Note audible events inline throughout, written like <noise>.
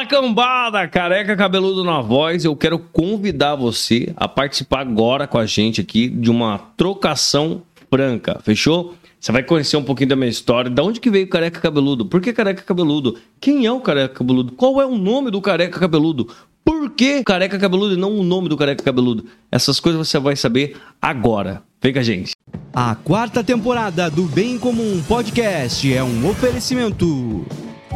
Fala cambada, careca cabeludo na voz. Eu quero convidar você a participar agora com a gente aqui de uma trocação franca, fechou? Você vai conhecer um pouquinho da minha história, da onde que veio careca cabeludo, por que careca cabeludo, quem é o careca cabeludo, qual é o nome do careca cabeludo, por que careca cabeludo e não o nome do careca cabeludo. Essas coisas você vai saber agora. Vem com a gente. A quarta temporada do Bem Comum Podcast é um oferecimento.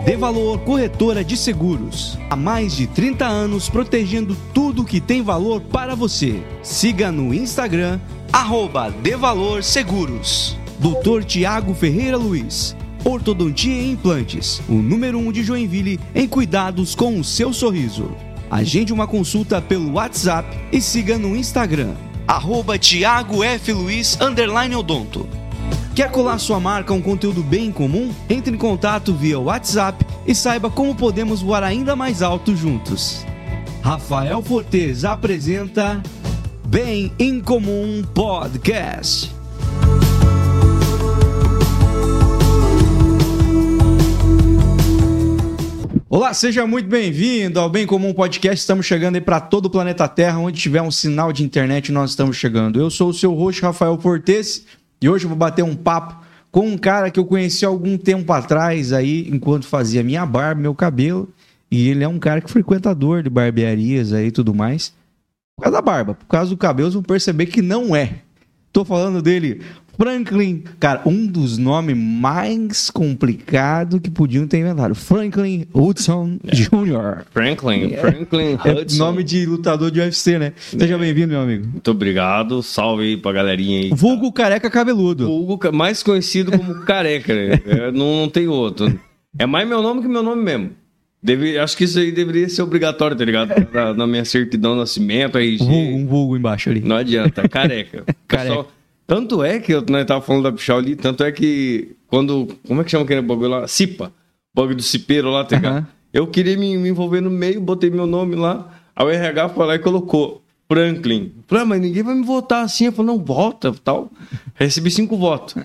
De Valor Corretora de Seguros. Há mais de 30 anos protegendo tudo que tem valor para você. Siga no Instagram, arroba De Valor Seguros. Doutor Tiago Ferreira Luiz. Ortodontia e Implantes. O número 1 um de Joinville em cuidados com o seu sorriso. Agende uma consulta pelo WhatsApp e siga no Instagram, arroba Tiago F. Luiz, underline odonto. Quer colar sua marca a um conteúdo bem comum? Entre em contato via WhatsApp e saiba como podemos voar ainda mais alto juntos. Rafael Fortes apresenta Bem em Comum Podcast. Olá, seja muito bem-vindo ao Bem Comum Podcast. Estamos chegando aí para todo o planeta Terra, onde tiver um sinal de internet, nós estamos chegando. Eu sou o seu host, Rafael Fortes, e hoje eu vou bater um papo com um cara que eu conheci algum tempo atrás aí, enquanto fazia minha barba, meu cabelo, e ele é um cara que é frequentador de barbearias aí e tudo mais. Por causa da barba, por causa do cabelo, vocês vão perceber que não é. Tô falando dele, Franklin, cara, um dos nomes mais complicados que podiam ter inventado. Franklin Hudson É. Jr. Franklin, Franklin É Hudson. nome de lutador de UFC, né? Seja bem-vindo, meu amigo. Muito obrigado, salve aí pra galerinha aí. Vulgo careca cabeludo. Vulgo, mais conhecido como <laughs> careca, né? É, não, não tem outro. É mais meu nome que meu nome mesmo. Deve, acho que isso aí deveria ser obrigatório, tá ligado? Na, na minha certidão de nascimento, aí. Vulgo, um vulgo embaixo ali. Não adianta, careca. <laughs> Careca. Pessoal, tanto é que eu nós tava falando da Pichal ali, tanto é que quando. Como é que chama aquele bagulho lá? Cipa. Bagulho do cipeiro lá, tá ligado? Aham. Eu queria me, me envolver no meio, botei meu nome lá. Aí o RH foi lá e colocou Franklin. Falei, ah, mas ninguém vai me votar assim. Eu falei, não, vota tal. Recebi cinco votos.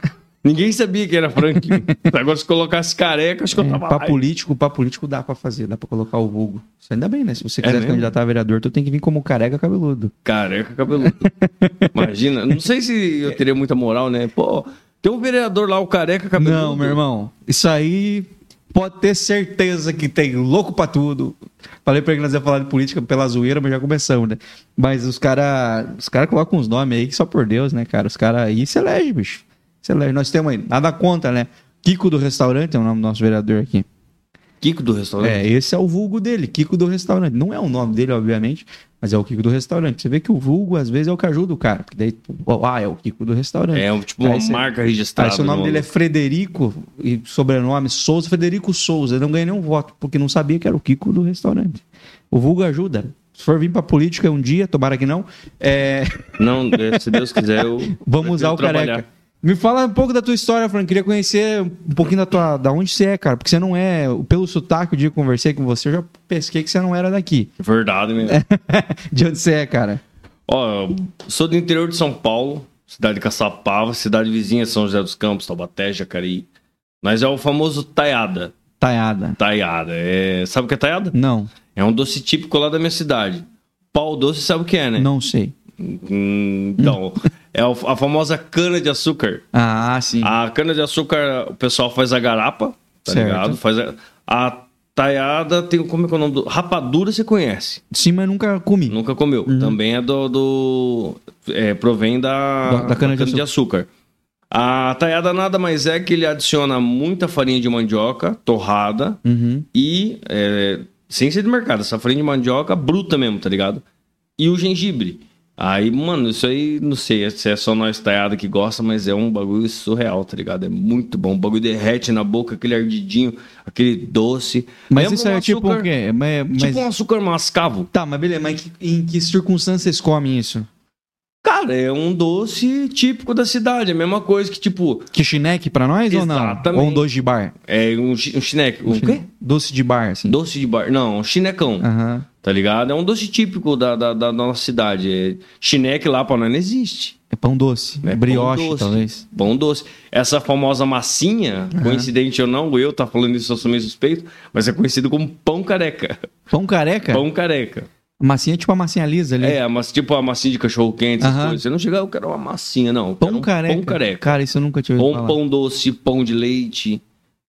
Ninguém sabia que era Franklin. <laughs> Agora, se colocasse careca, acho que eu É, tava pra lá. político, pra político dá pra fazer, dá pra colocar o vulgo. Isso ainda bem, né? Se você quiser se mesmo? candidatar a vereador, tu tem que vir como careca cabeludo. Careca cabeludo. <laughs> Imagina. Não sei se eu teria muita moral, né? Pô, tem um vereador lá, o careca cabeludo. Não, meu irmão. Isso aí pode ter certeza que tem louco pra tudo. Falei pra ele que nós ia falar de política pela zoeira, mas já começamos, né? Mas os caras os cara colocam uns nomes aí que só por Deus, né, cara? Os caras aí se elege, bicho. Elege. Nós temos aí, nada conta, né? Kiko do restaurante é o nome do nosso vereador aqui. Kiko do restaurante. É, esse é o vulgo dele, Kiko do restaurante. Não é o nome dele, obviamente, mas é o Kiko do restaurante. Você vê que o vulgo, às vezes, é o que ajuda o cara. Porque daí, ah, é o Kiko do restaurante. É, tipo uma Aí marca registrada. Aí se o nome no- dele é Frederico e sobrenome Souza, Frederico Souza. Ele não ganha nenhum voto, porque não sabia que era o Kiko do restaurante. O vulgo ajuda. Se for vir pra política um dia, tomara que não, é, Não, se Deus quiser, eu. <laughs> vamos usar o trabalhar. careca. Me fala um pouco da tua história, Frank. Queria conhecer um pouquinho da tua. Da onde você é, cara. Porque você não é. Pelo sotaque, o dia que eu conversei com você, eu já pesquei que você não era daqui. Verdade mesmo. <laughs> de onde você é, cara? Ó, eu sou do interior de São Paulo, cidade de Caçapava, cidade vizinha São José dos Campos, Taubaté, Jacareí. Mas é o famoso taiada. Taiada. Taiada. É... Sabe o que é taiada? Não, É um doce típico lá da minha cidade. Pau doce, sabe o que é, né? não sei. Então, é a famosa cana de açúcar. Ah, sim. A cana de açúcar, o pessoal faz a garapa, tá Certo. ligado? Faz a, a taiada tem como é que é o nome do rapadura você conhece? Sim, mas nunca comi. Nunca comeu. Também é do, do é, provém da, Da- da cana de açúcar. A taiada nada mais é que ele adiciona muita farinha de mandioca torrada Uhum. e é, sem ser de mercado, essa farinha de mandioca bruta mesmo, tá ligado? E o gengibre. Aí, mano, isso aí, não sei se é só nós taiada que gosta, mas é um bagulho surreal, tá ligado? É muito bom. O bagulho derrete na boca, aquele ardidinho, aquele doce. Mas Lembra isso um é tipo açúcar- o quê? Mas, mas- Tipo um açúcar mascavo. Tá, mas beleza, mas em que, circunstâncias vocês comem isso? Cara, é um doce típico da cidade. É a mesma coisa que, tipo, Que chineque pra nós ou não? Exatamente. Ou um doce de bar? é um, chi- um chineque. Um quê? Doce de bar, assim. Doce de bar. Não, um chinecão. Aham. Tá ligado? É um doce típico da, da, da nossa cidade. É, chineque lá pra nós não existe. pão doce. É, pão brioche, doce. talvez. Pão doce. Essa famosa massinha, coincidente ou não, eu tá falando isso, eu sou meio suspeito, mas é conhecido como pão careca. Pão careca? Pão careca. Massinha é tipo a massinha lisa ali. É, mas tipo a massinha de cachorro quente, Aham. coisas. Você não chega, eu quero uma massinha, não. Pão um careca. Pão careca. Cara, isso eu nunca tinha ouvido Ou pão doce, pão de leite,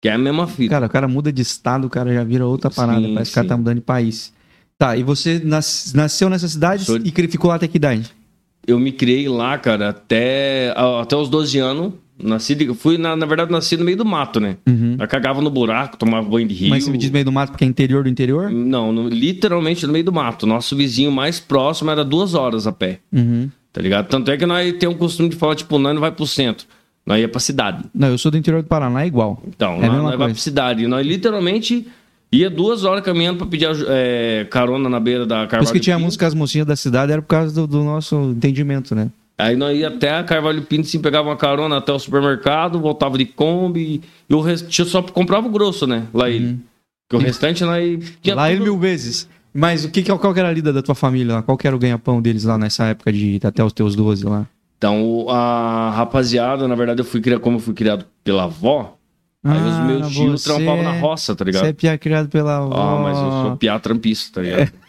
que é a mesma fita. Cara, o cara muda de estado, o cara já vira outra parada. Sim, Parece que o cara sim. tá mudando de país. Tá, e você nas- nasceu nessa cidade Sou- e ficou lá até que idade? Eu me criei lá, cara, até, até os 12 anos. Nasci, de- fui, na, na verdade, nasci no meio do mato, né? Uhum. Eu cagava no buraco, tomava banho de rio. Mas você me diz meio do mato porque é interior do interior? Não, no- literalmente no meio do mato. Nosso vizinho mais próximo era duas horas a pé, Uhum. tá ligado? Tanto é que nós temos o costume de falar, tipo, nós não vai pro centro. Nós ia pra cidade. Não, eu sou do interior do Paraná, é igual. Então, É nós, nós vai pra cidade. Nós literalmente ia duas horas caminhando pra pedir é, carona na beira da Por isso Carvalho que tinha Pinto. música As Mocinhas da Cidade, era por causa do, do nosso entendimento, né? Aí nós ia até a Carvalho Pinto, assim, pegava uma carona até o supermercado, voltava de Kombi. E o restante só comprava o grosso, né? Lá ele. Porque o restante nós tinha Uhum. lá ele tudo- mil vezes. Mas o que, que- qual que era a lida da tua família lá? Qual que era o ganha-pão deles lá nessa época de até os teus 12 lá? Então, a rapaziada, na verdade, eu fui criado, como eu fui criado pela avó, aí os meus tios você trampavam na roça, tá ligado? Você é piá criado pela avó. Ah, mas eu sou piá trampista, tá ligado? <laughs>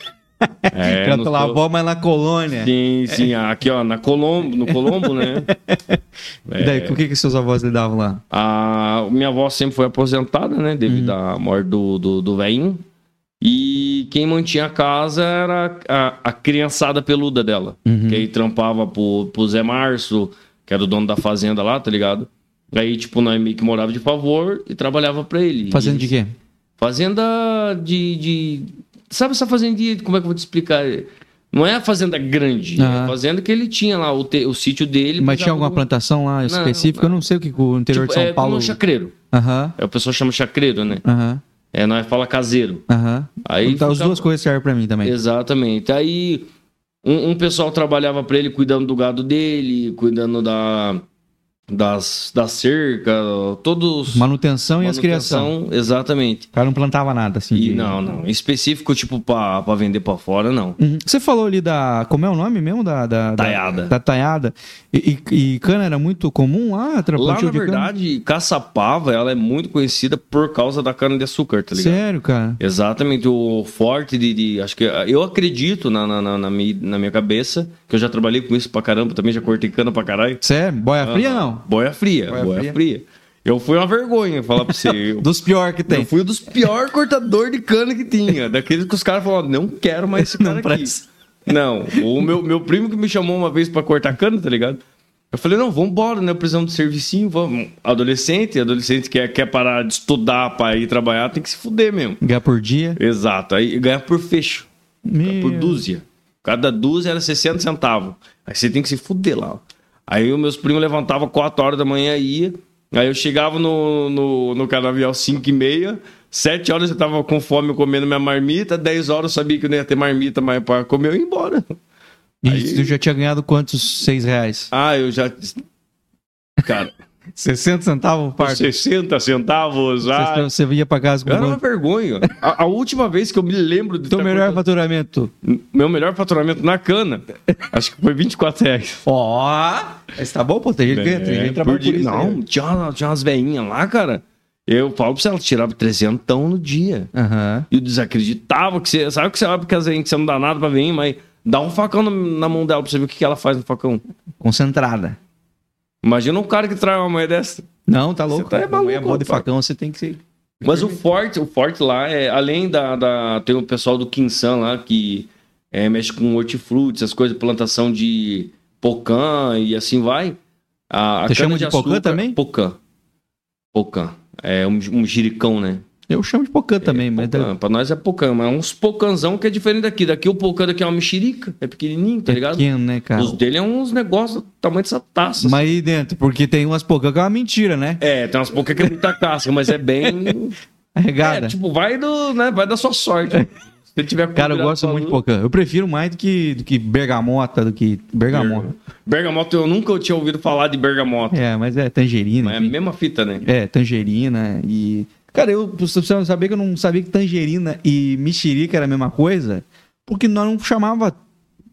É, criado não pela sou- avó, mas na colônia. Sim, sim, aqui ó, na Colombo, no Colombo, né? <laughs> E daí, com o que, que seus avós lidavam lá? A minha avó sempre foi aposentada, né? Devido Uhum. à morte do, do, do velhinho. E quem mantinha a casa era a, a criançada peluda dela. Uhum. Que aí trampava pro, pro Zé Março, que era o dono da fazenda lá, tá ligado? Aí, tipo, nós meio que morava de favor e trabalhava pra ele. Fazendo E- de quê? Fazenda de, de. Sabe essa fazendinha? Como é que eu vou te explicar? Não é a fazenda grande, é Aham. a fazenda que ele tinha lá, o, te- o sítio dele. Mas tinha alguma do- plantação lá específica? Eu não sei o que o interior Tipo, de São é Paulo. como um chacreiro. Aham, É, o pessoal chama chacreiro, né? aham, É, nós fala caseiro. aham. Aí Então, as ficava- duas coisas servem pra mim também. Exatamente. Aí um, um pessoal trabalhava pra ele cuidando do gado dele, cuidando da, das, da cerca, todos. Manutenção e as criação. Exatamente. O cara não plantava nada, assim. E de- não, não. Em específico, tipo, pra, pra vender pra fora, não. Uhum. Você falou ali da. Como é o nome mesmo? Da, da, da- Taiada. Da, taiada. E, e- e cana era muito comum lá? Lá, na de cana? verdade, Caçapava, ela é muito conhecida por causa da cana-de-açúcar, tá ligado? Sério, cara? Exatamente, o forte de, de- Acho que eu acredito na, na, na, na minha, na minha cabeça, que eu já trabalhei com isso pra caramba, também já cortei cana pra caralho. Sério? Boia fria não? Boia fria, Boia boia, fria. fria. Eu fui uma vergonha falar pra você. Eu, <laughs> Dos pior que tem. eu fui um dos piores cortadores de cana que tinha. Daqueles que os caras falavam, não quero mais esse cara Não aqui. Não, o meu, meu primo que me chamou uma vez pra cortar cana, tá ligado? Eu falei, não, vambora, né? Precisamos de servicinho, vamos. Adolescente, adolescente que quer, quer parar de estudar pra ir trabalhar, tem que se fuder mesmo. Ganhar por dia. Exato, aí ganha por fecho, Meu... por dúzia. Cada dúzia era 60 centavos. Aí você tem que se fuder lá. Aí os meus primos levantavam 4 horas da manhã e ia. Aí eu chegava no, no, no canavial 5 e meia, 7 horas eu tava com fome comendo minha marmita, 10 horas eu sabia que eu não ia ter marmita mais pra comer, eu ia embora. E Aí- tu já tinha ganhado quantos? Seis reais? Ah, eu já. Cara, 60 centavos, por parto. 60 centavos. Ah, Você, você ia pra casa com era uma vergonha. A, a última vez que eu me lembro de Teu melhor cortado- faturamento? meu melhor faturamento na cana, acho que foi 24 reais. Ó! Mas tá bom, pô. Tem gente que. Tem gente trabalha por dia. Não, né? tinha, tinha umas veinhas lá, cara. Eu falo pra você, ela tirava 300 no dia. Aham. E eu desacreditava que você. Sabe que você sabe que as veinhas que você não dá nada pra veinha, mas dá um facão na, na mão dela pra você ver o que, que ela faz no facão. Concentrada. Imagina um cara que traz uma moeda dessa. Não, tá louco. Você tá é Uma mulher maluco, boa de facão, você tem que ser. Mas o forte, o forte lá é, além da, da- tem o pessoal do Quinsan lá que é, mexe com hortifruti, essas coisas, plantação de pocã e assim vai. A, a Você chama de cana-de-açúcar- pocã também? Pocã. Pocã. É um, um jiricão, né? Eu chamo de pocã também, mas Pocã. Pra nós é pocã, mas é uns pocãzão que é diferente daqui. Daqui o pocã daqui é uma mexerica, é pequenininho, tá é ligado? pequeno, né, cara? Os dele é uns negócios do tamanho dessa taça. Mas aí dentro, porque tem umas pocã que é uma mentira, né? É, tem umas pocã que é muita casca, mas é bem... <laughs> Arregada. É, tipo, vai do, né, vai da sua sorte. Se você tiver Cara, eu gosto muito de pocã. Eu prefiro mais do que, do que bergamota, do que bergamota. Bergamota, eu nunca tinha ouvido falar de bergamota. É, mas é tangerina. Mas é a mesma fita, né? É, tangerina e. Cara, eu precisava saber que eu não sabia que tangerina e mexerica era a mesma coisa, porque nós não chamava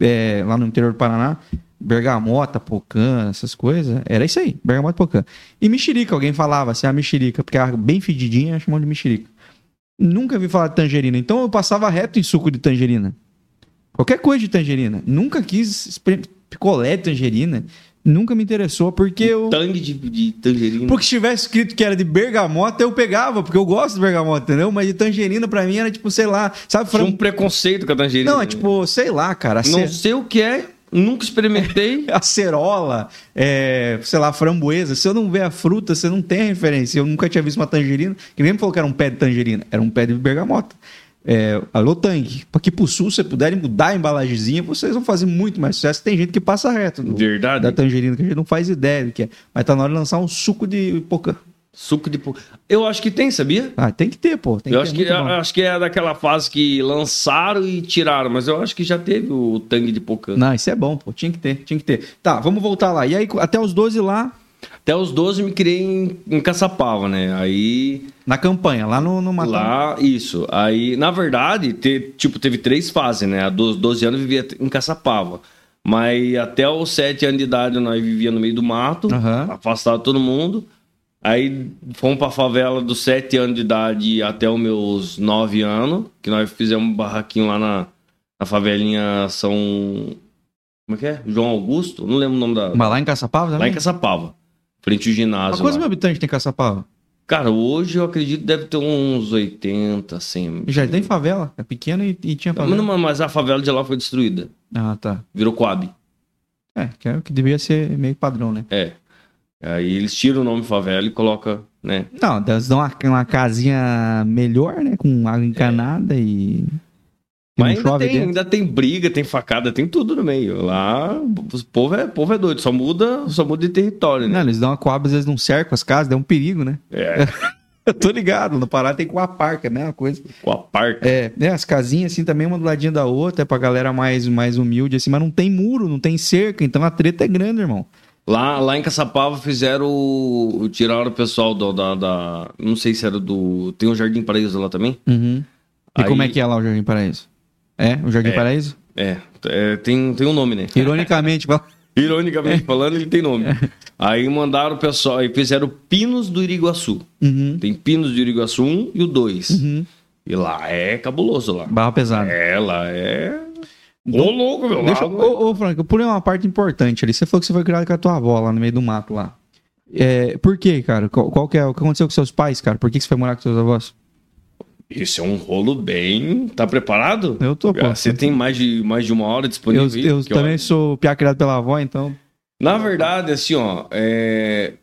é, lá no interior do Paraná, bergamota, pocã, essas coisas, era isso aí, bergamota, pocã. E mexerica, alguém falava assim, a mexerica, porque era bem fedidinha, chamam de mexerica. Nunca vi falar de tangerina, então eu passava reto em suco de tangerina. Qualquer coisa de tangerina. Nunca quis picolé de tangerina. Nunca me interessou, porque eu... Tangue de, de tangerina. Porque se tivesse escrito que era de bergamota, eu pegava, porque eu gosto de bergamota, entendeu? Mas de tangerina, pra mim, era tipo, sei lá, sabe? Tinha um preconceito com a tangerina. Não, é tipo, sei lá, cara. Não ace- sei o que é, nunca experimentei. <laughs> acerola, é, sei lá, framboesa. Se eu não ver a fruta, você não tem a referência. Eu nunca tinha visto uma tangerina. Que nem me falou que era um pé de tangerina. Era um pé de bergamota. É, alô. Para que pro sul, se puderem mudar a embalagemzinha, vocês vão fazer muito mais sucesso. Tem gente que passa reto no- Verdade. da tangerina, que a gente não faz ideia do que é. Mas tá na hora de lançar um suco de pocã. Suco de... po- Eu acho que tem, sabia? Ah, tem que ter, pô. Tem eu ter, acho que, muito eu bom. acho que é daquela fase que lançaram e tiraram, mas eu acho que já teve o tangue de pocã. Não, isso é bom, pô. Tinha que ter, tinha que ter. Tá, vamos voltar lá. E aí, até os 12 lá, Até os 12 me criei em, em Caçapava, né? Aí na campanha, lá no, no Matão. Lá, isso. Aí, na verdade, te- tipo, teve três fases, né? A dos 12 anos eu vivia em Caçapava. Mas até os 7 anos de idade nós vivia no meio do mato, Aham. afastado de todo mundo. Aí fomos pra favela dos 7 anos de idade até os meus 9 anos, que nós fizemos um barraquinho lá na, na favelinha São. Como é que é? João Augusto? Não lembro o nome da. Mas lá em Caçapava também? Lá em Caçapava. Frente ao Mas ginásio. quantos lá. mil habitantes tem Caçapava? Cara, hoje eu acredito que deve ter uns 80, 100. Já tem favela. É pequena e, e tinha Mas, favela. não, mas a favela de lá foi destruída. Ah, tá. Virou Coab. É, que é o que devia ser meio padrão, né? É. Aí eles tiram o nome favela e colocam, né? Não, eles dão uma, uma casinha melhor, né? Com água encanada e. e Mas não ainda tem, ainda tem briga, tem facada, tem tudo no meio. Lá, o povo é, o povo é doido, só muda, só muda de território, Não, né? eles dão uma coab, às vezes não cercam as casas, dá um perigo, né? É, <laughs> Eu tô ligado, no Pará tem com a parca, é a mesma coisa. com a parca. É, né, as casinhas assim também uma do ladinho da outra, é pra galera mais, mais humilde assim, mas não tem muro, não tem cerca, então a treta é grande, irmão. Lá, lá em Caçapava fizeram. o- Tiraram o pessoal do, da, da. Não sei se era do. Tem um Jardim Paraíso lá também? Uhum. E Aí- como é que é lá o Jardim Paraíso? É, o Jardim É. Paraíso? É, é, tem, tem um nome, né? Ironicamente, <laughs> Ironicamente falando, ele tem nome. Aí mandaram o pessoal, aí fizeram Pinos do Iriguaçu. uhum, Tem Pinos do Iriguaçu 1 e o 2. uhum. E lá é cabuloso lá. Barra pesada. É, lá é. Ô, louco, meu. Deixa, lá, eu- ô, ô, Franco, eu pulei uma parte importante ali. Você falou que você foi criado com a tua avó lá no meio do mato lá. É, por quê, cara? Qual, qual que é o que aconteceu com seus pais, cara? Por que que você foi morar com seus avós? Isso é um rolo bem. Tá preparado? Eu tô, pô. Você tem mais de, mais de uma hora Eu, disponível? eu Que também hora? sou piá criado pela avó, então. Na verdade, assim, ó. é,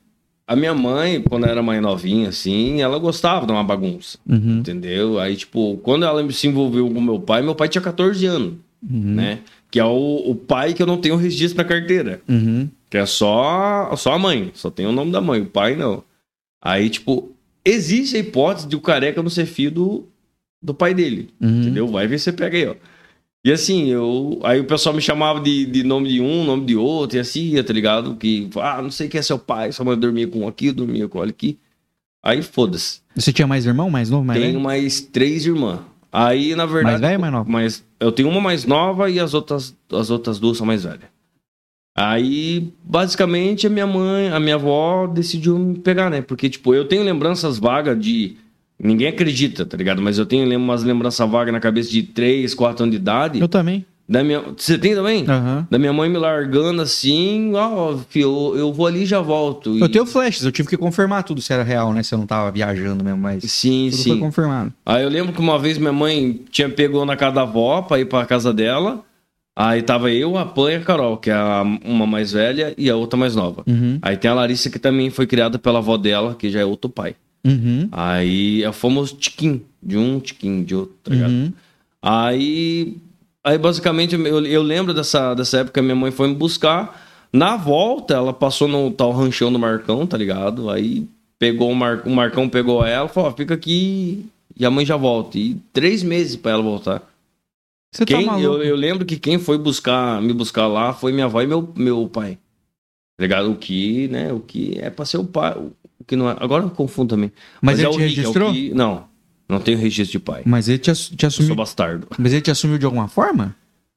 A minha mãe, quando era mais novinha, assim, ela gostava de uma bagunça. Uhum, Entendeu? Aí, tipo, quando ela se envolveu com meu pai, meu pai tinha 14 anos, uhum, né? Que é o, o pai que eu não tenho registro na carteira. uhum. Que é só, só a mãe. Só tem o nome da mãe. O pai não. Aí, tipo, existe a hipótese de o careca não ser filho do, do pai dele. Uhum. Entendeu? Vai ver, você pega aí, ó. E assim, eu. Aí o pessoal me chamava de, de nome de um, nome de outro, e assim, tá ligado? Que, ah, não sei quem é seu pai, sua mãe dormia com um aqui, dormia com aqui. Aí foda-se. Você tinha mais irmão, mais novo, mais Tenho velho? mais três irmãs. Aí, na verdade. Mais velho ou mais novo? Mas eu tenho uma mais nova e as outras, as outras duas são mais velhas. Aí, basicamente, a minha mãe, a minha avó decidiu me pegar, né? Porque, tipo, eu tenho lembranças vagas de. Ninguém acredita, tá ligado? Mas eu tenho umas lembranças vagas na cabeça de 3, 4 anos de idade. Eu também. Da minha... Você tem também? Aham. Da minha mãe me largando assim, ó, fio, eu, eu vou ali e já volto. Eu E- tenho flashes, eu tive que confirmar tudo se era real, né? Se eu não tava viajando mesmo, mas. Sim, Tudo sim. foi confirmado. Aí eu lembro que uma vez minha mãe tinha pegou na casa da avó pra ir pra casa dela. Aí tava eu, a Pan e a Carol, que é a- uma mais velha e a outra mais nova. Uhum. Aí tem a Larissa, que também foi criada pela avó dela, que já é outro pai. Uhum. Aí fomos tiquim, de um tiquim, de outro, tá ligado? Uhum. Aí, aí basicamente, eu, eu lembro dessa, dessa época, minha mãe foi me buscar. Na volta, ela passou no tal ranchão do Marcão, tá ligado? Aí pegou o, Mar, o Marcão, pegou ela, falou, ó, fica aqui e a mãe já volta. E três meses pra ela voltar. Você tá Quem, maluco? eu, eu lembro que quem foi buscar, me buscar lá foi minha avó e meu, meu pai. Tá ligado? O que, né? O que é pra ser o pai. O que não é. Agora eu confundo também. Mas, ele é o te Rick, é registrou? que- não, não tenho registro de pai. Mas ele te, ass- te Eu sou assumiu. bastardo. Mas ele te assumiu de alguma forma?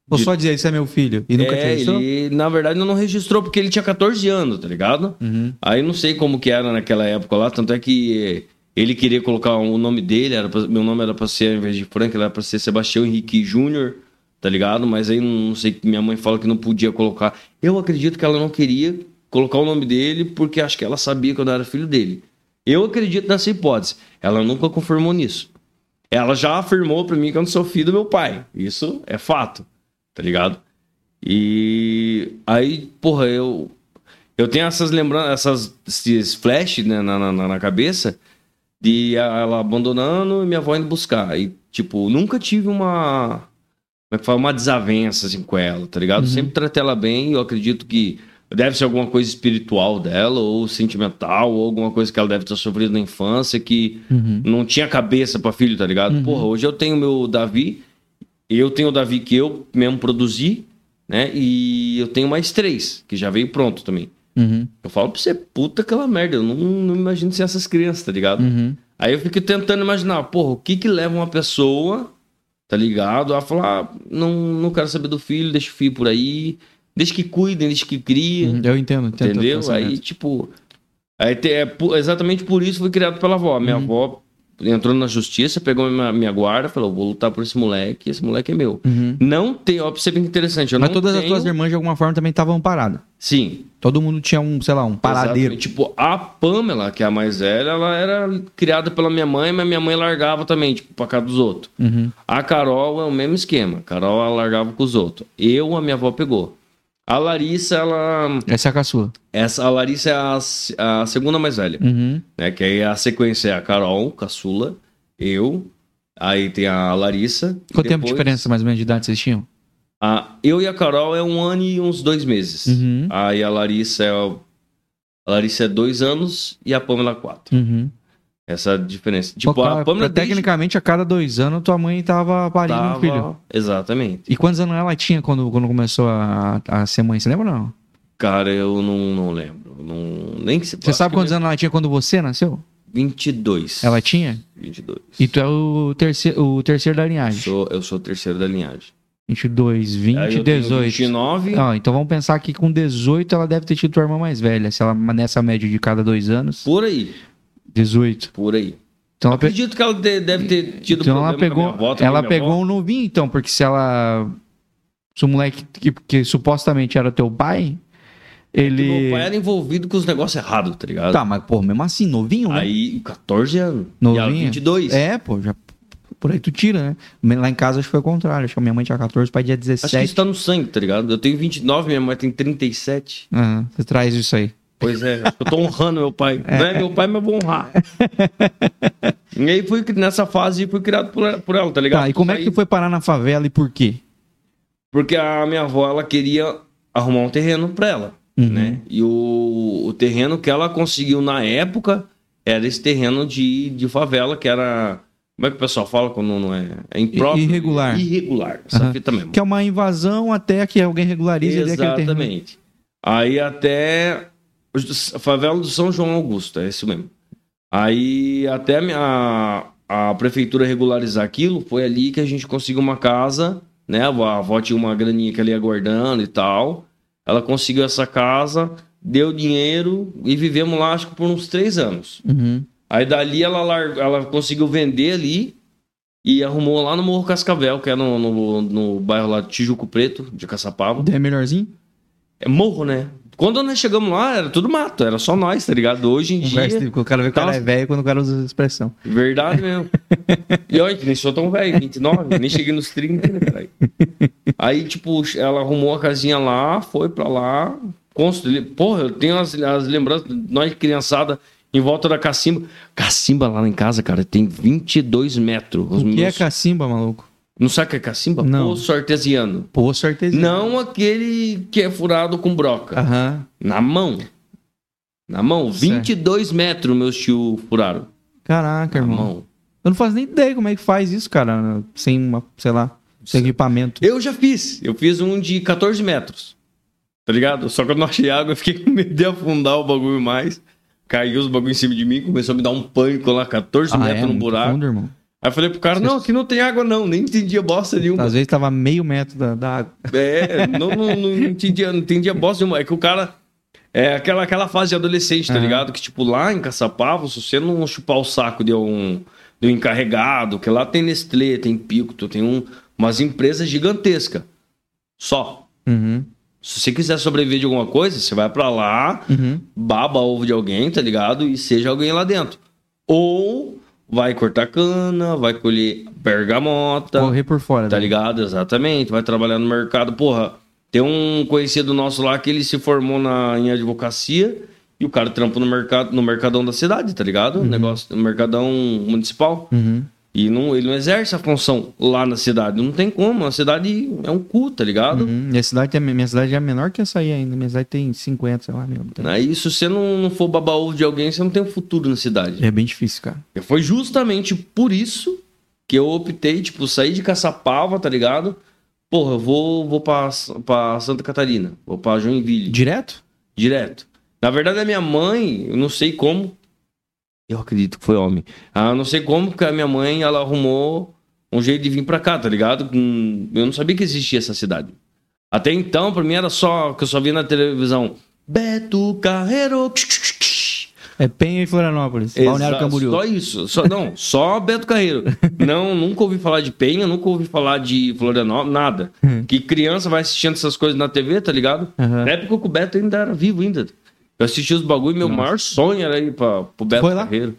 Ou De- só dizer, esse é meu filho. E nunca te é, registrou? ele, na verdade, não registrou porque ele tinha 14 anos, tá ligado? Uhum. Aí não sei como que era naquela época lá, tanto é que ele queria colocar o nome dele, era pra- meu nome era pra ser, ao invés de Frank, era pra ser Sebastião Henrique Júnior, tá ligado? Mas aí não sei, minha mãe fala que não podia colocar. Eu acredito que ela não queria colocar o nome dele porque acho que ela sabia que eu não era filho dele. Eu acredito nessa hipótese. Ela nunca confirmou nisso. Ela já afirmou pra mim que eu não sou filho do meu pai. Isso é fato, tá ligado? E aí, porra, eu eu tenho essas lembranças, essas, esses flash né, na, na, na cabeça de ela abandonando e minha avó indo buscar. E, tipo, nunca tive uma. Como é que fala? Uma desavença assim, com ela, tá ligado? Sempre tratei ela bem. Eu acredito que deve ser alguma coisa espiritual dela, ou sentimental, ou alguma coisa que ela deve ter sofrido na infância que Uhum. não tinha cabeça pra filho, tá ligado? Porra, hoje eu tenho meu Davi, eu tenho o Davi que eu mesmo produzi, né? E eu tenho mais três, que já veio pronto também. Uhum. Eu falo pra você, puta aquela merda, eu não, não imagino ser essas crianças, tá ligado? Uhum. Aí eu fico tentando imaginar, porra, o que que leva uma pessoa, tá ligado? A falar, ah, não, não quero saber do filho, deixa o filho por aí, deixa que cuidem, deixa que criem. Uhum. Eu entendo, entendo. Entendeu? Aí, tipo. Aí é, exatamente por isso fui criado pela avó. Uhum. Minha avó entrou na justiça, pegou minha, minha guarda, falou: vou lutar por esse moleque, esse moleque é meu. Uhum. Não tem, ó, pra você ver que interessante. Eu Mas todas as tenho- tuas irmãs, de alguma forma, também estavam paradas. Sim. Todo mundo tinha um, sei lá, um paradeiro. Exatamente. Tipo, a Pamela, que é a mais velha, ela era criada pela minha mãe, mas minha mãe largava também, tipo, pra casa dos outros. Uhum. A Carol é o mesmo esquema. A Carol, ela largava com os outros. Eu, a minha avó pegou. A Larissa, ela. Essa é a caçula. Essa, a Larissa é a, a segunda mais velha. Uhum. né? Que aí a sequência é a Carol, caçula, eu, aí tem a Larissa. Quanto tempo de diferença, mais ou menos, de idade vocês tinham? A, eu e a Carol é um ano e uns dois meses. Uhum. Aí a Larissa é. A Larissa é dois anos e a Pamela quatro. Uhum. Essa diferença. Tipo, Pô, a Pamela desde- Tecnicamente, a cada dois anos, tua mãe tava parindo um tava... filho. Exatamente. E quantos anos ela tinha quando, quando começou a, a ser mãe? Você lembra ou não? Cara, eu não, não lembro. Não, nem que Você sabe quantos anos ela tinha quando você nasceu? 22. Ela tinha? 22. E tu é o terceiro, o terceiro da linhagem. Sou, eu sou o terceiro da linhagem. 22, 20, Aí eu tenho 18. 29. Ah, então vamos pensar que com 18 ela deve ter tido tua irmã mais velha. Se ela nessa média de cada dois anos, Por aí. 18. Por aí. Então ela, pe- Acredito que ela de- deve ter tido então ela pegou, ela pegou avó. um novinho, então, porque se ela. Se o moleque que, que supostamente era teu pai, ele. Meu pai era envolvido com os negócios errados, tá ligado? Tá, mas pô, mesmo assim, novinho, né? Aí, 14 anos. E Novinho? ela 22. É, pô, já. Por aí tu tira, né? Lá em casa acho que foi o contrário. Acho que a minha mãe tinha 14, o pai tinha Acho que 17. isso tá no sangue, tá ligado? Eu tenho 29, minha mãe tem 37. Aham, você traz isso aí. Pois é, eu tô honrando meu pai. Não é meu pai, mas eu vou honrar. <laughs> e aí, fui, nessa fase, fui criado por, por ela, tá ligado? Tá, e como é que foi parar na favela e por quê? Porque a minha avó, ela queria arrumar um terreno pra ela, Uhum. né? E o, o terreno que ela conseguiu na época era esse terreno de, de favela, que era... Como é que o pessoal fala quando não é? É impróprio? Irregular. Irregular, essa Aham. fita mesmo. Que é uma invasão até que alguém regularize. Exatamente. Aí até favela do São João Augusto, é isso mesmo. Aí até a, a prefeitura regularizar aquilo, foi ali que a gente conseguiu uma casa, né? A avó, tinha uma graninha que ela ia guardando e tal. Ela conseguiu essa casa, deu dinheiro e vivemos lá, acho que por uns três anos. Uhum. Aí dali ela, ela conseguiu vender ali e arrumou lá no Morro Cascavel, que é no, no, no bairro lá de Tijuco Preto, de Caçapava. É melhorzinho? É morro, né? Quando nós chegamos lá, era tudo mato, era só nós, tá ligado? Hoje em Conversa, dia. o cara vê que o cara é velho quando o cara usa expressão. Verdade mesmo. <laughs> e olha, que nem sou tão velho, 29, nem cheguei nos 30, né, caralho? Aí, tipo, ela arrumou a casinha lá, foi pra lá, construiu. Porra, eu tenho as, as lembranças, nós criançada, em volta da cacimba. Cacimba lá em casa, cara, tem 22 metros. Os O que é meus- cacimba, maluco? Não que é cacimba? Não. Poço artesiano. Poço artesiano. Não aquele que é furado com broca. Aham. Na mão. Na mão. Certo. 22 metros meus tio furaram. Caraca, Na irmão. mão. Eu não faço nem ideia como é que faz isso, cara. Sem uma, sei lá, sem equipamento. Eu já fiz. Eu fiz um de 14 metros. Tá ligado? Só que eu não achei água, <laughs> eu fiquei com medo de afundar o bagulho mais. Caiu os bagulho em cima de mim, começou a me dar um pânico lá, 14 Ah, metros é, no buraco. fundo, irmão. Aí eu falei pro cara, não, aqui não tem água não, nem entendia bosta nenhuma. Às vezes tava meio metro da, da água. É, não, não, não entendia, não entendia bosta nenhuma. É que o cara. É aquela, aquela fase de adolescente, tá ligado? Que, tipo, lá em Caçapava, se você não chupar o saco de um, de um encarregado, que lá tem Nestlé, tem Picto, tem um, umas empresas gigantescas. Só. Uhum. Se você quiser sobreviver de alguma coisa, você vai pra lá, Uhum. baba ovo de alguém, tá ligado? E seja alguém lá dentro. Ou vai cortar cana, vai colher bergamota. Correr por fora. Tá né? ligado? Exatamente. Vai trabalhar no mercado. Porra, tem um conhecido nosso lá que ele se formou na, em advocacia e o cara trampa no mercado, no mercadão da cidade, tá ligado? Negócio, no mercadão municipal. Uhum. E não, ele não exerce a função lá na cidade. Não tem como. A cidade é um cu, tá ligado? Uhum. Minha, cidade é, minha cidade é menor que essa aí ainda. Minha cidade tem 50, sei lá, meu. Aí, se você não, não for babar ovo de alguém, você não tem um futuro na cidade. É bem difícil, cara. E Foi justamente por isso que eu optei, tipo, sair de Caçapava, tá ligado? Porra, eu vou, vou pra, pra Santa Catarina, vou pra Joinville, Direto? direto. Na verdade, a minha mãe, eu não sei como, eu acredito que foi homem. Ah, não sei como, porque a minha mãe, ela arrumou um jeito de vir pra cá, tá ligado? Com- Eu não sabia que existia essa cidade. Até então, pra mim era só, que eu só via na televisão, Beto Carreiro... É Penha e Florianópolis. Balneário Exato, Camboriú. Só isso. Só, não, só Beto Carreiro. Não, nunca ouvi falar de Penha, nunca ouvi falar de Florianópolis, nada. Que criança vai assistindo essas coisas na TV, tá ligado? Aham. Na época que o Beto ainda era vivo ainda. Eu assisti os bagulho e meu Nossa. maior sonho era ir pra, pro Beto Foi lá? Carreiro.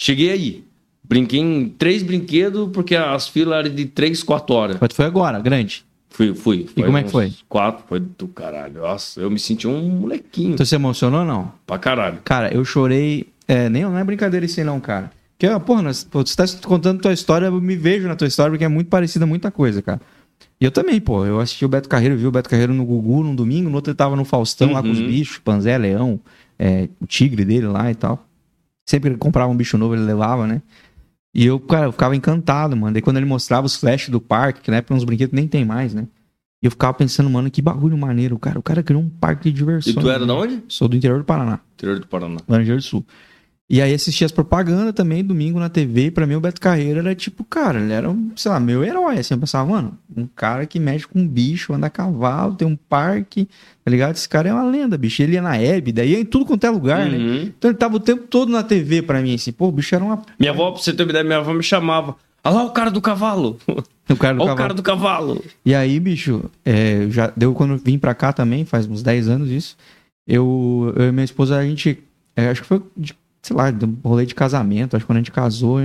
Cheguei aí. Brinquei em três brinquedos, porque as filas eram de três, quatro horas. Mas foi agora, grande. Fui, fui. E como é que foi? Quatro, foi do caralho. Nossa, eu me senti um molequinho. Então você emocionou ou não? Pra caralho. Cara, eu chorei. É, nem, não é brincadeira isso aí, não, cara. Porque, porra, nós- você tá contando tua história, eu me vejo na tua história, porque é muito parecida muita coisa, cara. E eu também, pô. Eu assisti o Beto Carreiro, vi o Beto Carreiro no Gugu num domingo, no outro ele tava no Faustão lá com os Uhum. bichos, Panzé, Leão, é, o tigre dele lá e tal. Sempre que ele comprava um bicho novo, ele levava, né? E eu, cara, eu ficava encantado, mano. Daí quando ele mostrava os flashes do parque, que na época uns brinquedos nem tem mais, né? E eu ficava pensando, mano, que bagulho maneiro, cara. O cara criou um parque de E diversões. tu era né? de onde? Sou do interior do Paraná. Interior do Paraná. Laranjeira do Sul. E aí assistia as propagandas também, domingo na TV, e pra mim o Beto Carreiro era tipo, cara, ele era, um, sei lá, meu herói, assim, eu pensava, mano, um cara que mexe com bicho, anda a cavalo, tem um parque, tá ligado? Esse cara é uma lenda, bicho, ele ia na Hebe, daí ia em tudo quanto é lugar, né? Uhum. Então ele tava o tempo todo na TV pra mim, assim, pô, o bicho era uma... Minha avó, pra você ter uma ideia, minha avó me chamava. Olha lá o cara do cavalo. <laughs> O cara do Olha o cavalo. cara do cavalo. E aí, bicho, é, já deu quando eu vim pra cá também, faz uns 10 anos isso. Eu, eu e minha esposa, a gente, é, acho que foi, de, sei lá, de rolê de casamento. Acho que quando a gente casou, a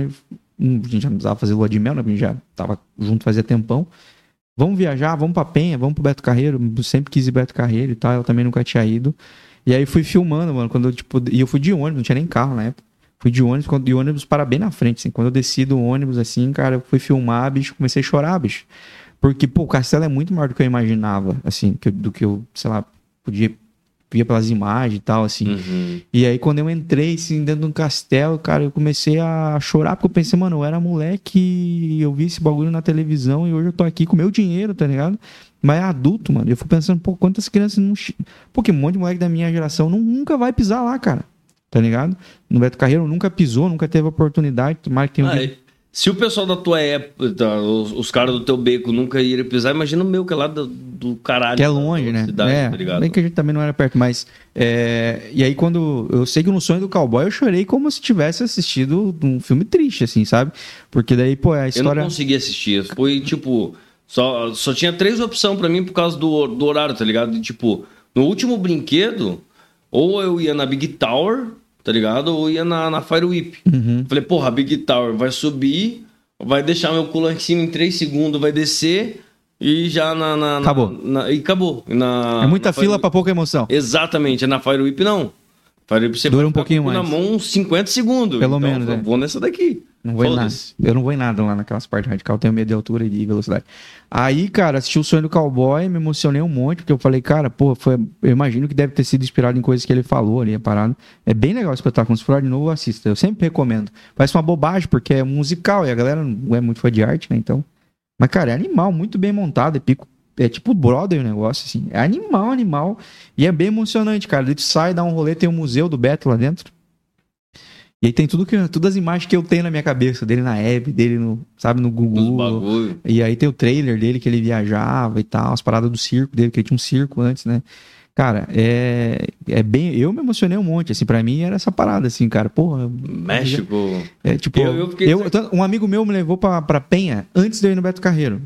gente já precisava fazer lua de mel, né? A gente já tava junto fazia tempão. Vamos viajar, vamos pra Penha, vamos pro Beto Carreiro. Eu sempre quis ir Beto Carreiro e tal, ela também nunca tinha ido. E aí fui filmando, mano, quando eu, tipo, e eu fui de ônibus, não tinha nem carro na época. Fui de ônibus, quando, e o ônibus para bem na frente, assim. Quando eu desci do ônibus, assim, cara, eu fui filmar, bicho, comecei a chorar, bicho. Porque, pô, o castelo é muito maior do que eu imaginava, assim, do que eu, sei lá, podia via pelas imagens e tal, assim. Uhum. E aí, quando eu entrei, assim, dentro de um castelo, cara, eu comecei a chorar, porque eu pensei, mano, eu era moleque e eu vi esse bagulho na televisão e hoje eu tô aqui com meu dinheiro, tá ligado? Mas é adulto, mano. Eu fui pensando, pô, quantas crianças não. chi- Pô, que um monte de moleque da minha geração não, nunca vai pisar lá, cara. Tá ligado? No Beto Carreiro nunca pisou, nunca teve oportunidade. Tomara que tenha um Ah, e se o pessoal da tua época, tá, os, os caras do teu beco nunca iriam pisar, imagina o meu, que é lá do, do caralho. Que é longe, né? Cidade, é, tá ligado? bem que a gente também não era perto, mas. é, e aí, quando. Eu sei que no sonho do cowboy eu chorei como se tivesse assistido um filme triste, assim, sabe? Porque daí, pô, a Eu não história. consegui assistir. Foi tipo. Só, só tinha três opções pra mim por causa do, do horário, tá ligado? De, tipo, no último brinquedo, ou eu ia na Big Tower, tá ligado? Ou ia na, na Fire Whip. Uhum. Falei, porra, Big Tower vai subir, vai deixar meu culo em cima em três segundos, vai descer e já na. na- na- Acabou. na- e acabou. Na, é muita na fila pra pouca emoção. Exatamente, na Fire Whip não. Fire Whip você Dura um pouquinho mais. na mão uns 50 segundos. Pelo Então, menos, eu é. vou nessa daqui. Não vou em nada. Eu não vou em nada lá naquelas partes radicais. Eu tenho medo de altura e de velocidade. Aí, cara, assisti o sonho do cowboy, me emocionei um monte, porque eu falei, cara, pô, foi, eu imagino que deve ter sido inspirado em coisas que ele falou ali, a parada. É bem legal o espetáculo. Se for de novo, assista. Eu sempre recomendo. Parece uma bobagem, porque é musical e a galera não é muito fã de arte, né? Então. Mas, cara, é animal, muito bem montado. É pico. É tipo brother o negócio, assim. É animal, animal. E é bem emocionante, cara. Ele sai, dá um rolê, tem um museu do Beto lá dentro. E aí tem tudo que, todas as imagens que eu tenho na minha cabeça, dele na app, dele no, sabe, no Google. E aí tem o trailer dele que ele viajava e tal, as paradas do circo dele, que ele tinha um circo antes, né? Cara, é, é bem. Eu me emocionei um monte, assim, pra mim era essa parada, assim, cara. Porra. México. É, tipo, Eu- eu, eu um amigo meu me levou pra, pra Penha antes de eu ir no Beto Carreiro.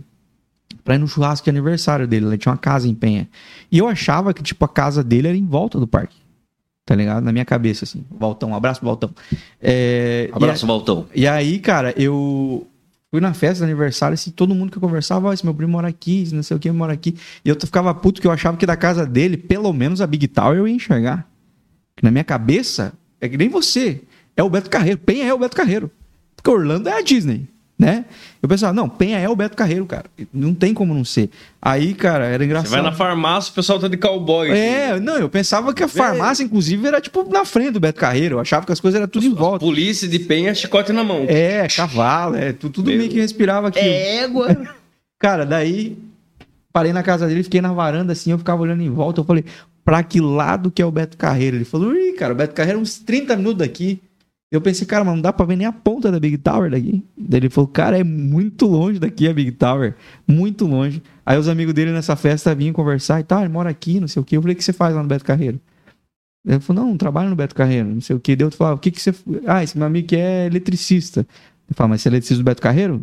Pra ir no churrasco de aniversário dele. Ele tinha uma casa em Penha. E eu achava que, tipo, a casa dele era em volta do parque. Tá ligado? Na minha cabeça, assim. Valtão, um abraço, Valtão. É, e Abraço, Valtão. e aí, cara, eu fui na festa de aniversário, assim, todo mundo que eu conversava, ó, esse meu primo mora aqui, não sei o que mora aqui. E eu ficava puto que eu achava que da casa dele, pelo menos a Big Tower eu ia enxergar. Na minha cabeça, é que nem você. É o Beto Carreiro. Penha é o Beto Carreiro. Porque Orlando é a Disney, né? Eu pensava, não, Penha é o Beto Carreiro, cara. Não tem como não ser. Aí, cara, era engraçado. Você vai na farmácia, o pessoal tá de cowboy. É, não, eu pensava que a farmácia, inclusive, era tipo na frente do Beto Carreiro. Eu achava que as coisas eram tudo em volta. Polícia de penha, chicote na mão. É, cavalo, é, tu- tudo Meu. meio que respirava aquilo. égua. <laughs> Cara, daí parei na casa dele, fiquei na varanda assim, eu ficava olhando em volta, eu falei, pra que lado que é o Beto Carreiro? Ele falou, ih, cara, o Beto Carreiro é uns 30 minutos daqui. Eu pensei, cara, mas não dá pra ver nem a ponta da Big Tower daqui. Daí ele falou, cara, é muito longe daqui a Big Tower, muito longe. Aí os amigos dele nessa festa vinham conversar e tal, ele mora aqui, não sei o quê. Eu falei, o que você faz lá no Beto Carreiro? Ele falou, não, não trabalho no Beto Carreiro, não sei o quê. Daí eu falava, o que que você... Ah, esse meu amigo que é eletricista. Ele falou, mas você é eletricista do Beto Carreiro?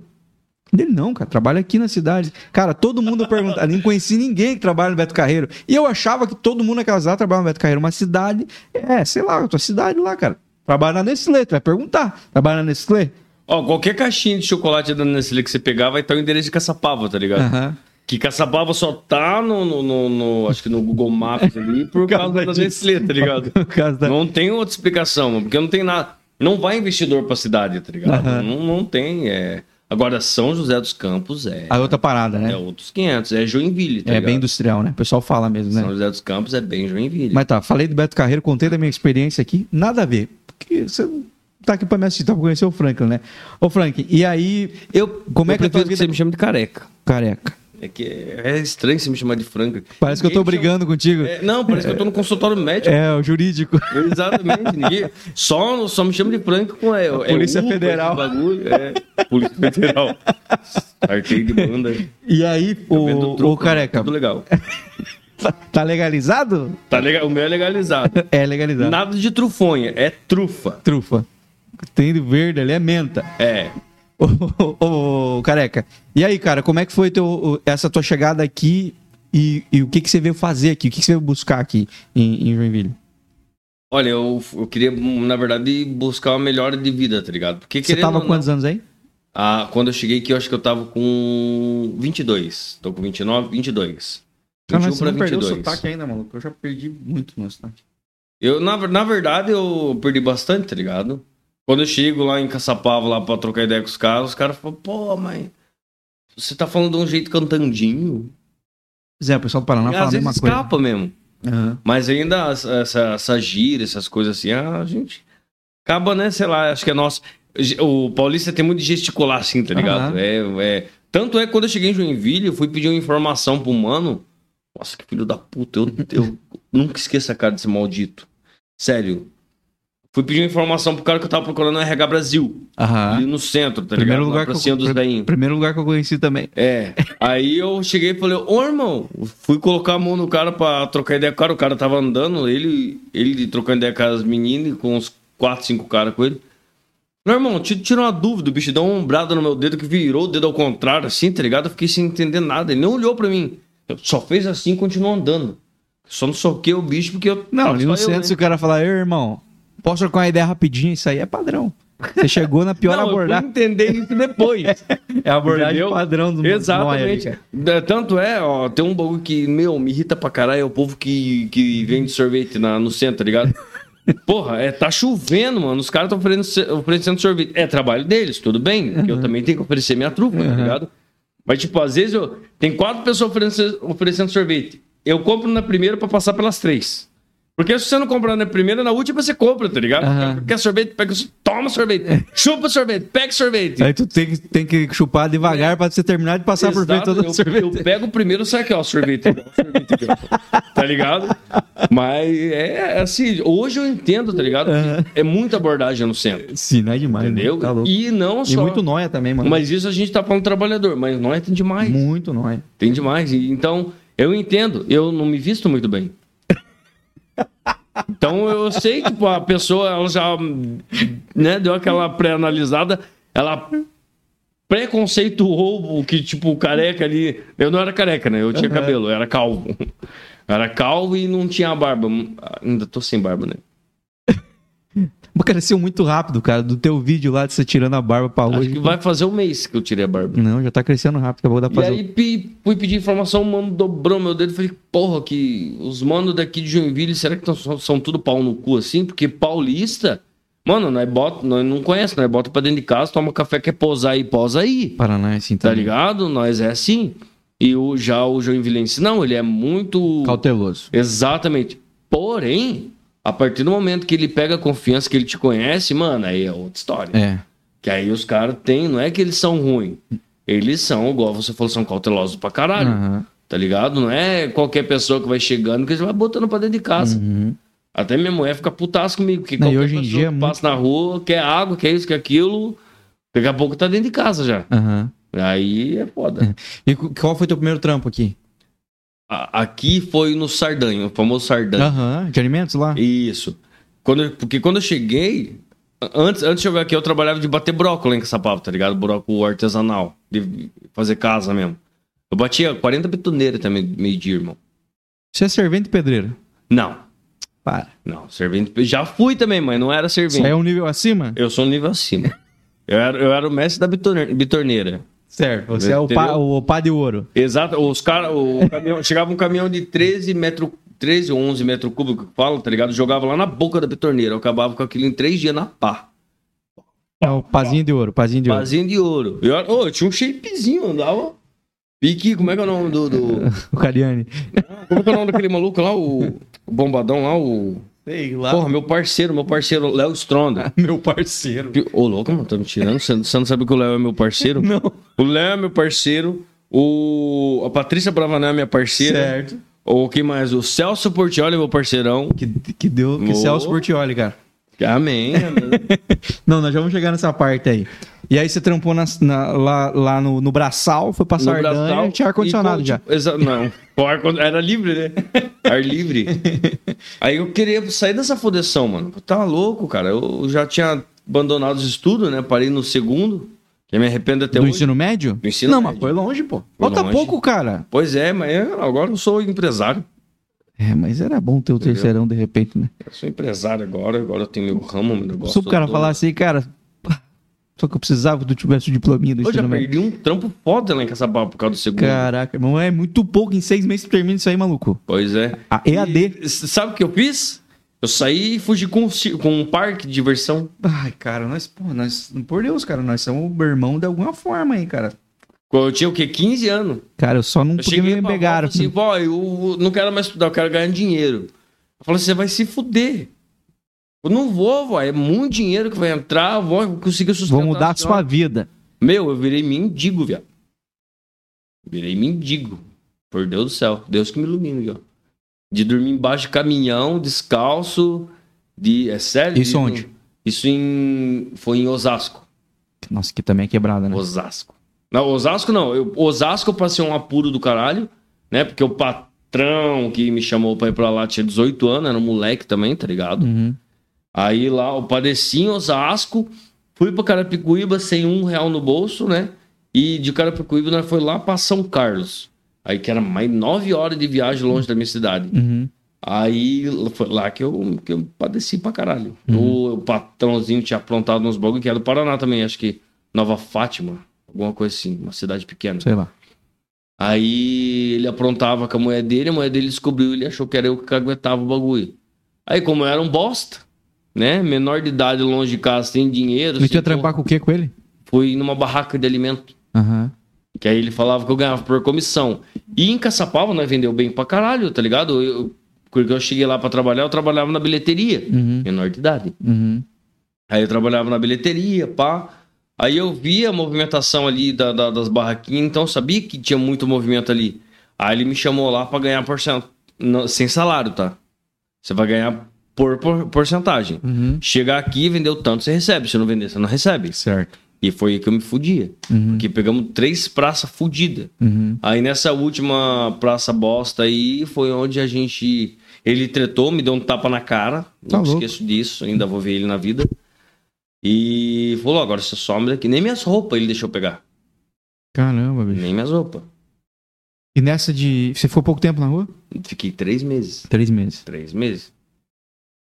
Ele não, cara, trabalha aqui na cidade. Cara, todo mundo perguntava, nem conheci ninguém que trabalha no Beto Carreiro. E eu achava que todo mundo naquela cidade trabalhava no Beto Carreiro. Uma cidade, é, sei lá, tua cidade lá, cara. Trabalha na Nestlé, tu vai perguntar. Trabalha na Nestlé? Ó, qualquer caixinha de chocolate da Nestlé que você pegar vai estar o endereço de Caçapava, tá ligado? Aham. Que Caçapava só tá no, no, no- no- acho que no Google Maps ali <laughs> por causa da. Nestlé, tá ligado? <laughs> Por causa da- Não tem outra explicação, mano, porque não tem nada. Não vai investidor pra cidade, tá ligado? Aham. Não, não tem. É... Agora, São José dos Campos é, A outra parada, é né? outros 500. É Joinville, tá É, ligado? bem industrial, né? O pessoal fala mesmo, né? São José dos Campos é bem Joinville. Mas tá, falei do Beto Carreiro, contei da minha experiência aqui, nada a ver. Porque você tá aqui pra me assistir, tá pra conhecer o Franklin, né? Ô, Frank, e aí, eu, como é eu que é a tua prefiro vida- você me chama de careca. careca? É que é estranho você me chamar de Franca. Parece que eu tô Ninguém brigando contigo. chama- É, não, parece que eu tô no consultório médico. É, o jurídico. Exatamente. Ninguém... Só, só me chama de Franco com é, é Polícia UPA, Federal. Bagulho, é, Polícia Federal. Arquei de banda. E aí, o, truco, o careca, Tudo legal. <laughs> tá, <laughs> tá legalizado? Tá legal. O meu é legalizado. <laughs> É legalizado. Nada de trufonha, é trufa. Trufa. Tem de verde ali, é menta. É. <laughs> Ô, ô, ô, careca. E aí, cara, como é que foi teu, essa tua chegada aqui e, e o que, que você veio fazer aqui? O que, que você veio buscar aqui em, em Joinville? Olha, eu, eu queria, na verdade, buscar uma melhora de vida, tá ligado? Porque Você tava com não- quantos anos aí? Ah, quando eu cheguei aqui, eu acho que eu tava com 22. Tô com 29, 22. Cara, 21 mas você pra não perdeu o 22. sotaque ainda, maluco. Eu já perdi muito no sotaque. Eu, na, na verdade, eu perdi bastante, tá ligado? Quando eu chego lá em Caçapava, lá pra trocar ideia com os caras, os caras falam, pô, mas você tá falando de um jeito cantandinho. Zé, o pessoal do Paraná E fala a mesma coisa. escapa mesmo. Aham. Mas ainda essa, essa gira, essas coisas assim, a gente acaba, né, sei lá, acho que é nosso. O Paulista tem muito de gesticular assim, tá ligado? Aham. É, é... Tanto é que quando eu cheguei em Joinville, eu fui pedir uma informação pro mano. Nossa, que filho da puta, eu, eu nunca esqueço a cara desse maldito. Sério. Fui pedir uma informação pro cara que eu tava procurando no RH Brasil. Aham. Ali no centro, tá Primeiro ligado? lugar que eu- dos veinhos. Primeiro lugar que eu conheci também. É. Aí eu cheguei e falei, ô irmão, fui colocar a mão no cara pra trocar ideia com o cara. O cara tava andando, ele, ele trocando ideia com as meninas, com uns 4, 5 caras com ele. Meu irmão, tira uma dúvida, o bicho deu uma ombrada no meu dedo que virou o dedo ao contrário, assim, tá ligado? Eu fiquei sem entender nada. Ele nem olhou pra mim. Eu só fez assim e continuou andando. Só não soquei o bicho porque eu. Não, ali no eu, centro, se o cara falar, ei, irmão, posso trocar uma ideia rapidinho? Isso aí é padrão. Você chegou na pior Não, eu abordagem. entender isso depois. <laughs> É a abordagem Entendeu? padrão do Exatamente. Noia. É, Tanto é, ó, tem um bagulho que, meu, me irrita pra caralho, é o povo que, que vende sorvete na, no centro, tá ligado? <laughs> Porra, é, tá chovendo, mano. Os caras estão oferecendo, oferecendo sorvete. É trabalho deles, tudo bem. porque Eu também tenho que oferecer minha trufa, tá ligado? Mas, tipo, às vezes eu. Tem quatro pessoas oferecendo, oferecendo sorvete. Eu compro na primeira pra passar pelas três. Porque se você não comprar na primeira, na última você compra, tá ligado? Aham. Quer sorvete? Pega, toma sorvete. Chupa sorvete, pega sorvete. Aí tu tem, que- tem que chupar devagar pra você terminar de passar por frente Exato, todo o eu, sorvete. eu pego o primeiro, sai aqui, ó, sorvete. <laughs> sorvete aqui, ó. tá ligado? Mas é assim, hoje eu entendo, tá ligado? Aham. É muita abordagem no centro, Sim, não é demais. entendeu? Mano. Tá. E não E só. muito nóia também, mano. Mas isso a gente tá falando trabalhador, mas é tem demais. Muito nóia. Tem demais. E, Então, eu entendo, eu não me visto muito bem. Então eu sei que tipo, a pessoa ela já né, deu aquela pré-analisada, ela preconceituou o que, tipo, o careca ali. Eu não era careca, né? Eu tinha cabelo, eu era calvo. Eu era calvo e não tinha barba. Ainda tô sem barba, né? Cresceu muito rápido, cara. Do teu vídeo lá de você tirando a barba pra Acho hoje. que vai fazer um mês que eu tirei a barba. Não, já tá crescendo rápido. Acabou da E fazer. aí pi- fui pedir informação, o mano dobrou meu dedo. Falei, porra, que os manos daqui de Joinville, será que tão- são, são tudo pau no cu assim? Porque paulista, mano, nós, bota, nós não conhece, nós bota pra dentro de casa, toma café, quer posar aí, posa aí. Paraná, assim, Tá também. ligado? Nós é assim. E o, já o Joinvilense, não, ele é muito... Cauteloso. Exatamente. Porém, a partir do momento que ele pega a confiança, que ele te conhece, mano, aí é outra história. É. Que aí os caras têm, não é que eles são ruins. Eles são, igual você falou, são cautelosos pra caralho. Aham. Tá ligado? Não é qualquer pessoa que vai chegando que você vai botando pra dentro de casa. Uhum. Até minha mulher fica putaça comigo. Porque Não, hoje em dia é muito- passa na rua, quer água, quer isso, quer aquilo. Daqui a pouco tá dentro de casa já. Aham. Aí é foda. <laughs> E qual foi teu primeiro trampo aqui? Aqui foi no Sardanha, o famoso Sardanha. Aham. De alimentos lá? Isso. Quando, eu- porque quando eu cheguei, antes, antes de chegar aqui, eu trabalhava de bater brócolis em Caçapava, tá ligado? Brócolis artesanal, de fazer casa mesmo. Eu batia 40 betoneiras também, meio dia, irmão. Você é servente pedreiro? Não, Para. não, servente. Já fui também, mas não era servente. aí é um nível acima? Eu sou um nível acima. eu, era, eu era o mestre da bitorne- bitorneira. Certo. Você é o pá, o pá de ouro. Exato, os caras, o caminhão, chegava um caminhão de 13 metros, 13 ou 11 metros cúbicos, que fala, tá ligado? Jogava lá na boca da bitorneira, eu acabava com aquilo em três dias na pá. É o pazinho de ouro, pazinho de ouro. Pazinho de ouro. Eu, ô, eu tinha um shapezinho, andava. Pique, como é que é o nome do. do- <laughs> O Cariani. como é que é o nome daquele maluco lá? O, o bombadão lá, o. Sei lá. Porra, meu parceiro, meu parceiro, Léo Stronda. <laughs> Meu parceiro. Ô, louco, mano, tá me tirando? Você, não sabe que o Léo é meu parceiro? <laughs> Não. O Léo é meu parceiro. O, a Patrícia Bravanel é minha parceira. Certo. O que mais? O Celso Portioli é meu parceirão. Que, que deu. Que Ô. Celso Portioli, cara. Amém, amém. <laughs> Não, nós já vamos chegar nessa parte aí. E aí você trampou na- na- lá, lá no, no Braçal, foi pra No Braçal. tinha ar-condicionado E, já. exa- não, era livre, né? <laughs> Ar livre. Aí eu queria sair dessa fodeção, mano. Tava louco, cara. Eu já tinha abandonado os estudos, né? Parei no segundo, que me arrependo até Do hoje. ensino médio? Do ensino Não, médio. mas foi longe, pô. Falta pouco, cara. Pois é, mas eu- agora eu sou empresário. É, mas era bom ter o terceirão de repente, né? Eu sou empresário agora, agora eu tenho meu ramo, meu negócio. Se o cara todo. falar assim, cara, só que eu precisava tu tivesse o diplominha do Eu já perdi um trampo foda lá em Caçapava por causa do segundo. Caraca, irmão, é muito pouco. Em seis meses tu termina isso aí, maluco. Pois é. A EAD. E sabe o que eu fiz? Eu saí e fugi com, um com um parque de diversão. Ai, cara, nós, pô, nós, por Deus, cara, nós somos o irmão de alguma forma aí, cara. Eu tinha o quê? 15 anos. Cara, eu só não Eu podia cheguei me pegar. assim, vó, eu não quero mais estudar, eu quero ganhar dinheiro. Eu falei, você vai se fuder. Eu não vou, vó, é muito dinheiro que vai entrar, vou conseguir sustentar. Vou mudar a senhora." sua vida. Meu, eu virei mendigo, viado. Virei mendigo. Por Deus do céu. Deus que me ilumine, viu? De dormir embaixo de caminhão, descalço. De... É sério? Isso De- onde? Isso em... foi em Osasco. Nossa, que também é quebrada, né? Osasco. Não, Osasco não. Eu, Osasco eu passei um apuro do caralho, né? Porque o patrão que me chamou pra ir pra lá tinha 18 anos, era um moleque também, tá ligado? Uhum. Aí lá eu padeci em Osasco, fui pra Carapicuíba sem um real no bolso, né? E de Carapicuíba nós foi lá pra São Carlos. Aí que era mais nove horas de viagem longe da minha cidade. Uhum. Aí foi lá que eu, que eu padeci pra caralho. O, o patrãozinho tinha aprontado uns bagulho, que era do Paraná também, acho que Nova Fátima, alguma coisa assim, uma cidade pequena. Sei lá. Aí ele aprontava com a mulher dele, a mulher dele descobriu, ele achou que era eu que aguentava o bagulho. Aí, como eu era um bosta, né? Menor de idade, longe de casa, sem dinheiro. E tu ia trampar com o que com ele? Fui numa barraca de alimento. Aham. Que aí ele falava que eu ganhava por comissão. E em Caçapava nós vendeu bem pra caralho, tá ligado? Eu- porque eu cheguei lá pra trabalhar, eu trabalhava na bilheteria, Uhum. menor de idade. Uhum. Aí eu trabalhava na bilheteria, pá. Aí eu via a movimentação ali da- da- das barraquinhas, então eu sabia que tinha muito movimento ali. Aí ele me chamou lá pra ganhar porcento, sem salário, tá? Você vai ganhar por, por porcentagem. Uhum. Chegar aqui, vendeu tanto, você recebe. Se não vender, você não recebe. Certo. E foi aí que eu me fudia. Uhum. Porque pegamos três praças fudidas. Uhum. Aí nessa última praça bosta aí, foi onde a gente. Ele tretou, me deu um tapa na cara. Tá não louco. esqueço disso, ainda vou ver ele na vida. E falou: agora você some daqui. Nem minhas roupas ele deixou pegar. Caramba, bicho. Nem minhas roupas. E nessa de. Você ficou pouco tempo na rua? Fiquei três meses. Três meses. Três meses.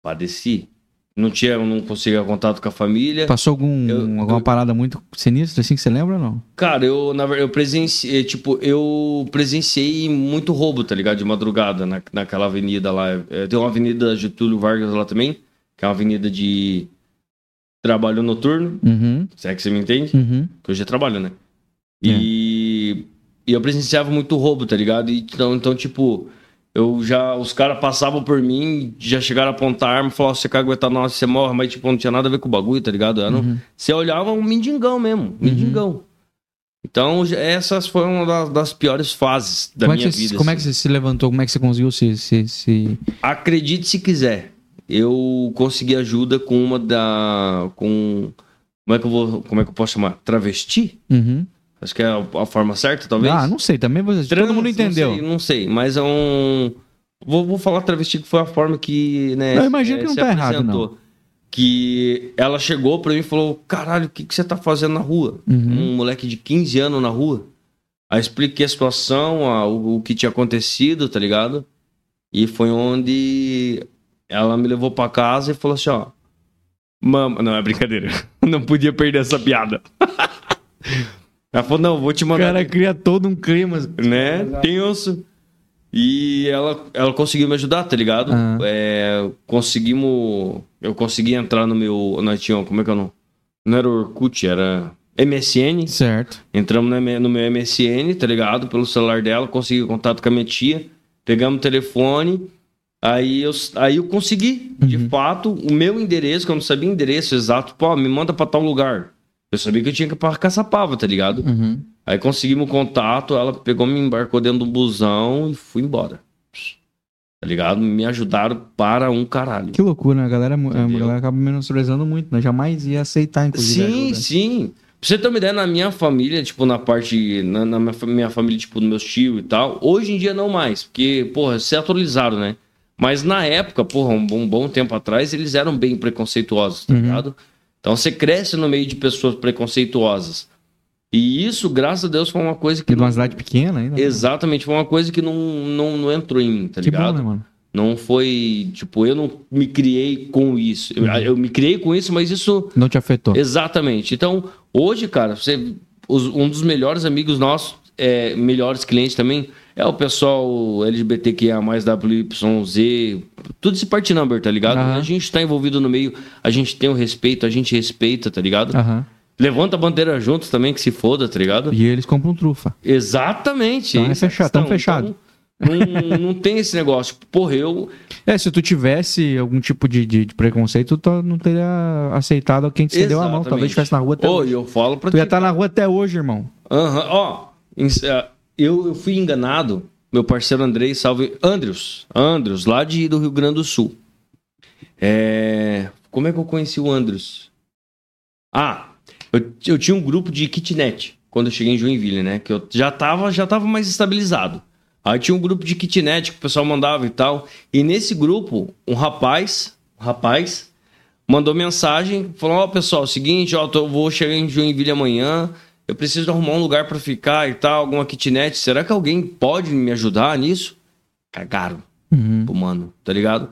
Padeci. Não tinha, não conseguia contato com a família. Passou algum, Eu- alguma eu- parada muito sinistra, assim, que você lembra ou não? Cara, eu, na verdade, eu presenciei, tipo, eu presenciei muito roubo, tá ligado? De madrugada na, naquela avenida lá. É, tem uma avenida Getúlio Vargas lá também, que é uma avenida de trabalho noturno, Uhum. se é que você me entende? Uhum. Que hoje é trabalho, né? E, e eu presenciava muito roubo, tá ligado? E, então, então, tipo, eu já. Os caras passavam por mim, já chegaram a apontar a arma e falavam: você quer aguentar nós, você morre, mas, tipo, não tinha nada a ver com o bagulho, tá ligado? Era um- Uhum. você olhava um mendigão mesmo, mendigão. Então, já- essas foram uma das, das piores fases da como, é minha você, vida. como é que assim. você se levantou? Como é que você conseguiu se. se, se... Acredite se quiser. Eu consegui ajuda com uma da. com. Como é que eu vou. Como é que eu posso chamar? Travesti? Uhum. Acho que é a, a forma certa, talvez. Ah, não sei, também você, Trans, todo mundo entendeu. Não sei, não sei, mas é um. Vou, vou falar travesti que foi a forma que, né? Eu imagino que não tá errado, apresentou. Que ela chegou pra mim e falou: Caralho, o que, que você tá fazendo na rua? Uhum. Um moleque de 15 anos na rua. Aí expliquei a situação, a- o, o que tinha acontecido, tá ligado? E foi onde ela me levou pra casa e falou assim: Ó, mama. Não, é brincadeira. <laughs> Não podia perder essa piada. <laughs> ela falou: Não, vou te O mandar cara cria todo um clima. né? Tenso. E ela, ela conseguiu me ajudar, tá ligado? Ah. É, conseguimos. Eu consegui entrar no meu. Nós tínhamos. Como é que eu não. Não era Orkut, era MSN. Certo. Entramos no meu MSN, tá ligado? Pelo celular dela, consegui contato com a minha tia. Pegamos o telefone. Aí eu, aí eu consegui, de fato, o meu endereço, que eu não sabia o endereço exato. Pô, me manda pra tal lugar. Eu sabia que eu tinha que ir pra Caçapava, tá ligado? Uhum. Aí conseguimos contato, ela pegou, me embarcou dentro do busão e fui embora. Tá ligado? Me ajudaram para um caralho. Que loucura, né? A galera, a Entendeu? galera acaba menosprezando muito, né? Jamais ia aceitar, inclusive. Sim, ajuda. sim. Pra você ter uma ideia, na minha família, tipo, na parte. Na, na minha, fa- minha família, tipo, dos meus tios e tal, hoje em dia não mais. Porque, porra, se atualizaram, né? Mas na época, porra, um bom, bom tempo atrás, eles eram bem preconceituosos, tá Uhum. ligado? Então você cresce no meio de pessoas preconceituosas. E isso, graças a Deus, foi uma coisa que. E de uma cidade pequena ainda. né? Exatamente, foi uma coisa que não, não, não entrou em mim, tá Que bom, ligado? né, mano? Não foi, tipo, eu não me criei com isso. Eu, eu me criei com isso, mas isso. Não te afetou. Exatamente. Então, hoje, cara, você, os- um dos melhores amigos nossos, é, melhores clientes também, é o pessoal LGBTQIA, WYZ, tudo esse part number, tá ligado? Aham. A gente tá envolvido no meio, a gente tem o respeito, a gente respeita, tá ligado? Aham. Levanta a bandeira juntos também, que se foda, tá ligado? E eles compram trufa. Exatamente. Então é essa fechado, questão. tão fechado. Então, não, não tem esse negócio. Porra, eu. É, se tu tivesse algum tipo de, de, de preconceito, tu não teria aceitado quem te cedeu a mão. Talvez estivesse na rua até Ô, hoje. eu falo pra Tu ia ti. estar na rua até hoje, irmão. Aham, Ó, em- eh, eu, eu fui enganado. Meu parceiro Andrei, salve. Andrews. Andrews, lá de, do Rio Grande do Sul. É, Como é que eu conheci o Andrews? Ah, eu, eu tinha um grupo de kitnet quando eu cheguei em Joinville, né? Que eu já tava, já tava mais estabilizado. Aí tinha um grupo de kitnet que o pessoal mandava e tal. E nesse grupo, um rapaz, um rapaz, mandou mensagem, falou: Ó, pessoal, é seguinte, ó, eu vou chegar em Joinville amanhã. Eu preciso arrumar um lugar pra ficar e tal, alguma kitnet. Será que alguém pode me ajudar nisso? Cagaram Uhum. pro mano, tá ligado?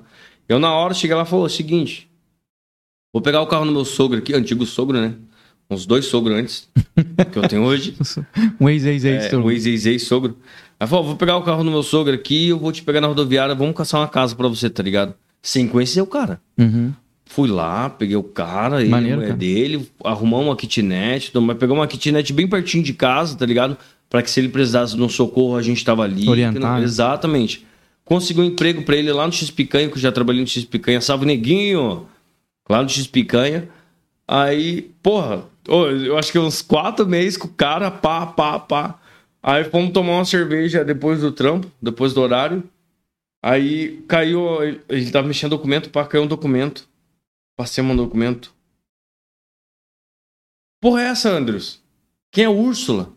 Eu na hora cheguei lá e falou: seguinte, vou pegar o carro do meu sogro aqui, antigo sogro, né? Uns dois sogros antes, <laughs> que eu tenho hoje. Um ex-ex-ex. É, o ex-ex-sogro. Aí falou: vou pegar o carro do meu sogro aqui, eu vou te pegar na rodoviária, vamos caçar uma casa pra você, tá ligado? Sem conhecer o cara. Uhum. Fui lá, peguei o cara, ele, Maneiro, mulher cara. dele, arrumamos uma kitnet, mas pegamos uma kitnet bem pertinho de casa, tá ligado? Pra que se ele precisasse de um socorro, a gente tava ali. Orientar, não- né? Exatamente. consegui um emprego pra ele lá no X Picanha, que eu já trabalhei no X Picanha, salve neguinho, lá no X Picanha. Aí, porra, eu acho que uns quatro meses com o cara, pá, pá, pá. Aí fomos tomar uma cerveja depois do trampo, depois do horário. Aí caiu, ele- ele tava mexendo documento, pá, caiu um documento. Passei um documento. Porra, é essa, Andrews? Quem é Úrsula?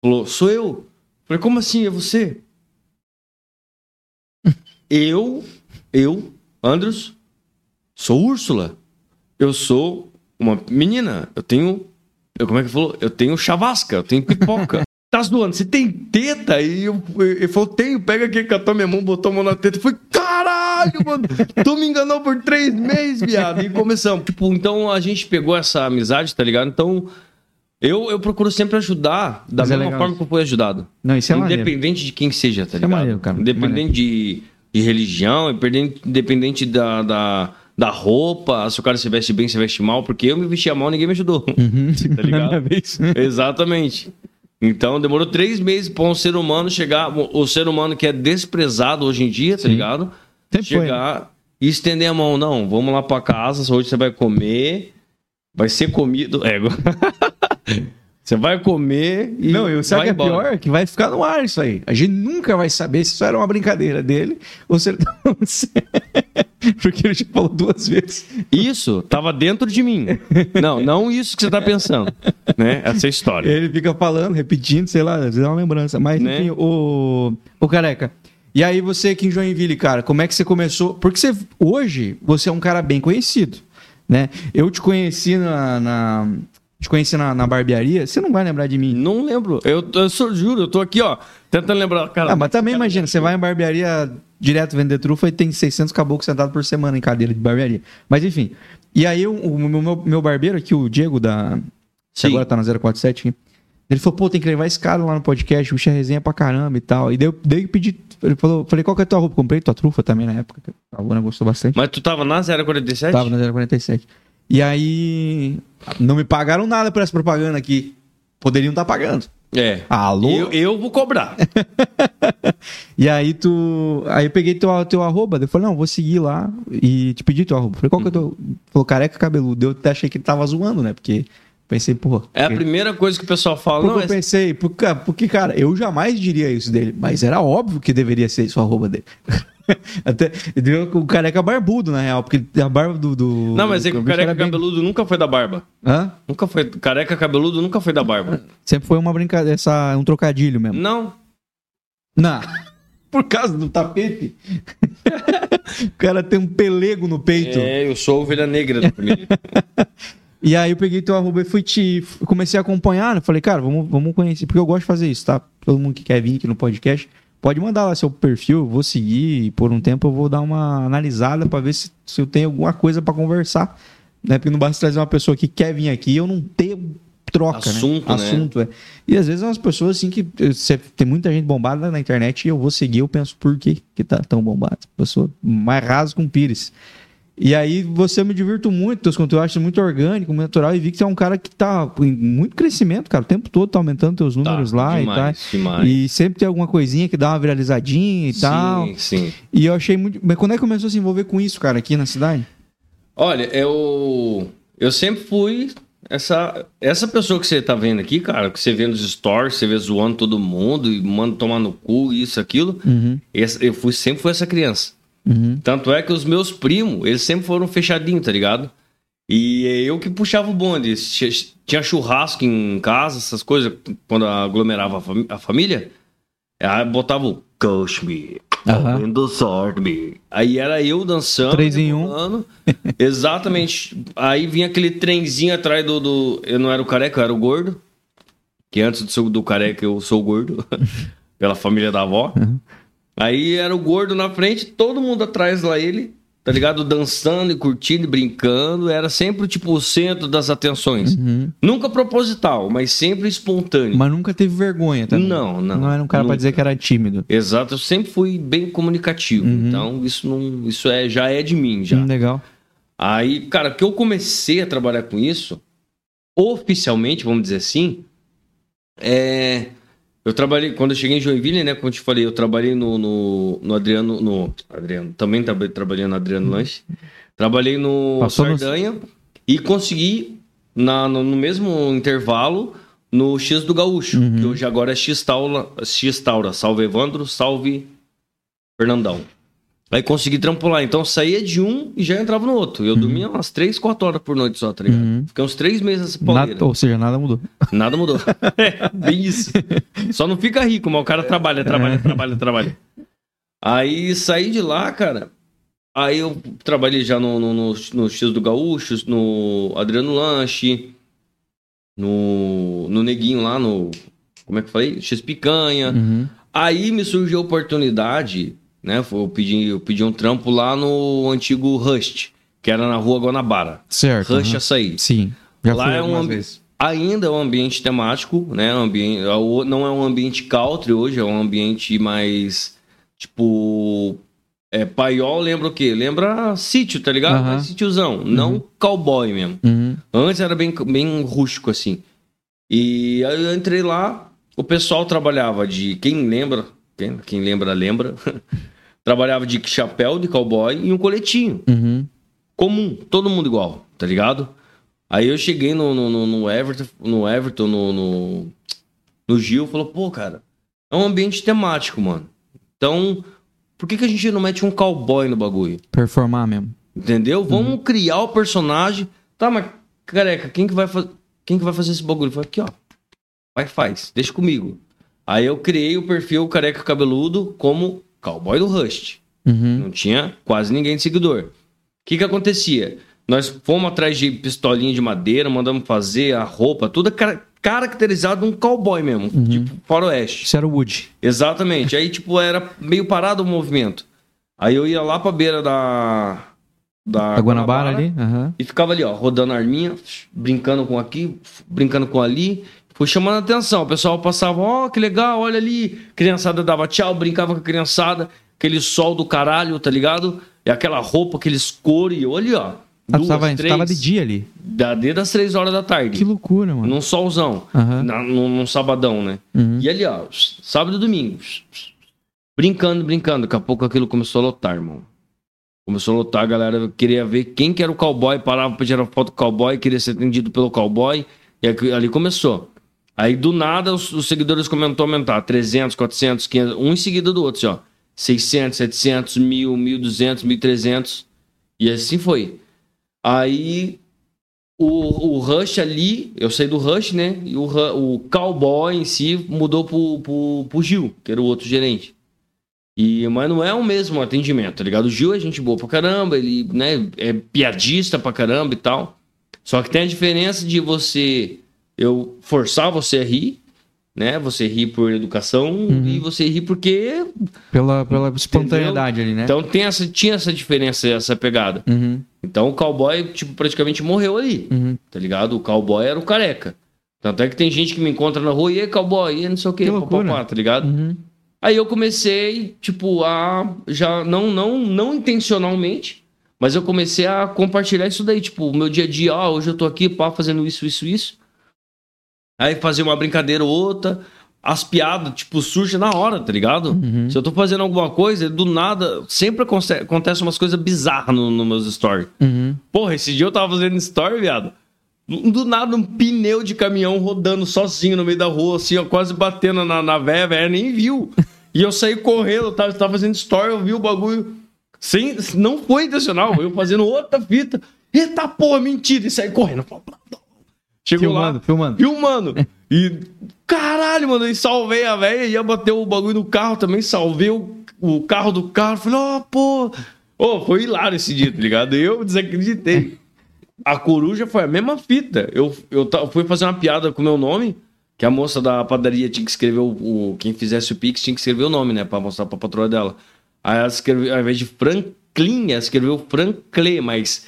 Falou, sou eu. Falei, como assim? É você? <laughs> eu, eu, Andrews, sou Úrsula. Eu sou uma menina. Eu tenho. Eu, como é que falou? Eu tenho chavasca, eu tenho pipoca. Tá zoando? Você tem teta? E eu, ele falou, tenho. Pega aqui, catou minha mão, botou a mão na teta. Eu falei, caralho, mano. Tu me enganou por três meses, viado. E começamos. Tipo, então a gente pegou essa amizade, tá ligado? Então. Eu, eu procuro sempre ajudar da Mas é mesma legal forma que eu fui ajudado. Não, isso é maneiro. Independente de quem seja, tá Isso é ligado? maneiro, cara. Independente de, de religião, independente, da, da, da roupa, se o cara se veste bem, se veste mal, porque eu me vestia mal, ninguém me ajudou. Uhum. <laughs> Tá ligado? <laughs> Exatamente. Então demorou três meses para um ser humano chegar, o ser humano que é desprezado hoje em dia, tá Sim. ligado? Foi, né? chegar e estender a mão. Não, vamos lá pra casa, hoje você vai comer, vai ser comido. Ego. <laughs> você vai comer e. Não, eu sabe vai que é embora. pior? Que vai ficar no ar isso aí. A gente nunca vai saber se isso era uma brincadeira dele ou se ele tá. <laughs> Porque ele já falou duas vezes. Isso tava dentro de mim. Não, não isso que você tá pensando. Né? Essa é história. Ele fica falando, repetindo, sei lá, vezes é uma lembrança. Mas, Né? enfim, o, o Careca. E aí, você aqui em Joinville, cara, como é que você começou? Porque você, hoje, você é um cara bem conhecido, né? Eu te conheci na... na- te conheci na, na barbearia, você não vai lembrar de mim. Não lembro. Eu, eu sou, juro, eu tô aqui, ó, tentando lembrar. Cara, Ah, mas também imagina, você vai em barbearia direto vender trufa e tem 600 caboclos sentados por semana em cadeira de barbearia. Mas enfim. E aí o, o meu, meu- barbeiro aqui, o Diego da... Que agora tá na 047 aqui. Ele falou, pô, tem que levar esse cara lá no podcast, o bicho é resenha pra caramba e tal. E daí eu, daí eu pedi, ele falou, falei, qual que é a tua roupa? Comprei tua trufa também na época. A Luana gostou bastante. Mas tu tava na 047? Tava na 047. E aí, não me pagaram nada por essa propaganda aqui. Poderiam estar pagando. É. Alô? Eu, eu vou cobrar. <laughs> E aí tu. Aí eu peguei teu, teu arroba, eu falei, não, vou seguir lá e te pedi teu arroba. Falei, qual que é o teu. Falou, careca cabeludo. Eu até achei que ele tava zoando, né? Porque pensei, pô. É a primeira coisa que o pessoal fala. porque Não, eu é... pensei, porque, porque, cara, eu jamais diria isso dele, mas era óbvio que deveria ser isso o arroba dele. <laughs> <laughs> Até deu o careca barbudo, na real, porque a barba do. do Não, mas é que do o careca bem- cabeludo nunca foi da barba. Hã? Nunca foi. Careca cabeludo nunca foi da barba. Sempre foi uma brincadeira, essa, um trocadilho mesmo. Não. Não. <laughs> Por causa do tapete. <laughs> o cara tem um pelego no peito. É, eu sou ovelha negra família. E aí eu peguei teu arroba e fui te. Comecei a acompanhar, né? Falei, cara, vamos, vamos conhecer. Porque eu gosto de fazer isso, tá? Todo mundo que quer vir aqui no podcast, pode mandar lá seu perfil, vou seguir e por um tempo eu vou dar uma analisada pra ver se, se eu tenho alguma coisa pra conversar. Né? Porque não basta trazer uma pessoa que quer vir aqui e eu não tenho troca, Assunto, né? né? Assunto, é. E às vezes umas pessoas assim que. eh, tem muita gente bombada na internet e eu vou seguir, eu penso, por que que tá tão bombado? Pessoa mais rasa com um pires. E aí você me divirto muito, teus conteúdos eu acho muito orgânico, muito natural, e vi que você é um cara que tá em muito crescimento, cara. O tempo todo tá aumentando teus números Tá, lá demais, e tal. demais. E sempre tem alguma coisinha que dá uma viralizadinha e tal. Sim, sim. E eu achei muito. Mas quando é que começou a se envolver com isso, cara, aqui na cidade? Olha, eu. Eu sempre fui essa, essa pessoa que você tá vendo aqui, cara, que você vê nos stories, você vê zoando todo mundo e manda tomar no cu, isso, aquilo. Uhum. Essa- eu fui, sempre fui essa criança. Uhum. Tanto é que os meus primos, eles sempre foram fechadinhos, tá ligado? E eu que puxava o bonde. Tinha- churrasco em casa, essas coisas, quando aglomerava a, fami- a família. Aí botava o Coach Me, Aham. Comendo Sword Me. Aí era eu dançando. Três em um. <laughs> Exatamente. Aí vinha aquele trenzinho atrás do, do. Eu não era o careca, eu era o gordo. Que antes ser do careca eu sou o gordo. <laughs> pela família da avó. Aí era o gordo na frente, todo mundo atrás lá ele, tá ligado? Dançando e curtindo e brincando. Era sempre, tipo, o centro das atenções. Uhum. Nunca proposital, mas sempre espontâneo. Mas nunca teve vergonha, tá? Não, não. Não era um cara pra Nunca. dizer que era tímido. Exato, eu sempre fui bem comunicativo. Uhum. Então, isso não. Isso é, já é de mim, já. Hum, legal. Aí, cara, que eu comecei a trabalhar com isso, oficialmente, vamos dizer assim, é. Eu trabalhei, quando eu cheguei em Joinville, né? Como eu te falei, eu trabalhei no, no, no Adriano. No Adriano, também tra- trabalhei no Adriano Lanche. Trabalhei no Passou no- Sardanha e consegui, na, no, no mesmo intervalo, no X do Gaúcho, Uhum. que hoje agora é X Taura, X Taura. Salve Evandro, salve Fernandão. Aí consegui trampo lá. Então saía de um e já entrava no outro. Eu dormia umas 3, 4 horas por noite só, tá ligado? Uhum. Fiquei uns 3 meses nessa pauleira. Nada, ou seja, nada mudou. Nada mudou. É, <laughs> <laughs> bem isso. Só não fica rico, mas o cara trabalha, trabalha, trabalha, trabalha. Aí saí de lá, cara. Aí eu trabalhei já no, no, no, no X do Gaúcho, no Adriano Lanche, no, no Neguinho lá, no. Como é que eu falei? X Picanha. Uhum. Aí me surgiu a oportunidade, né? Eu pedi, eu pedi um trampo lá no antigo Rust, que era na rua Guanabara. Certo. Rush uhum. Açaí. Sim. Já Lá é um ambi-. Ainda é um ambiente temático, né? Um ambiente, é não é um ambiente country hoje, é um ambiente mais tipo. É, paiol lembra o quê? Lembra sítio, tá ligado? Aham. Mais sítiozão, não cowboy mesmo. Uhum. Antes era bem, bem rústico assim. E aí eu entrei lá, o pessoal trabalhava de. Quem lembra, quem, quem lembra, lembra. <laughs> trabalhava de chapéu de cowboy e um coletinho Uhum. comum, todo mundo igual, tá ligado? Aí eu cheguei no, no, no- Everton, no Everton, no, no, no Gil, falou, pô, cara, é um ambiente temático, mano. Então, por que, que a gente não mete um cowboy no bagulho? Performar mesmo. Entendeu? Vamos criar o personagem. Tá, mas, careca, quem que vai, fa- quem que vai fazer esse bagulho? Foi aqui, ó. Vai, faz, deixa comigo. Aí eu criei o perfil Careca Cabeludo como cowboy do Rust. Uhum. Não tinha quase ninguém de seguidor. O que que acontecia? Nós fomos atrás de pistolinha de madeira, mandamos fazer a roupa, tudo caracterizado um cowboy mesmo, tipo faroeste. Isso era o Wood. Exatamente. Aí, tipo, era meio parado o movimento. Aí eu ia lá pra beira da... Da, A Guanabara ali? Aham. E ficava ali, ó, rodando a arminha, brincando com aqui, brincando com ali. Fui chamando a atenção. O pessoal passava, ó, que legal, olha ali. Criançada dava tchau, brincava com a criançada. Aquele sol do caralho, tá ligado? E aquela roupa, aqueles cores. Ali, ó. Ah, duas, tava, três, tava de dia ali. Da, desde as três horas da tarde. Que loucura, mano. Num solzão. Aham. Na- num, num sabadão, né? Uhum. E ali, ó, sábado e domingo. Brincando, brincando. Daqui a pouco aquilo começou a lotar, irmão. Começou a lotar, a galera queria ver quem que era o cowboy, parava pra tirar foto do cowboy, queria ser atendido pelo cowboy. E aqui- ali começou. Aí do nada os, os seguidores a aumentar. 300, 400, 500, um em seguida do outro, assim, ó. 600, 700, 1000, 1200, 1300. E assim foi. Aí o, o Rush ali, eu saí do Rush, né? E o, o cowboy em si mudou pro, pro, pro Gil, que era o outro gerente. E, mas não é o mesmo atendimento, tá ligado? O Gil é gente boa pra caramba, ele né, é piadista pra caramba e tal. Só que tem a diferença de você. Eu forçar você a rir, né? Você ri por educação e você ri porque. Pela, pela espontaneidade ali, né? Então tem essa, tinha essa diferença, essa pegada. Uhum. Então o cowboy, tipo, praticamente morreu ali. Uhum. Tá ligado? O cowboy era o careca. Tanto é que tem gente que me encontra na rua e aí, cowboy, e não sei o que, papapá, tá ligado? Uhum. Aí eu comecei, tipo, a. Já não, não, não intencionalmente, mas eu comecei a compartilhar isso daí. Tipo, o meu dia a dia, ó, hoje eu tô aqui, pá, fazendo isso, isso, isso. Aí fazer uma brincadeira ou outra. As piadas, tipo, surgem na hora, tá ligado? Uhum. Se eu tô fazendo alguma coisa, do nada, sempre aconte- acontece umas coisas bizarras nos no meus stories. Uhum. Porra, esse dia eu tava fazendo story, viado. Do nada, um pneu de caminhão rodando sozinho no meio da rua, assim, ó, quase batendo na, na véia, véia nem viu. E eu saí correndo, eu tava, tava fazendo story, eu vi o bagulho. Sem, não foi intencional, eu fazendo outra fita. Eita porra, mentira! E saí correndo. Chegou Filmando, lá, filmando. filmando. E caralho, mano, e salvei a velha, ia bater o bagulho no carro também, salvei o, o carro do carro. Falei, ó, pô. Ô, foi hilário esse dia, tá ligado? Eu desacreditei. A coruja foi a mesma fita. Eu, eu fui fazer uma piada com o meu nome, que a moça da padaria tinha que escrever o, o- Quem fizesse o Pix tinha que escrever o nome, né? Pra mostrar pra patroa dela. Aí ela escreveu, ao invés de Franklin, ela escreveu Franklin, mas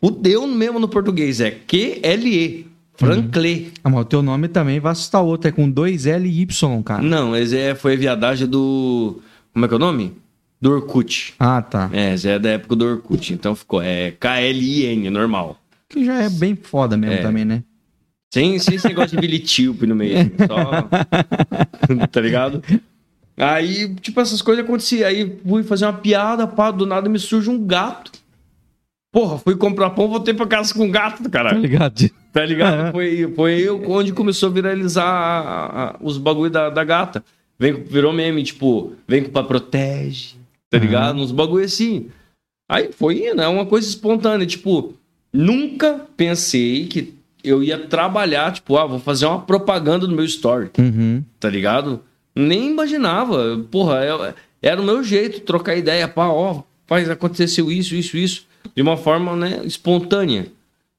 fudeu mesmo no português. É Q-L-E. Franklin. Ah, mas o teu nome também vai assustar outro. É com dois L e Y, cara. Não, esse é, foi a viadagem do. Como é que é o nome? Do Orkut. Ah, tá. É, esse é da época do Orkut. Então ficou. É K-L-I-N, normal. Que já é bem foda mesmo É. também, né? Sem, sem esse negócio de bilitíope no meio. assim, Só. <laughs> tá ligado? Aí, tipo, essas coisas aconteciam. Aí fui fazer uma piada, pá, do nada me surge um gato. Porra, fui comprar pão, voltei pra casa com gato, Tá caralho. ligado? Tá ligado? Aham. Foi, foi eu onde começou a viralizar a- a- os bagulho da, da gata. Vem, virou meme, tipo, vem com pra protege, tá ligado? Uns bagulho assim. Aí foi indo, é uma coisa espontânea. Tipo, nunca pensei que eu ia trabalhar, tipo, ah, vou fazer uma propaganda no meu story, Uhum. tá ligado? Nem imaginava. Porra, eu- era o meu jeito, trocar ideia, pá, ó, faz, aconteceu isso, isso, isso, de uma forma, né, espontânea.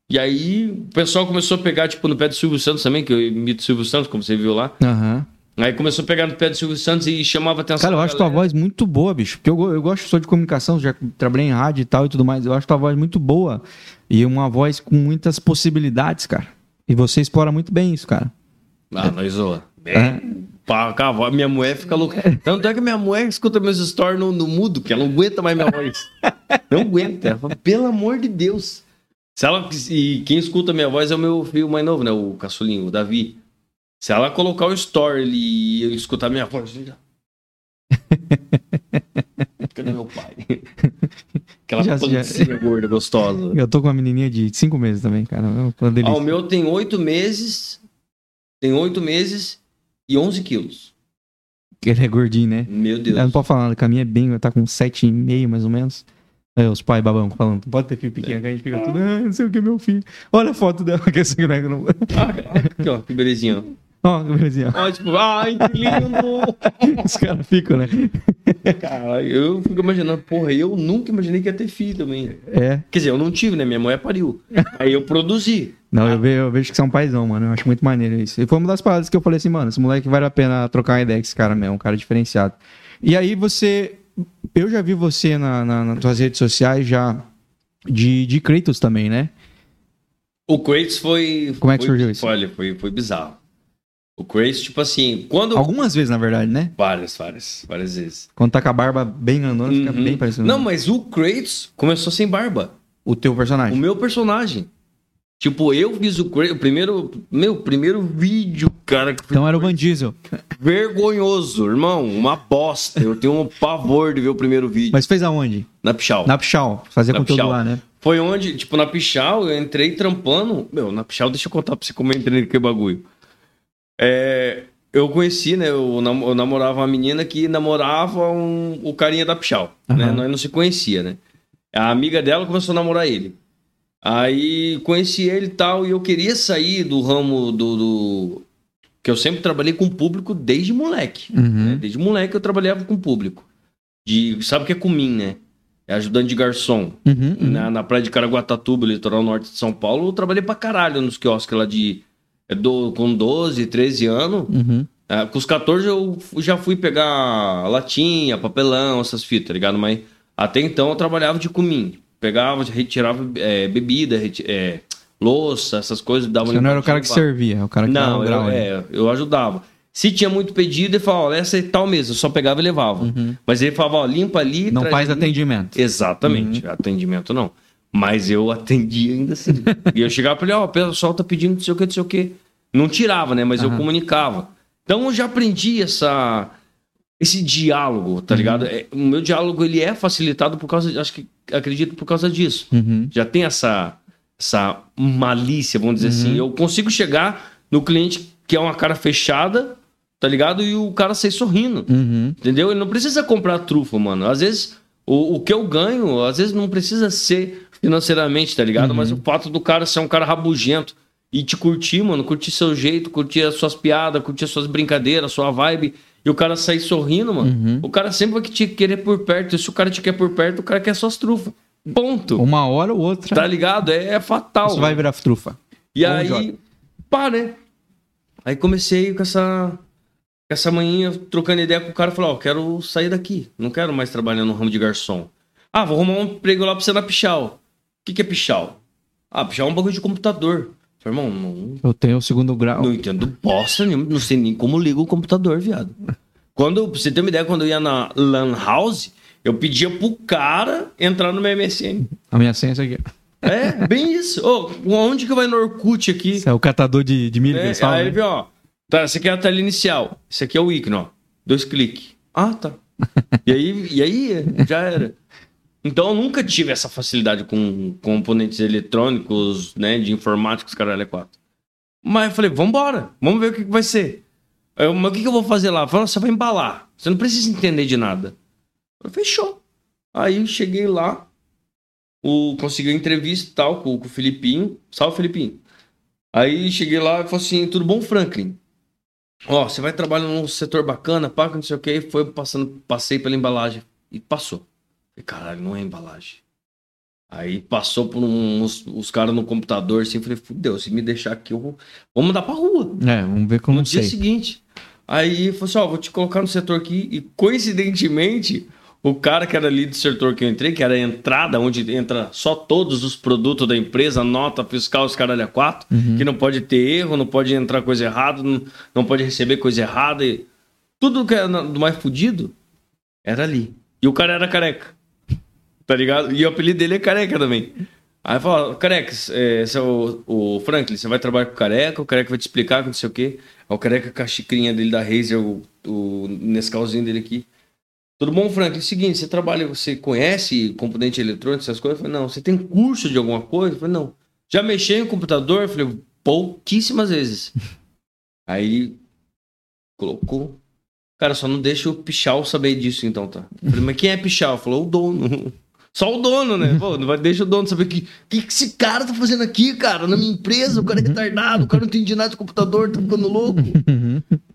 E aí o pessoal começou a pegar, tipo, no pé do Silvio Santos também, que eu imito o Silvio Santos, como você viu lá. Aham. Aí começou a pegar no pé do Silvio Santos e chamava atenção. Cara, eu acho tua voz muito boa, bicho. Porque eu, eu gosto só de comunicação, já trabalhei em rádio e tal e tudo mais. Eu acho tua voz muito boa. E uma voz com muitas possibilidades, cara. E você explora muito bem isso, cara. Ah, nós zoa. É. Pá, minha mulher fica louca. Tanto é que minha mulher escuta meus stories no, no mudo, que ela não aguenta mais minha voz. Não aguenta. Ela fala, pelo amor de Deus. Se ela, e quem escuta minha voz é o meu filho mais novo, né? O caçulinho, o Davi. Se ela colocar o story e eu escutar minha voz, já... <laughs> Cadê meu pai? Aquela Já- já- pancinha gorda, gostosa. Eu tô com uma menininha de cinco meses também, cara. É Ah, o meu tem oito meses. Tem oito meses e 11 quilos. Ele é gordinho, né? Meu Deus. Eu não pode falar nada, que a minha é bem, tá com sete e meio, mais ou menos. É, os pais babão falando, pode ter filho pequeno, que a gente fica tudo, ah, não sei o que é meu filho. Olha a foto dela, <laughs> que esse boneco não... Ah, aqui, ó, que belezinha. Ó, que belezinha. Ó, tipo, ai, que lindo. <laughs> Os caras ficam, né? Cara, eu fico imaginando, porra, eu nunca imaginei que ia ter filho também. É. Quer dizer, eu não tive, né? Minha mulher pariu. Aí eu produzi. Não, eu vejo, eu vejo que você é um paizão, mano. Eu acho muito maneiro isso. E foi uma das paradas que eu falei assim, mano, esse moleque vale a pena trocar uma ideia com esse cara mesmo, um cara diferenciado. E aí você. Eu já vi você na, na, nas tuas redes sociais já de, de Kratos também, né? O Kratos foi. Como é que foi- surgiu isso? Olha, foi, foi bizarro. O Kratos, tipo assim, quando. Algumas vezes, na verdade, né? Várias, várias, várias vezes. Quando tá com a barba bem fica Uhum. bem parecido. Não, mas o Kratos começou sem barba. O teu O personagem. meu personagem. Tipo, eu fiz o, Kratos- o primeiro. Meu, primeiro vídeo, cara. Que Então era o Van Diesel. vergonhoso, irmão. Uma bosta. Eu tenho um pavor de ver o primeiro vídeo. Mas fez aonde? Na Pichal. Na Pichal. Fazia Na conteúdo Pichau. lá, né? Foi onde, tipo, na Pichal, eu entrei trampando. Meu, na Pichal, deixa eu contar pra você como eu entrei naquele bagulho. É, eu conheci, né? Eu, nam- eu namorava uma menina que namorava um- o carinha da Pichal. Né? Aham. Nós não se conhecia, né? A amiga dela começou a namorar ele. Aí conheci ele e tal, e eu queria sair do ramo do. do- Que eu sempre trabalhei com público desde moleque. né? Uhum. Desde moleque eu trabalhava com público. De, sabe o que é comim, né? É ajudante de garçom. Uhum, uhum. Na, na praia de Caraguatatuba, litoral norte de São Paulo, eu trabalhei pra caralho nos quiosques lá de. É, do- com 12, 13 anos. Uhum. É, com os 14 eu já fui pegar latinha, papelão, essas fitas, tá ligado? Mas até então eu trabalhava de comim. Pegava, retirava é, bebida, reti- é, louça, essas coisas. Dava Você não era o cara que pá. servia, é o cara que Não, eu, ali. é, eu ajudava. Se tinha muito pedido, ele falava, olha, essa é tal mesmo, eu só pegava e levava. Mas ele falava, ó, limpa ali. Uhum. Não faz ali. atendimento. Exatamente, Uhum. atendimento não. Mas eu <laughs> atendia ainda assim. e eu chegava pra ele, ó, o pessoal tá pedindo não sei o que, não sei o que. Não tirava, né? Mas eu Aham. comunicava. Então eu já aprendi essa, esse diálogo, Uhum. tá ligado? É, O meu diálogo, ele é facilitado por causa, acho que, acredito por causa disso. Uhum. Já tem essa, essa malícia, vamos dizer assim. Eu consigo chegar no cliente que é uma cara fechada, tá ligado? E o cara sair sorrindo. Uhum. Entendeu? Ele não precisa comprar trufa, mano. Às vezes, o, o que eu ganho, às vezes não precisa ser financeiramente, tá ligado? Mas o fato do cara ser um cara rabugento e te curtir, mano, curtir seu jeito, curtir as suas piadas, curtir as suas brincadeiras, sua vibe, e o cara sair sorrindo, mano, o cara sempre vai te querer por perto. E se o cara te quer por perto, o cara quer suas trufas. Ponto. Uma hora ou outra, Tá ligado? É, é fatal. isso vai virar trufa. E Ou aí, joga. pá, né? Aí comecei com essa, com essa manhinha, trocando ideia com o cara, falei, ó, quero sair daqui, não quero mais trabalhar no ramo de garçom. Ah, vou arrumar um emprego lá pra você na Pichal. O que, que é Pichal? Ah, Pichal é um bagulho de computador. Irmão, não, Eu tenho o segundo grau. não entendo bosta nenhuma, não sei nem como liga o computador, viado. Quando, pra você ter uma ideia, quando eu ia na Lan House, eu pedia pro cara entrar no meu MSN. A minha senha é essa aqui. É, bem isso. Ô, onde que vai no Orkut aqui? Isso é o catador de, de milho falam, Aí né? ele vê, ó. Tá, esse aqui é a tela inicial. Esse aqui é o ícone, ó. Dois cliques. Ah, tá. E aí, e aí já era. Então eu nunca tive essa facilidade com componentes eletrônicos, né? De informáticos, caralho, é quatro. Mas eu falei, vambora, vamos ver o que, que vai ser. Eu, mas o que, que eu vou fazer lá? Falei, você vai embalar. Você não precisa entender de nada. Falei, fechou. Aí cheguei lá, o, consegui entrevista tal com, com o Filipinho. Salve, Filipinho. Aí cheguei lá e falei assim, tudo bom, Franklin? Ó, você vai trabalhar num setor bacana, pá, não sei o que. Foi passando, passei pela embalagem e passou. Falei, caralho, não é embalagem. Aí passou por uns, os caras no computador assim, falei, fudeu, se me deixar aqui, eu vou, vou mandar pra rua. É, vamos ver como no sei. dia seguinte. Aí falou assim: ó, vou te colocar no setor aqui. E coincidentemente, o cara que era ali do setor que eu entrei, que era a entrada, onde entra só todos os produtos da empresa, nota fiscal, os caralho a quatro, que não pode ter erro, não pode entrar coisa errada, não, não pode receber coisa errada. E tudo que era do mais fudido era ali. E o cara era careca. Tá ligado? E o apelido dele é careca também. Aí fala, careca, é, esse é o, o Franklin, você vai trabalhar com o careca, o careca vai te explicar, não sei o quê. Aí o careca com a xicrinha dele da Razer, o, o Nescauzinho dele aqui. Tudo bom, Franklin? É seguinte, você trabalha, você conhece componente eletrônico, essas coisas? Eu falei, não. Você tem curso de alguma coisa? Eu falei, não. Já mexeu em computador? Eu falei, pouquíssimas vezes. <laughs> Aí, colocou. Cara, só não deixa o Pichal saber disso, então, tá? Eu falei, mas quem é Pichal? Falou, o dono. Só o dono, né? Pô, não vai deixa o dono saber o que, que, que esse cara tá fazendo aqui, cara, na minha empresa. O cara é retardado, o cara não entende nada de computador, tá ficando louco.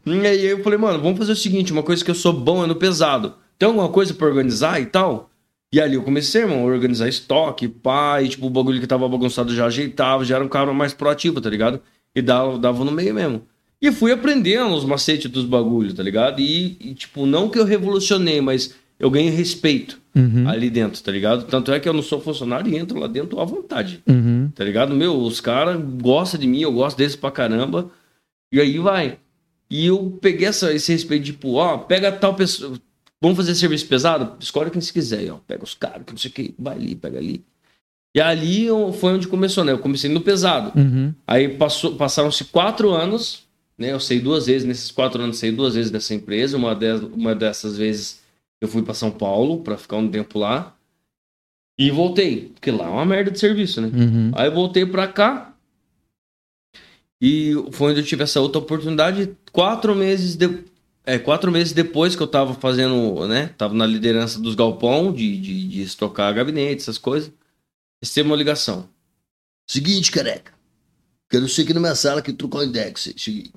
E aí eu falei, mano, vamos fazer o seguinte: uma coisa que eu sou bom é no pesado. Tem alguma coisa pra organizar e tal? E ali eu comecei, irmão, a organizar estoque, pá, e tipo, o bagulho que tava bagunçado já ajeitava, já era um cara mais proativo, tá ligado? E dava, dava no meio mesmo. E fui aprendendo os macetes dos bagulhos, tá ligado? E, e, tipo, não que eu revolucionei, mas eu ganhei respeito Uhum. ali dentro, tá ligado? Tanto é que eu não sou funcionário e entro lá dentro à vontade. Uhum. Tá ligado? Meu, os caras gostam de mim, eu gosto deles pra caramba. E aí vai. E eu peguei essa, esse respeito, tipo, ó, pega tal pessoa. Vamos fazer serviço pesado? Escolhe quem você quiser, ó. Pega os caras, que não sei o que, vai ali, pega ali. E ali eu- foi onde começou, né? Eu comecei no pesado. Uhum. Aí passaram-se quatro anos, né? Eu saí duas vezes, nesses quatro anos saí duas vezes dessa empresa. Uma, de- uma dessas vezes eu fui para São Paulo para ficar um tempo lá. E voltei, porque lá é uma merda de serviço, né? Uhum. Aí eu voltei pra cá. E foi onde eu tive essa outra oportunidade. Quatro meses, de... é, quatro meses depois que eu tava fazendo, né? Tava na liderança dos galpão, de, de, de estocar gabinete, essas coisas. Recebo uma ligação. Seguinte, careca. Quero você aqui na minha sala que trocou com você. Cheguei.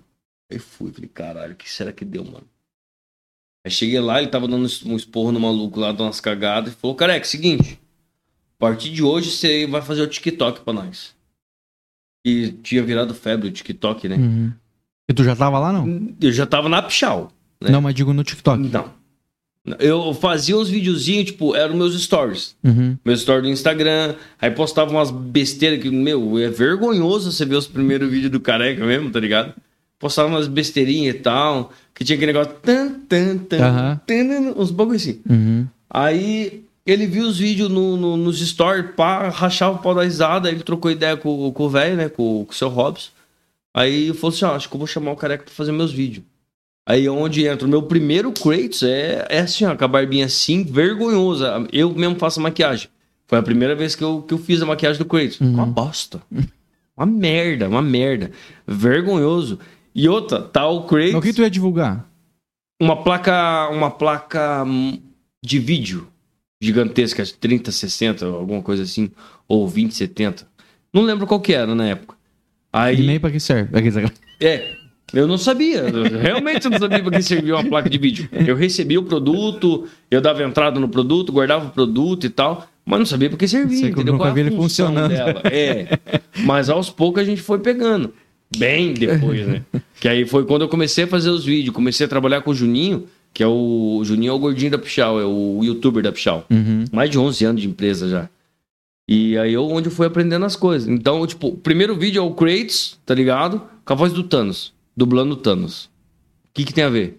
Aí fui, falei, caralho, o que será que deu, mano? Aí cheguei lá, ele tava dando um esporro no maluco lá, dando umas cagadas, e falou, careca, seguinte. A partir de hoje você vai fazer o TikTok pra nós. E tinha virado febre o TikTok, né? Uhum. E tu já tava lá, não? Eu já tava na Pichal. né? Não, mas digo no TikTok. Não. Eu fazia uns videozinhos, tipo, eram meus stories. Uhum. Meus stories do Instagram. Aí postava umas besteiras que, meu, é vergonhoso você ver os primeiros vídeos do careca mesmo, tá ligado? Postava umas besteirinhas e tal. Que tinha aquele negócio. Tan, tan, tan, Aham. tan, uns bagulho assim. Uhum. Aí ele viu os vídeos no, no- nos stories, pá, rachava o pau da risada, ele trocou ideia com, com o velho, né, com, com o seu Robson. Aí falou assim, ó, acho que eu vou chamar o careca pra fazer meus vídeos. Aí é onde entra o meu primeiro Kratos, é, é assim, ó, com a barbinha assim, vergonhosa. Eu mesmo faço a maquiagem. Foi a primeira vez que eu, que eu fiz a maquiagem do Kratos. Uma bosta. Uma merda, uma merda. Vergonhoso. E outra, tá o Mas o que tu ia divulgar? uma placa uma placa de vídeo gigantesca, 30, 60, alguma coisa assim, ou 20, 70. Não lembro qual que era na época. E Aí, nem pra que serve. É, eu não sabia, eu realmente não sabia para que servia uma placa de vídeo. Eu recebia o produto, eu dava entrada no produto, guardava o produto e tal, mas não sabia para que servia, Você entendeu? Qual é a ele função funcionando. dela. É, mas aos poucos a gente foi pegando. Bem depois, né? <laughs> Que aí foi quando eu comecei a fazer os vídeos, comecei a trabalhar com o Juninho, que é o, o Juninho é o gordinho da Pichal, é o youtuber da Pichal. Uhum. Mais de 11 anos de empresa já. E aí eu onde eu fui aprendendo as coisas. Então, tipo, o primeiro vídeo é o Kratos, tá ligado? Com a voz do Thanos, dublando o Thanos. O que que tem a ver?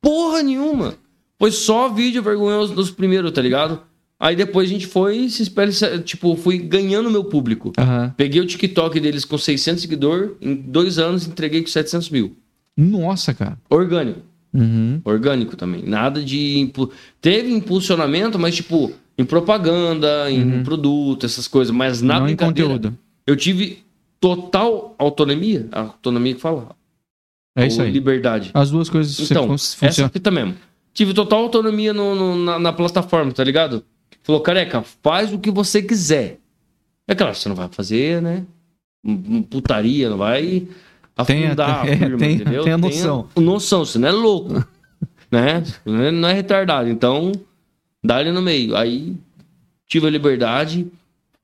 Porra nenhuma! Foi só vídeo vergonhoso dos primeiros, tá ligado? Aí depois a gente foi, se especializa- tipo, fui ganhando meu público. Aham. Peguei o TikTok deles com 600 seguidores, em dois anos entreguei com 700 mil. Nossa, cara. Orgânico. Uhum. Orgânico também. Nada de. impu- Teve impulsionamento, mas tipo, em propaganda, em produto, essas coisas, mas na Uhum. Não em conteúdo. Eu tive total autonomia. A autonomia que fala. É isso Ou aí. Liberdade. As duas coisas Então, fun- essa funcionam. fita mesmo. Tive total autonomia no- no- na, na plataforma, tá ligado? Falou, careca, faz o que você quiser. É claro, você não vai fazer, né? Putaria, não vai afundar <laughs> é, a firma, tenha- entendeu? tenha noção. noção, você não é louco, <laughs> né? Não é- Não é retardado. Então, dá ali no meio. Aí, tive a liberdade,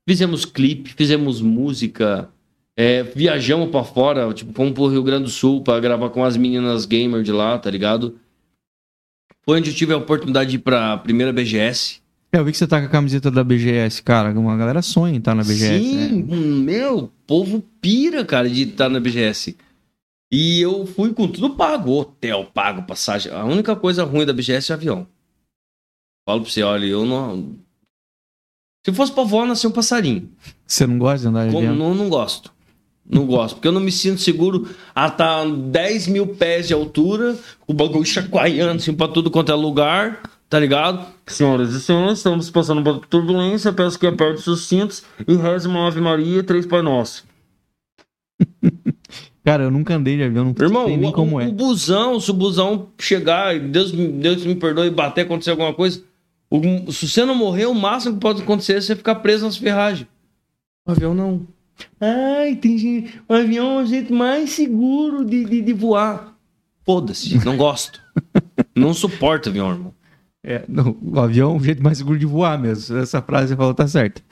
fizemos clipe, fizemos música, é, viajamos pra fora, tipo, fomos pro Rio Grande do Sul pra gravar com as meninas gamer de lá, tá ligado? Foi onde eu tive a oportunidade de ir pra primeira BGS. Eu vi que você tá com a camiseta da BGS, cara. Uma galera sonha em estar na BGS, Sim, né? meu, o povo pira, cara, de estar na BGS. E eu fui com tudo pago, hotel pago, passagem. A única coisa ruim da BGS é avião. Falo pra você, olha, eu não. Se fosse pra voar, nascer um passarinho. Você não gosta de andar de Como, avião? não, não gosto. Não gosto, porque eu não me sinto seguro a estar 10 mil pés de altura, o bagulho chacoalhando assim pra tudo quanto é lugar, tá ligado? Senhoras e senhores, estamos passando por turbulência, peço que aperte seus cintos e reze uma Ave Maria e três Pai Nosso. <laughs> Cara, eu nunca andei de avião, não Irmão, sei nem o, como o, é. o busão, se o busão chegar e Deus, me- Deus me perdoe e bater, acontecer alguma coisa, o- se você não morrer, o máximo que pode acontecer é você ficar preso nas ferragens. O avião não. Ai, tem gente. O avião é o jeito mais seguro de, de, de voar. Foda-se, não gosto. <laughs> não suporto avião, irmão. É, não, o avião é o jeito mais seguro de voar mesmo. Essa frase você falou tá certa.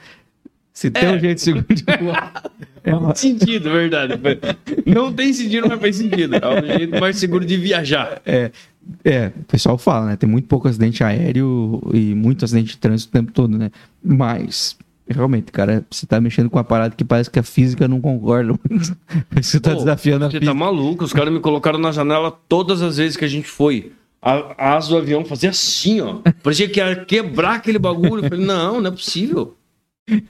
Se tem É. um jeito seguro de voar. é uma- sentido, verdade. Não tem sentido, mas faz sentido. É o jeito mais seguro de viajar. É, é, o pessoal fala, né? Tem muito pouco acidente aéreo e muito acidente de trânsito o tempo todo, né? Mas, realmente, cara, você tá mexendo com uma parada que parece que a física não concorda. <laughs> você tá Pô, desafiando a Você física. tá maluco? Os caras me colocaram na janela todas as vezes que a gente foi. A, asa do avião fazia assim, ó. Parecia que ia quebrar aquele bagulho. Eu falei, não, não é possível.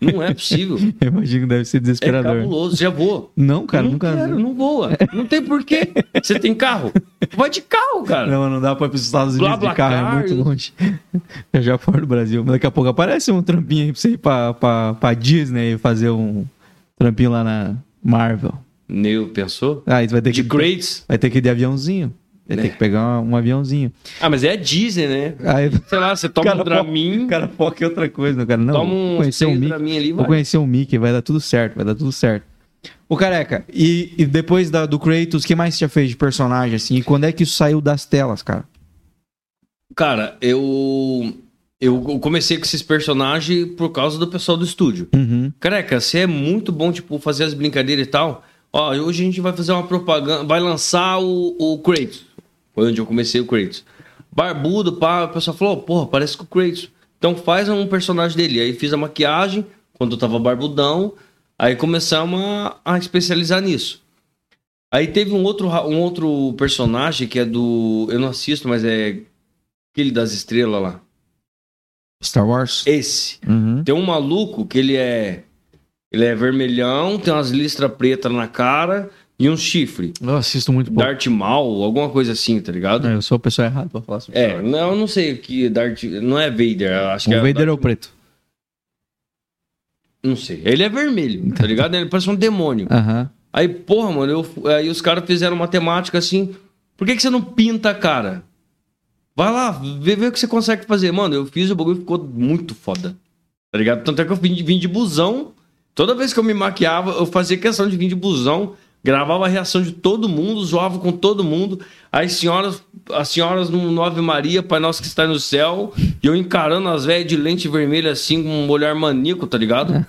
Não é possível. <laughs> Eu imagino que deve ser É desesperador. cabuloso. Já voa. não, cara, não nunca. quero, não voa. Não tem porquê. Você tem carro? Vai de carro, cara. Não, não dá pra ir pros Estados Unidos de BlaBlaCar, carro, é muito longe. <laughs> Já fora do Brasil. Mas daqui a pouco aparece um trampinho aí pra você ir pra, pra, pra Disney e fazer um trampinho lá na Marvel. Neu, pensou? Tu vai ter De que, Crates. vai ter que ir de aviãozinho. Ter É. que pegar um aviãozinho. Ah, mas é a Disney, né? Aí, Sei lá, você toma um Dramin, O cara foca em outra coisa, né, cara. Não, toma um conhecer o Mickey. Ali, Vou conhecer o Mickey, vai dar tudo certo, vai dar tudo certo. Ô, careca, e, e depois da- do Kratos, o que mais você já fez de personagem, assim? E quando é que isso saiu das telas, cara? Cara, eu... Eu comecei com esses personagens por causa do pessoal do estúdio. Uhum. Careca, você é muito bom, tipo, fazer as brincadeiras e tal. Ó, hoje a gente vai fazer uma propaganda, vai lançar o, o Kratos. Foi onde eu comecei o Kratos. Barbudo, pá, o pessoal falou, porra, parece com o Kratos. Então faz um personagem dele. Aí fiz a maquiagem, quando eu tava barbudão. Aí começamos a, a especializar nisso. Aí teve um outro, um outro personagem que é do... Eu não assisto, mas é aquele das estrelas lá. Star Wars? Esse. Uhum. Tem um maluco que ele é. Ele é vermelhão, tem umas listras pretas na cara e um chifre. Eu assisto muito pouco. Darth Maul, alguma coisa assim, tá ligado? É, Eu sou a pessoa errada pra falar sobre É, não, eu não sei o que Darth. Não é Vader, acho que O é. Vader é o preto. Não sei. Ele é vermelho, tá ligado? Ele parece um demônio. Aham. Aí, porra, mano, eu, aí os caras fizeram uma temática assim. Por que, que você não pinta a cara? Vai lá, vê, vê o que você consegue fazer. Mano, eu fiz o bagulho e ficou muito foda. Tá ligado? Tanto é que eu vim de, vim de busão. Toda vez que eu me maquiava, eu fazia questão de vir de busão. Gravava a reação de todo mundo, zoava com todo mundo. As senhoras, as senhoras no no Ave Maria, Pai Nosso que está no céu. E eu encarando as velhas de lente vermelha assim, com um olhar maníaco, tá ligado?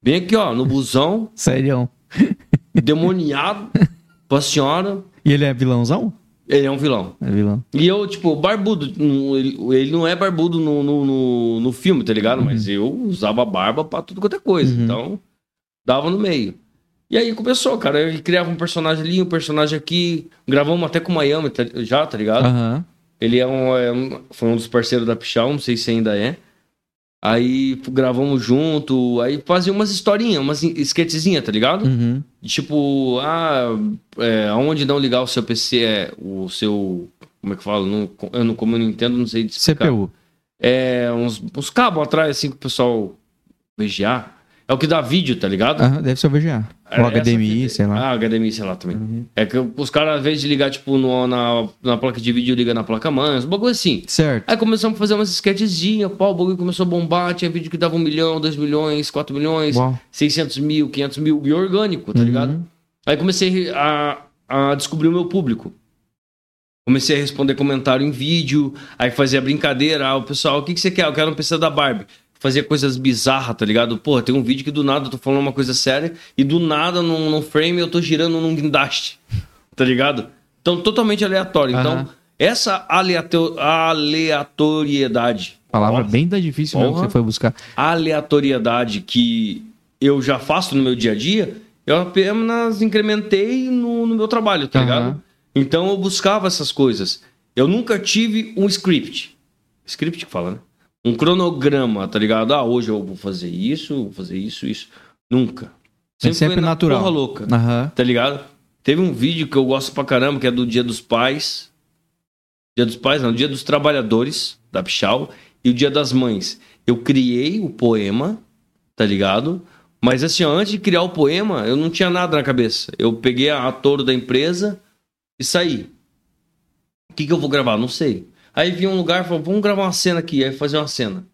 Bem aqui, ó, no busão Sério. <laughs> demoniado pra senhora. E ele é vilãozão? Ele é um vilão. É vilão. E eu, tipo, barbudo. Ele, não é barbudo no, no, no, no filme, tá ligado? Mas eu usava barba pra tudo quanto é coisa. Uhum. Então, dava no meio. E aí começou, cara. Eu criava um personagem ali, um personagem aqui. Gravamos até com o Miami tá- já, tá ligado? Aham. Ele é um, é um- Foi um dos parceiros da Pichal, não sei se ainda é. Aí gravamos junto, aí fazia umas historinhas, umas sketchzinhas, tá ligado? Uhum. Tipo, ah, é, aonde não ligar o seu PC é o seu. Como é que fala? Não, eu não, como eu não entendo, não sei explicar. CPU. É, uns, uns cabos atrás, assim, que o pessoal VGA. É o que dá vídeo, tá ligado? Aham, deve ser o VGA. É essa HDMI, sei lá. Uhum. Ah, HDMI, sei lá também. É que os caras, às vezes, de ligar, tipo, no- na, na placa de vídeo, liga na placa-mãe, uns bagulho assim. Certo. Aí começamos a fazer umas sketchzinhas, pau, o bagulho começou a bombar, tinha vídeo que dava um milhão, dois milhões, quatro milhões, Uau. 600 mil, 500 mil, e orgânico, tá Uhum. ligado? Aí comecei a, a descobrir o meu público. Comecei a responder comentário em vídeo, aí fazia brincadeira, ah, o pessoal, o que, que você quer? Eu quero um PC da Barbie. Fazia coisas bizarras, tá ligado? Pô, tem um vídeo que do nada eu tô falando uma coisa séria e do nada, num, num frame, eu tô girando num guindaste, tá ligado? Então, totalmente aleatório. Então, Aham. essa aleato- aleatoriedade. Palavra Nossa, bem da difícil mesmo que Porra. você foi buscar. aleatoriedade que eu já faço no meu dia a dia, eu apenas incrementei no, no meu trabalho, tá Aham. ligado? Então eu buscava essas coisas. Eu nunca tive um script. Script que fala, né? Um cronograma, tá ligado? Ah, hoje eu vou fazer isso, vou fazer isso, isso. Nunca. É sempre foi na natural. Porra louca Aham. tá ligado? Teve um vídeo que eu gosto pra caramba, que é do Dia dos Pais. Dia dos Pais, não, Dia dos Trabalhadores, da Pichal, e o Dia das Mães. Eu criei o poema, tá ligado? Mas assim, ó, antes de criar o poema, eu não tinha nada na cabeça. Eu peguei a touro da empresa e saí. O que, que eu vou gravar? Não sei. Aí vi um lugar e falou, vamos gravar uma cena aqui, aí fazer uma cena.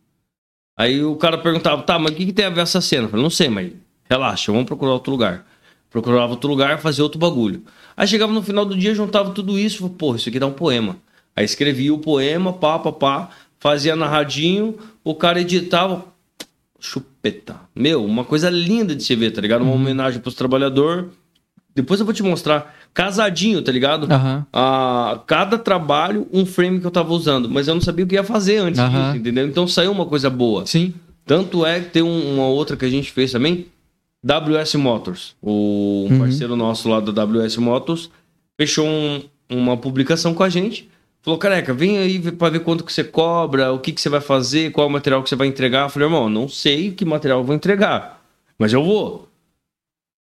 Aí o cara perguntava, tá, mas o que, que tem a ver essa cena? Eu falei, não sei, mas relaxa, vamos procurar outro lugar. Procurava outro lugar, fazia outro bagulho. Aí chegava no final do dia, juntava tudo isso, falava, porra, isso aqui dá um poema. Aí escrevia o poema, pá, pá, pá, fazia narradinho, o cara editava, chupeta. Meu, uma coisa linda de se ver, tá ligado? Uma homenagem pros trabalhadores. Depois eu vou te mostrar. Casadinho, tá ligado? Aham. a cada trabalho um frame que eu tava usando, mas eu não sabia o que ia fazer antes Aham. disso, entendeu? Então saiu uma coisa boa. Sim. Tanto é que tem um- uma outra que a gente fez também, WS Motors. O um Uhum. parceiro nosso lá da WS Motors fechou um- uma publicação com a gente. Falou, careca, vem aí pra ver quanto que você cobra, o que, que você vai fazer, qual é o material que você vai entregar. Eu falei, irmão, não sei que material eu vou entregar, mas eu vou.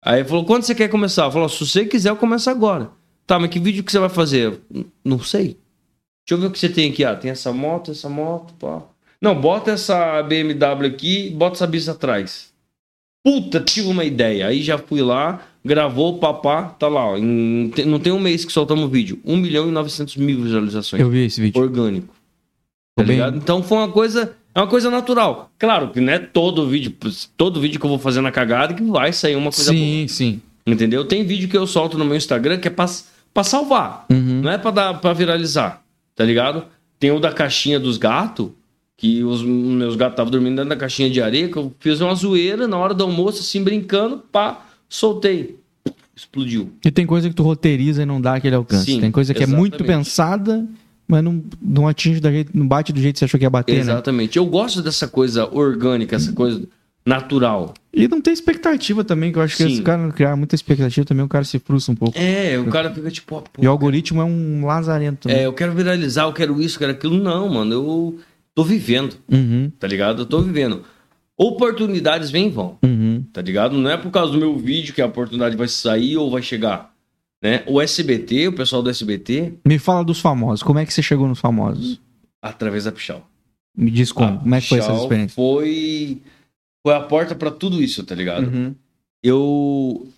Aí ele falou, quando você quer começar? Falou, se você quiser, eu começo agora. Tá, mas que vídeo que você vai fazer? "N- Não sei. Deixa eu ver o que você tem aqui. Ah, tem essa moto, essa moto, pá. Não, bota essa BMW aqui, bota essa bis atrás. Puta, tive uma ideia. Aí já fui lá, gravou, papá, tá lá. ó. Em- não tem um mês que soltamos o vídeo. 1 milhão e 900 mil visualizações. Eu vi esse vídeo. Orgânico. Tá bem- ligado? Então foi uma coisa. É uma coisa natural. Claro que não é todo vídeo, todo vídeo que eu vou fazer na cagada que vai sair uma coisa boa. Sim, sim. Entendeu? Tem vídeo que eu solto no meu Instagram que é pra, pra salvar. Uhum. Não é pra, dar, pra viralizar. Tá ligado? Tem o da caixinha dos gatos, que os meus gatos estavam dormindo dentro da caixinha de areia, que eu fiz uma zoeira na hora do almoço, assim, brincando, pá, soltei. Explodiu. E tem coisa que tu roteiriza e não dá aquele alcance. Sim, tem coisa que é muito exatamente. pensada, mas não, não atinge da jeito, não bate do jeito que você achou que ia bater, né? Exatamente. Eu gosto dessa coisa orgânica, essa coisa natural. E não tem expectativa também, que eu acho que Sim. se o cara não criar muita expectativa também, o cara se frustra um pouco. É, o cara fica tipo, pô, E o algoritmo é um lazarento. né? é, eu quero viralizar, eu quero isso, eu quero aquilo. Não, mano, eu tô vivendo, Uhum, tá ligado? Eu tô vivendo. Oportunidades vêm e vão. uhum. tá ligado? Não é por causa do meu vídeo que a oportunidade vai sair ou vai chegar, né? O SBT, o pessoal do SBT, Me fala dos famosos. Como é que você chegou nos famosos? através da Pichal. Me diz como. A como é que foi essa experiência? Foi foi a porta pra tudo isso, tá ligado? Uhum. Eu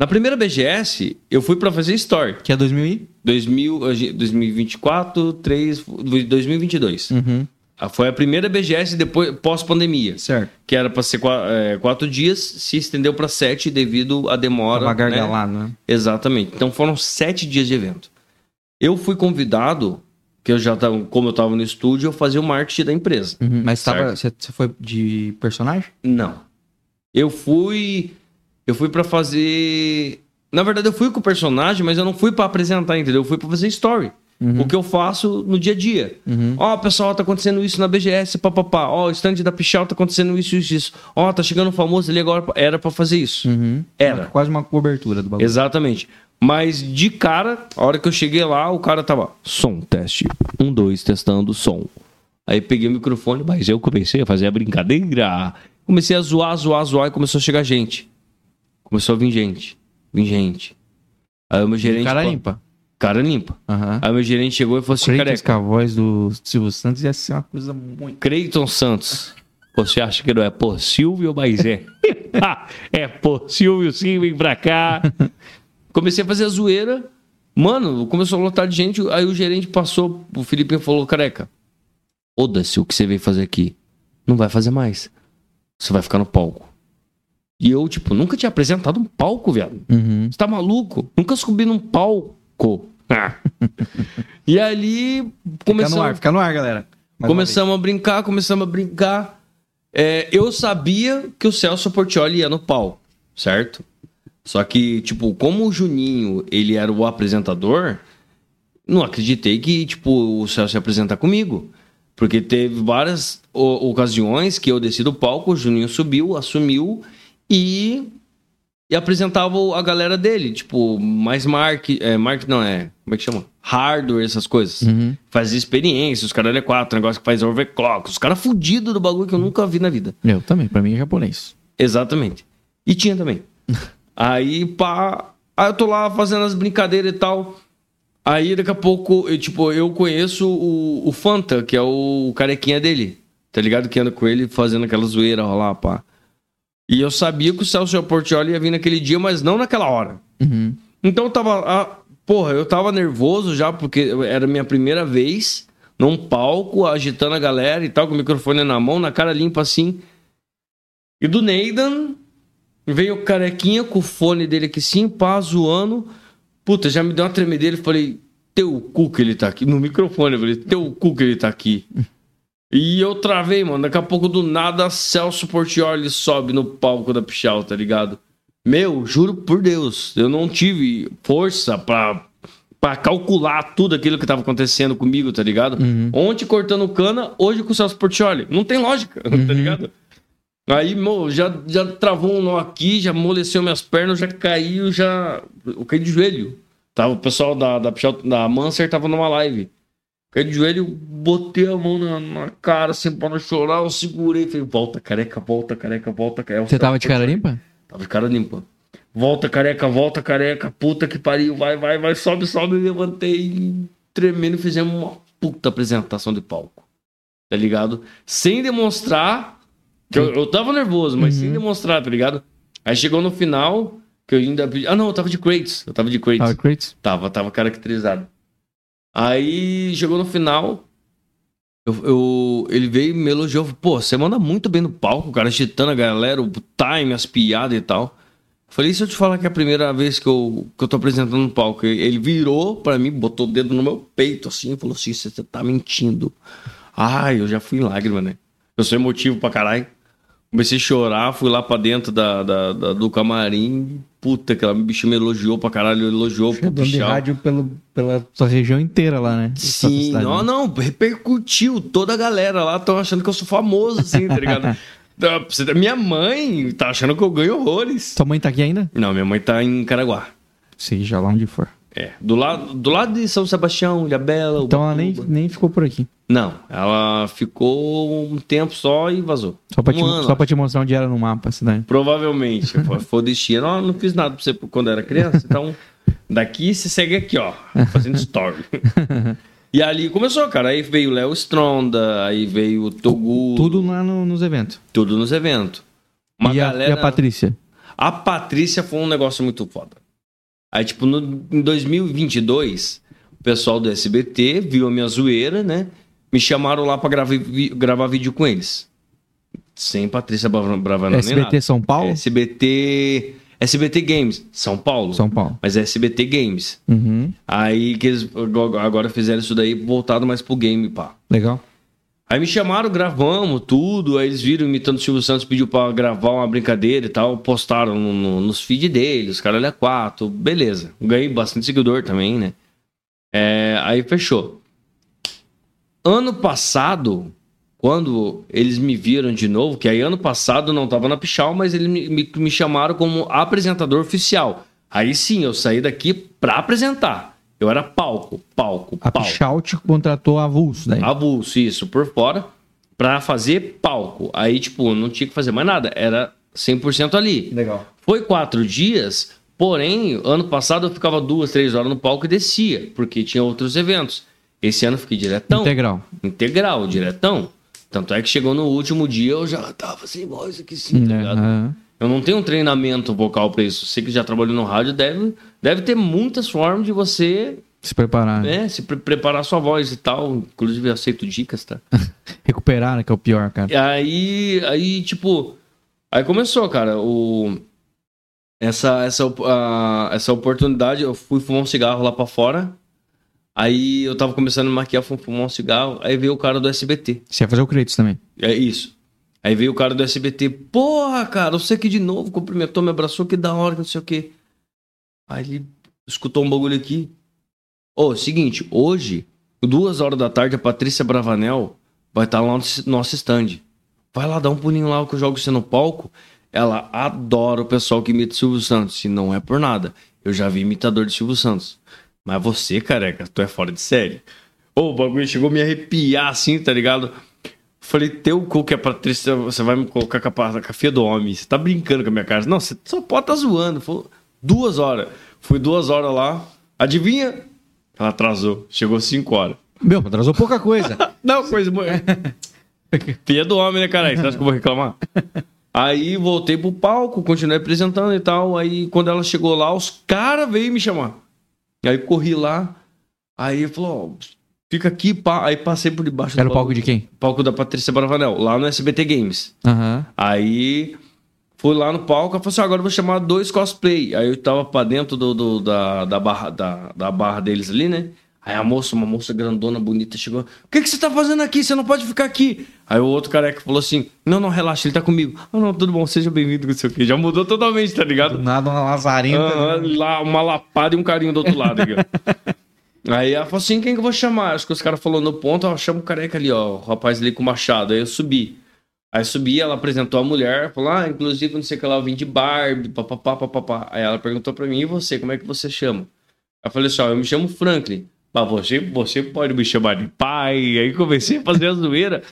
na primeira BGS, eu fui pra fazer story. Que é 2000 e? 2000, a gente- 2024, 3, 2022. Uhum. Ah, Foi a primeira BGS depois pós-pandemia, Certo. que era pra ser qua- é, quatro dias, se estendeu pra sete devido à demora. Tava né? gargalado, né? Exatamente. Então foram sete dias de evento. Eu fui convidado, que eu já tava, como eu estava no estúdio, eu fazia o marketing da empresa. Uhum. Mas tava, você, foi de personagem? Não. Eu fui. Eu fui pra fazer. Na verdade, eu fui com o personagem, mas eu não fui pra apresentar, entendeu? Eu fui pra fazer story. O que eu faço no dia a dia. Uhum. Ó, pessoal, tá acontecendo isso na BGS, papapá. Ó, o stand da Pichal tá acontecendo isso, isso, isso. Ó, tá chegando um famoso ali agora. Era pra fazer isso. Uhum. Era. Quase uma cobertura do bagulho. Exatamente. Mas de cara, a hora que eu cheguei lá, o cara tava. Som, teste. Um, dois, testando som. Aí peguei o microfone, mas eu comecei a fazer a brincadeira. Comecei a zoar, zoar, zoar e começou a chegar gente. Começou a vir gente. Vir gente. Aí o meu gerente. Cara limpa. Cara limpa. Aham. Aí meu gerente chegou e falou assim: Acredito careca. que a voz do Silvio Santos ia ser uma coisa muito. Creiton Santos. Você acha que não é possível, mas é. <laughs> é possível sim, vem pra cá. Comecei a fazer a zoeira. Mano, começou a lotar de gente. Aí o gerente passou, o Felipe falou: careca, foda-se o que você veio fazer aqui. Não vai fazer mais. Você vai ficar no palco. E eu, tipo, nunca tinha apresentado um palco, viado. Uhum. Você tá maluco? Nunca subi num palco. Ah. <laughs> e ali Fica começou. no ar, fica no ar, galera. Mais Começamos a brincar, começamos a brincar. É, eu sabia que o Celso Portioli ia no pau, certo? Só que, tipo, como o Juninho, ele era o apresentador, não acreditei que, tipo, o Celso ia apresentar comigo. Porque teve várias ocasiões que eu desci do palco, o Juninho subiu, assumiu e, e apresentava a galera dele. Tipo, mais mark, é, mark não é, como é que chama? Hardware, essas coisas Uhum. fazia experiência, os caras é quatro, negócio que faz overclock, os caras fudidos do bagulho que eu nunca vi na vida. Eu também, pra mim é japonês. Exatamente. E tinha também. <laughs> aí, pá. Aí eu tô lá fazendo as brincadeiras e tal. Aí daqui a pouco, eu, tipo, eu conheço o, o Fanta, que é o carequinha dele. Tá ligado? Que anda com ele fazendo aquela zoeira rolar, pá. E eu sabia que o Celso Portioli ia vir naquele dia, mas não naquela hora. Uhum. Então eu tava. ah, porra, eu tava nervoso já, porque era minha primeira vez num palco, agitando a galera e tal, com o microfone na mão, na cara limpa assim. E do Neidan veio o carequinha com o fone dele aqui assim, pá, zoando. Puta, já me deu uma tremedeira e falei, teu cu que ele tá aqui. No microfone, eu falei, teu cu que ele tá aqui. <laughs> E eu travei, mano. Daqui a pouco, do nada, Celso Portioli sobe no palco da Pichal, tá ligado? Meu, juro por Deus, eu não tive força pra, pra calcular tudo aquilo que tava acontecendo comigo, tá ligado? Ontem cortando cana, hoje com o Celso Portioli. Não tem lógica, <laughs> tá ligado? Aí, meu, já, já travou um nó aqui, já amoleceu minhas pernas, já caiu, já. Eu caí de joelho. Tava, o pessoal da, da, Pichal- da Manser tava numa live. Caí de joelho, botei a mão na, na cara, assim, pra não chorar, eu segurei. Falei, volta, careca, volta, careca, volta, careca. Você tava de cara limpa? Tava de cara limpa. Volta, careca, volta, careca. Puta que pariu. Vai, vai, vai. Sobe, sobe. Levantei tremendo fizemos uma puta apresentação de palco. Tá ligado? Sem demonstrar. Que eu, eu tava nervoso, mas sem demonstrar, tá ligado? Aí chegou no final, que eu ainda. pedi- Ah, não, eu tava de crates. Eu tava de crates. Ah, Kratos? Tava, tava caracterizado. Aí chegou no final. Eu, eu- ele veio e me elogiou. Pô, você manda muito bem no palco, cara, agitando a galera, o time, as piadas e tal. Falei, se eu te falar que é a primeira vez que eu, que eu tô apresentando no palco? Ele virou pra mim, botou o dedo no meu peito assim e falou assim: você tá mentindo. Ai, eu já fui em lágrima, né? Eu sou emotivo pra caralho. Comecei a chorar, fui lá pra dentro da, da- da- do camarim. Puta, aquela bicha me elogiou pra caralho, elogiou Você pro dono de rádio pelo, pela sua região inteira lá, né? Sim, não, né? não, repercutiu. Toda a galera lá estão achando que eu sou famoso, assim, tá ligado? <laughs> Tá, Minha mãe tá achando que eu ganho horrores. Sua mãe tá aqui ainda? Não, minha mãe tá em Caraguá. Seja lá onde for. É, do lado, do lado de São Sebastião, Ilhabela, Então ela nem, Ubatuba. nem ficou por aqui. Não, ela ficou um tempo só e vazou. Só pra, um te, ano, só pra te mostrar onde era no mapa a cidade. Provavelmente. Foi- <laughs> destino. Não, não fiz nada pra você quando era criança. Então, daqui você segue aqui, ó. Fazendo story. <laughs> E ali começou, cara. Aí veio o Léo Stronda, aí veio o Togu. Tudo lá no- nos eventos. Tudo nos eventos. Uma e, a, galera... e a Patrícia? A Patrícia foi um negócio muito foda. Aí, tipo, no, em 2022, o pessoal do SBT viu a minha zoeira, né? Me chamaram lá pra gravar, gravar vídeo com eles. Sem Patrícia Bra- Bravanel SBT. São Paulo? SBT... SBT Games, São Paulo. São Paulo. Mas é SBT Games. Uhum. Aí que eles agora fizeram isso daí voltado mais pro game, pá. Legal. Aí me chamaram, gravamos tudo. Aí eles viram imitando o Silvio Santos, pediu pra gravar uma brincadeira e tal. Postaram no- no- nos feed deles, os caras é quatro. Beleza. Ganhei bastante seguidor também, né? É, aí fechou. Ano passado, quando eles me viram de novo, que aí ano passado eu não tava na Pichal, mas eles me, me, me chamaram como apresentador oficial. Aí sim, eu saí daqui pra apresentar. Eu era palco, palco, A palco. Pichout contratou avulso daí. Avulso, isso, por fora, pra fazer palco. Aí, tipo, não tinha que fazer mais nada, era 100% ali. Legal. Foi quatro dias, porém, ano passado eu ficava duas, três horas no palco e descia, porque tinha outros eventos. Esse ano eu fiquei diretão. Integral. Integral, diretão. Tanto é que chegou no último dia eu já tava sem voz aqui sim, tá ligado? Aham. Eu não tenho um treinamento vocal pra isso. Você que já trabalhou no rádio deve, deve ter muitas formas de você Se preparar. né, se pre- preparar sua voz e tal. Inclusive, eu aceito dicas, tá? <laughs> Recuperar, né? Que é o pior, cara. E aí, aí, tipo, aí começou, cara, o essa essa a- essa oportunidade, eu fui fumar um cigarro lá pra fora. Aí eu tava começando a maquiar, fumar um cigarro, aí veio o cara do SBT. Você ia fazer o crédito também. É isso. Aí veio o cara do SBT, porra, cara, você aqui de novo, cumprimentou, me abraçou, que da hora, não sei o quê. Aí ele escutou um bagulho aqui. Ô, seguinte, hoje, duas horas da tarde, a Patrícia Bravanel vai estar lá no nosso- nosso stand. Vai lá, dá um pulinho lá que eu jogo você no palco. Ela adora o pessoal que imita o Silvio Santos. E não é por nada. Eu já vi imitador de Silvio Santos. Mas você, careca, tu é fora de série. Ô, o bagulho chegou a me arrepiar assim, tá ligado? Falei, teu cu que a Patrícia, você vai me colocar com a, filha do homem. Você tá brincando com a minha cara. Não, você só pode tá zoando. Falei, duas horas. Fui duas horas lá. Adivinha? Ela atrasou. Chegou cinco horas. Meu, atrasou pouca coisa. <laughs> Não, coisa boa. <laughs> Filha do homem, né, caralho? Você acha que eu vou reclamar? Aí voltei pro palco, continuei apresentando e tal. Aí quando ela chegou lá, os caras veio me chamar. Aí corri lá. Aí falou, ó, fica aqui, pá. Aí passei por debaixo Era do o palco de quem? palco da Patrícia Bravanel, lá no SBT Games. Aham. Aí fui lá no palco, ela falou assim: agora eu vou chamar dois cosplay. Aí eu tava pra dentro do, do- da, da, barra, da, da barra deles ali, né? Aí a moça, uma moça grandona, bonita, chegou: O que, que você tá fazendo aqui? Você não pode ficar aqui. Aí o outro careca falou assim: Não, não, relaxa, ele tá comigo. Ah, não, tudo bom, seja bem-vindo, não sei o quê. Já mudou totalmente, tá ligado? Do nada uma lazarenta. Ah, lá, uma lapada e um carinho do outro lado. <laughs> Ó. Aí ela falou assim: quem que eu vou chamar? Acho que os caras falaram no ponto, ó, chama o careca ali, ó, o rapaz ali com o machado. Aí eu subi. Aí subi, ela apresentou a mulher, falou: ah, inclusive, não sei o que lá, eu vim de Barbie, papapá, papapá. Aí ela perguntou pra mim: e você, como é que você chama? Eu falei assim: ó, eu me chamo Franklin. Mas você, você pode me chamar de pai. Aí comecei a fazer a zoeira.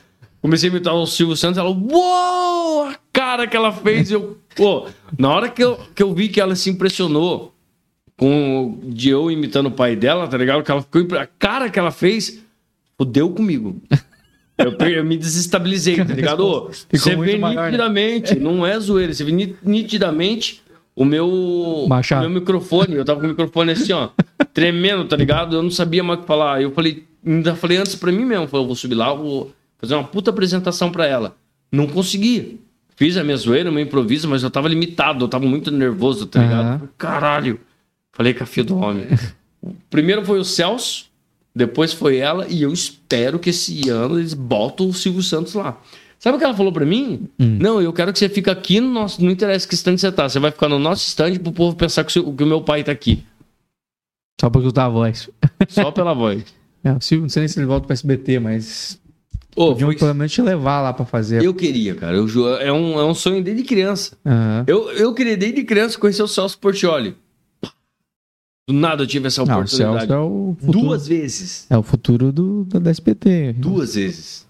Comecei a imitar o Silvio Santos, ela, uou! A cara que ela fez, eu, pô, na hora que eu, que eu vi que ela se impressionou com o- de eu imitando o pai dela, tá ligado? Que ela ficou, a cara que ela fez, fudeu comigo. Eu, eu me desestabilizei, tá ligado? Ô, Você vê maior, né? nitidamente, não é zoeira, você vê ni- nitidamente o meu, o meu microfone, eu tava com o microfone assim, ó, <laughs> tremendo, tá ligado? Eu não sabia mais o que falar. Eu falei, ainda falei antes pra mim mesmo, falei, eu vou subir lá, vou fazer uma puta apresentação pra ela. Não consegui. Fiz a minha zoeira, o meu improviso, mas eu tava limitado, eu tava muito nervoso, tá ligado? Aham. Caralho. Falei com a filha do homem. <laughs> Primeiro foi o Celso, depois foi ela, e eu espero que esse ano eles botam o Silvio Santos lá. Sabe o que ela falou pra mim? Não, eu quero que você fique aqui no nosso. Não interessa que stand você tá. Você vai ficar no nosso stand pro povo pensar que o, que o meu pai tá aqui. Só pra escutar a voz. Só pela voz. <laughs> É, o Silvio, não sei nem se ele volta pro SBT, mas. Ô, Podiam foi- pelo menos te levar lá pra fazer. Eu queria, cara. Eu, é, um, é um sonho desde criança. Aham. Eu, eu queria desde criança conhecer o Celso Portioli. Do nada eu tive essa Não, o oportunidade. Celso é o futuro. Duas vezes. É o futuro do, do, da SBT. Duas vezes.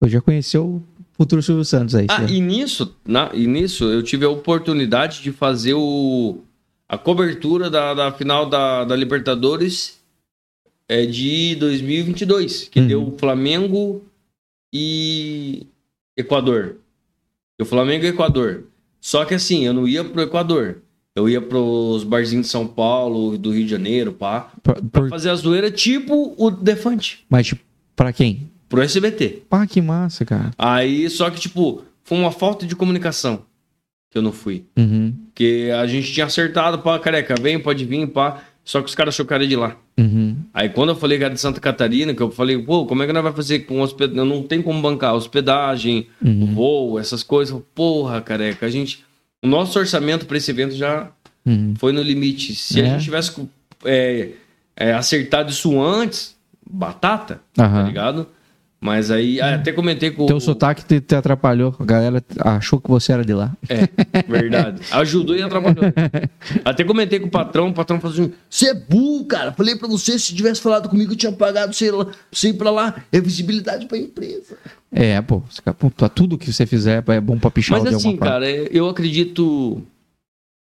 Eu já conheci o futuro Silvio Santos aí. Ah, você- e nisso, na, e nisso eu tive a oportunidade de fazer o, a cobertura da, da final da, da Libertadores é, de 2022, que Uhum. deu Flamengo e Equador. Deu Flamengo e Equador. Só que assim, eu não ia pro Equador. Eu ia pros barzinhos de São Paulo, do Rio de Janeiro, pá. Por- Pra por- fazer a zoeira tipo o Defante, Mas, tipo, pra quem? Pro SBT. Pá, que massa, cara. Aí, só que, tipo, foi uma falta de comunicação que eu não fui. Uhum. Porque a gente tinha acertado, pá, careca, vem, pode vir, pá. Só que os caras era de lá. Uhum. Aí quando eu falei que era de Santa Catarina, que eu falei, pô, como é que nós vai fazer com hospedagem? Não tem como bancar hospedagem, Uhum. voo, essas coisas. Porra, careca, a gente. O nosso orçamento para esse evento já Uhum. foi no limite. Se a É? gente tivesse é, é, acertado isso antes, batata, tá ligado? Mas aí, ah, até comentei com Teu o. sotaque te, te atrapalhou. A galera achou que você era de lá. É, verdade. Ajudou e atrapalhou. <laughs> Até comentei com o patrão, o patrão falou assim: você é burro, cara. Falei pra você, se tivesse falado comigo, eu tinha pagado sei lá, você ir pra lá. É visibilidade pra empresa. É, pô. Tudo que você fizer é bom pra pichar Mas de assim, cara, eu acredito.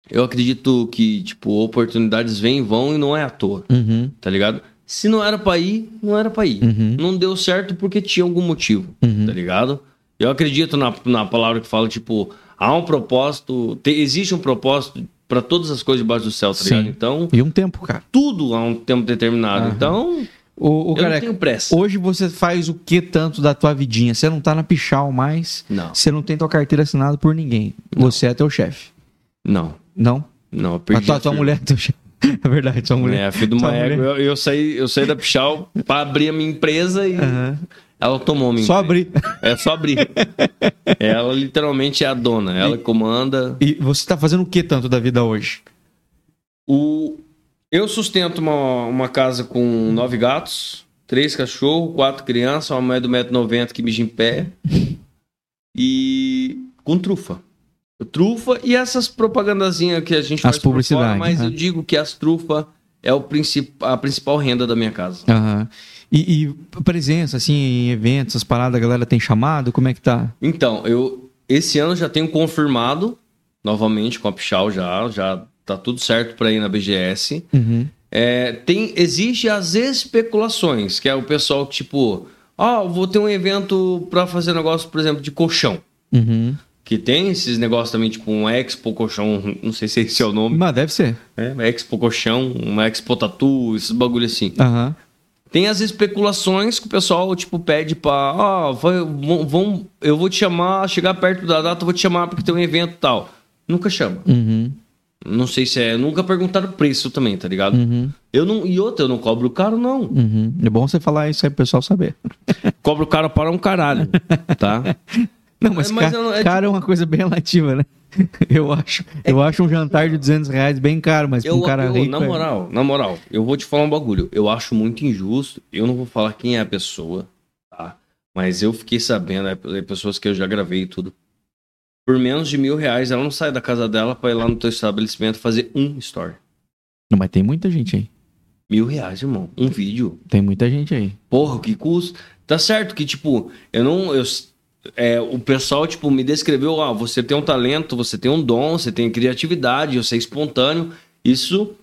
Eu acredito que, tipo, oportunidades vêm e vão e não é à toa, Uhum, tá ligado? Se não era pra ir, não era pra ir. uhum, Não deu certo porque tinha algum motivo, uhum. tá ligado? Eu acredito na, na palavra que fala, tipo, há um propósito, te- existe um propósito pra todas as coisas debaixo do céu, tá Sim. ligado? Então, E um tempo, cara. tudo há um tempo determinado. Aham. Então, O, o eu não careca, tenho pressa. hoje você faz o que tanto da tua vidinha? Você não tá na pichal mais. Não, Você não tem tua carteira assinada por ninguém. Não. Você é teu chefe. não, Não? não. Eu A perdi tua, a tua mulher é teu chefe. <laughs> É verdade, tua mulher. É, filho de uma égua. Eu, eu saí, eu saí da Pichal pra abrir a minha empresa e Aham. ela tomou minha Só abrir. É só abrir. <laughs> ela literalmente é a dona. Ela comanda. E você tá fazendo o que tanto da vida hoje? O... Eu sustento uma, uma casa com nove gatos, três cachorros, quatro crianças, uma mulher do 1,90m que mija em pé. <laughs> E com trufa. Trufa e essas propagandazinhas que a gente As faz por fora, publicidades, mas né? eu digo que as trufas é o princip... a principal renda da minha casa. Aham. E, e presença, assim, em eventos, essas paradas, a galera tem chamado? Como é que tá? Então, eu esse ano já tenho confirmado novamente com a Pichal já, já tá tudo certo para ir na BGS. Uhum. É, tem existe as especulações, que é o pessoal que, tipo, ó, vou ter um evento para fazer negócio, por exemplo, de colchão. Uhum. Que tem esses negócios também, tipo um Expo Colchão, não sei se esse é o nome. Mas deve ser. É, Expo Colchão, uma Expo Tatu, esses bagulho assim. Aham. Tem as especulações que o pessoal, tipo, pede pra. Ó, vai- vão, vão- eu vou te chamar, chegar perto da data, eu vou te chamar porque tem um evento e tal. Nunca chama. Uhum. Não sei se é. Nunca perguntaram o preço também, tá ligado? Uhum. Eu não. E outra, eu não cobro caro, não. Uhum. É bom você falar isso aí pro pessoal saber. <laughs> Cobro caro para um caralho, tá? <laughs> Não, mas, É, mas ca- não- é cara é uma coisa bem relativa, né? <laughs> Eu acho. Eu acho um jantar de 200 reais bem caro, mas Eu, um cara eu- rico... na é- moral, na moral, eu vou te falar um bagulho. Eu acho muito injusto. Eu não vou falar quem é a pessoa, tá? Mas eu fiquei sabendo, é, é pessoas que eu já gravei e tudo. Por menos de mil reais, ela não sai da casa dela pra ir lá no teu estabelecimento fazer um story. Não, mas tem muita gente aí. Mil reais, irmão. Um vídeo. Tem muita gente aí. Porra, que custo. Tá certo que, tipo, eu não. Eu, é, o pessoal, tipo, me descreveu: ah, você tem um talento, você tem um dom, você tem criatividade, você é espontâneo. Isso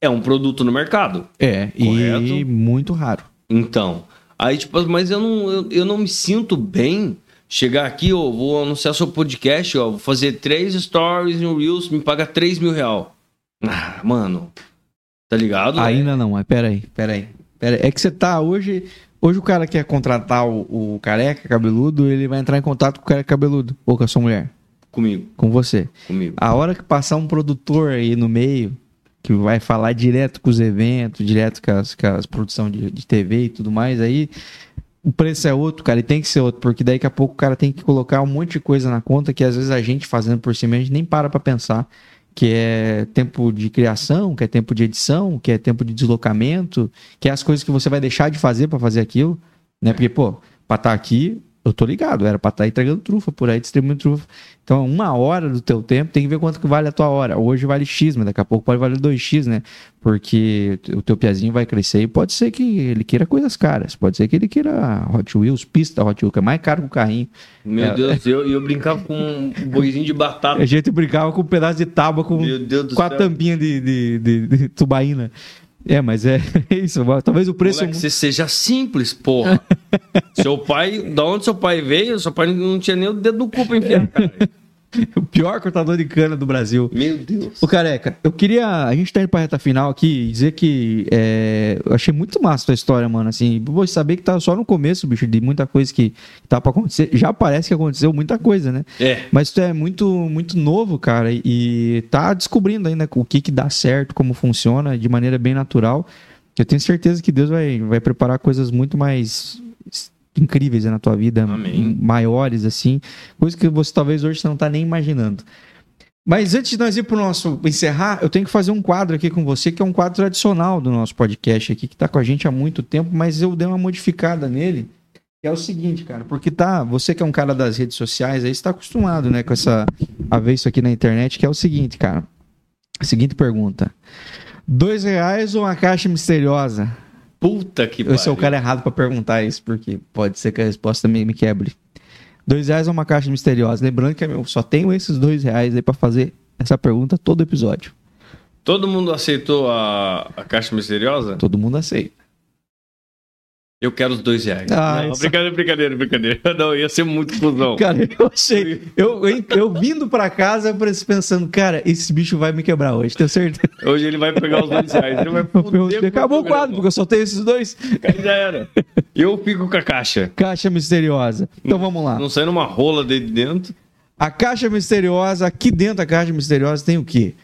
é um produto no mercado. É, e Correto. muito raro. Então. Aí, tipo, mas eu não, eu, eu não me sinto bem chegar aqui, ó, vou anunciar seu podcast, ó, vou fazer três stories no Reels, me paga 3 mil real. Ah, mano. Tá ligado? Ainda não, mas peraí, peraí. peraí. É que você tá hoje. Hoje o cara quer contratar o, o careca cabeludo, ele vai entrar em contato com o careca cabeludo, ou com a sua mulher, Comigo, com você. comigo. A hora que passar um produtor aí no meio, que vai falar direto com os eventos, direto com as, com as produções de, de TV e tudo mais, aí o preço é outro, cara, e tem que ser outro, porque daqui a pouco o cara tem que colocar um monte de coisa na conta que às vezes a gente fazendo por cima, a gente nem para pra pensar, que é tempo de criação, que é tempo de edição, que é tempo de deslocamento, que é as coisas que você vai deixar de fazer pra fazer aquilo, né? Porque, pô, pra estar aqui, eu tô ligado, era pra estar entregando trufa por aí, distribuindo trufa. Então, uma hora do teu tempo tem que ver quanto que vale a tua hora. Hoje vale X, mas daqui a pouco pode valer 2X, né? Porque o teu piazinho vai crescer e pode ser que ele queira coisas caras. Pode ser que ele queira Hot Wheels, pista Hot Wheels, que é mais caro que o carrinho. Meu É. Deus, eu, eu brincava com um boizinho de batata. A gente brincava com um pedaço de tábua com, Meu Deus do com a céu. tampinha de, de, de- de tubaína. É, mas é <laughs> isso. Talvez o preço. Moleque, você seja simples, porra. <laughs> seu pai, da onde seu pai veio, seu pai não tinha nem o dedo no cu pra enfiar, cara. <laughs> o pior cortador de cana do Brasil. Meu Deus. Ô, Careca, eu queria. A gente tá indo pra reta final aqui e dizer que é, eu achei muito massa a tua história, mano. Assim, vou saber que tá só no começo, bicho, de muita coisa que tá pra acontecer. Já parece que aconteceu muita coisa, né? É, Mas tu é muito, muito novo, cara, e tá descobrindo ainda o que que dá certo, como funciona, de maneira bem natural. Eu tenho certeza que Deus vai, vai preparar coisas muito mais incríveis né, na tua vida, Amém. maiores, assim, coisas que você talvez hoje não tá nem imaginando. Mas antes de nós ir pro nosso encerrar, eu tenho que fazer um quadro aqui com você, que é um quadro tradicional do nosso podcast aqui, que tá com a gente há muito tempo, mas eu dei uma modificada nele. É o seguinte, cara, porque tá, você que é um cara das redes sociais, aí está acostumado, né, com essa a ver isso aqui na internet, que é o seguinte, cara. Seguinte pergunta: dois reais ou uma caixa misteriosa? Puta que Eu sou o cara errado pra perguntar isso, porque pode ser que a resposta me, me quebre. Dois reais ou uma caixa misteriosa? Lembrando que eu só tenho esses dois reais aí pra fazer essa pergunta todo episódio. Todo mundo aceitou a, a caixa misteriosa? Todo mundo aceita. Eu quero os dois reais. Ah, não, isso- brincadeira, brincadeira, brincadeira. <laughs> Não, ia ser muito fusão. Cara, eu achei. Eu, eu, eu vindo pra casa eu pensando, cara, esse bicho vai me quebrar hoje, tenho certeza. Hoje ele vai pegar os dois reais. Ele vai <laughs> com Acabou o quadro, porque eu só tenho esses dois. Aí já era. Eu fico com a caixa. Caixa misteriosa. Então vamos lá. Não saindo uma rola de dentro. A caixa misteriosa, aqui dentro da caixa misteriosa tem o quê?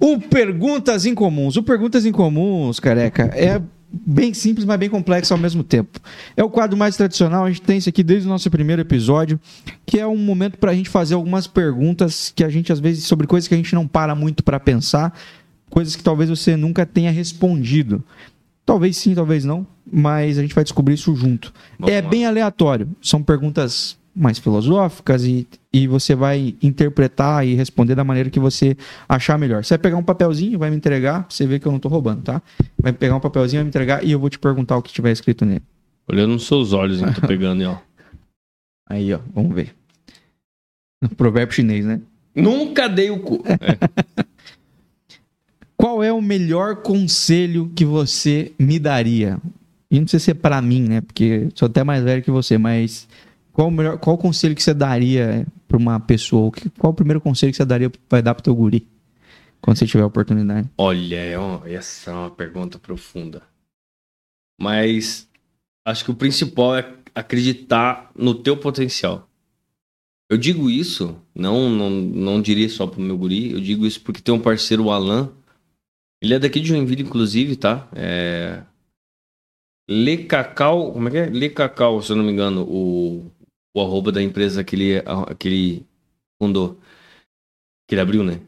O Perguntas Incomuns. O Perguntas Incomuns, careca, é bem simples, mas bem complexo ao mesmo tempo. É o quadro mais tradicional, a gente tem isso aqui desde o nosso primeiro episódio, que é um momento para a gente fazer algumas perguntas que a gente, às vezes, sobre coisas que a gente não para muito para pensar, coisas que talvez você nunca tenha respondido. Talvez sim, talvez não, mas a gente vai descobrir isso junto. Vamos é lá. bem aleatório, são perguntas mais filosóficas e, e você vai interpretar e responder da maneira que você achar melhor. Você vai pegar um papelzinho, vai me entregar, você vê que eu não tô roubando, tá? Vai pegar um papelzinho, vai me entregar e eu vou te perguntar o que tiver escrito nele. Olhando nos seus olhos, hein? Tô <laughs> pegando, aí, ó. Aí, ó, vamos ver. Provérbio chinês, né? Nunca dei o cu. É. <laughs> Qual é o melhor conselho que você me daria? E não precisa ser pra mim, né? Porque sou até mais velho que você, mas qual o melhor, qual conselho que você daria pra uma pessoa? Qual o primeiro conselho que você daria, vai dar pro teu guri? Quando você tiver a oportunidade. Olha, é essa é uma pergunta profunda. Mas acho que o principal é acreditar no teu potencial. Eu digo isso, não, não, não diria só pro meu guri, eu digo isso porque tem um parceiro, o Alan. Ele é daqui de Joinville, inclusive, tá? É. Cacau, como é que é? Le Cacau, se eu não me engano, o, o arroba da empresa que ele, que ele fundou. Que ele abriu, né?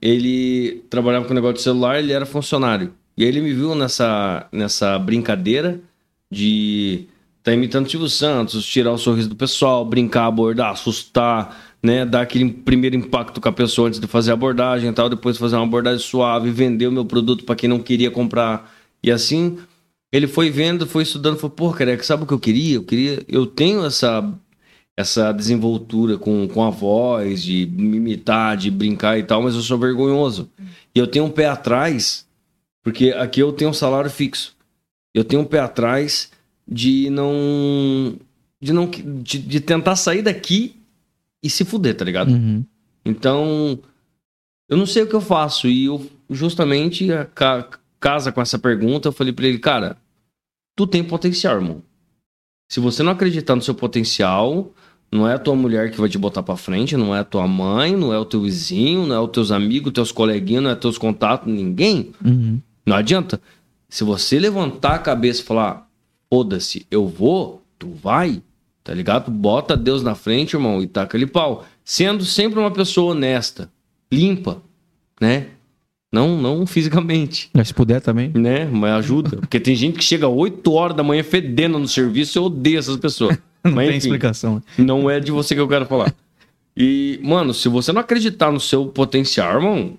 ele trabalhava com negócio de celular, ele era funcionário. E aí ele me viu nessa, nessa brincadeira de tá imitando o Silvio Santos, tirar o sorriso do pessoal, brincar, abordar, assustar, né? Dar aquele primeiro impacto com a pessoa antes de fazer a abordagem e tal, depois fazer uma abordagem suave, vender o meu produto para quem não queria comprar. E assim, ele foi vendo, foi estudando, falou, pô, careca, sabe o que eu queria? Eu queria, eu tenho essa essa desenvoltura com, com a voz, de me imitar, de brincar e tal, mas eu sou vergonhoso. E eu tenho um pé atrás, porque aqui eu tenho um salário fixo. Eu tenho um pé atrás de não. de não. de, de tentar sair daqui e se fuder, tá ligado? Uhum. Então, eu não sei o que eu faço. E eu, justamente, a ca- casa com essa pergunta, eu falei pra ele, cara, tu tem potencial, irmão. Se você não acreditar no seu potencial, não é a tua mulher que vai te botar pra frente, não é a tua mãe, não é o teu vizinho, não é os teus amigos, teus coleguinhas, não é teus contatos, ninguém. Uhum. Não adianta. Se você levantar a cabeça e falar, foda-se, eu vou, tu vai, tá ligado? Bota Deus na frente, irmão, e taca ele pau. Sendo sempre uma pessoa honesta, limpa, né? Não, não fisicamente, Mas se puder também. né? Mas ajuda. <laughs> Porque tem gente que chega 8 horas da manhã fedendo no serviço, eu odeio essas pessoas. Não Mas, tem enfim. explicação. Não é de você que eu quero falar. E, mano, se você não acreditar no seu potencial, irmão,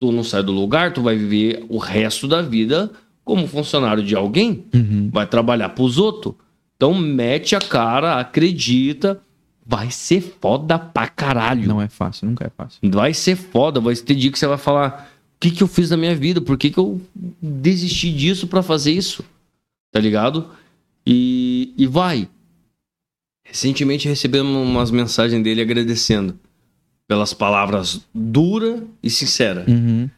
tu não sai do lugar, tu vai viver o resto da vida como funcionário de alguém, Uhum. vai trabalhar pros outros. Então mete a cara, acredita, vai ser foda pra caralho. Não é fácil, nunca é fácil. Vai ser foda, vai ter dia que você vai falar: o que, que eu fiz na minha vida? Por que, que eu desisti disso pra fazer isso? Tá ligado? E, e vai. Recentemente recebemos umas mensagens dele agradecendo pelas palavras dura e sincera. Uhum.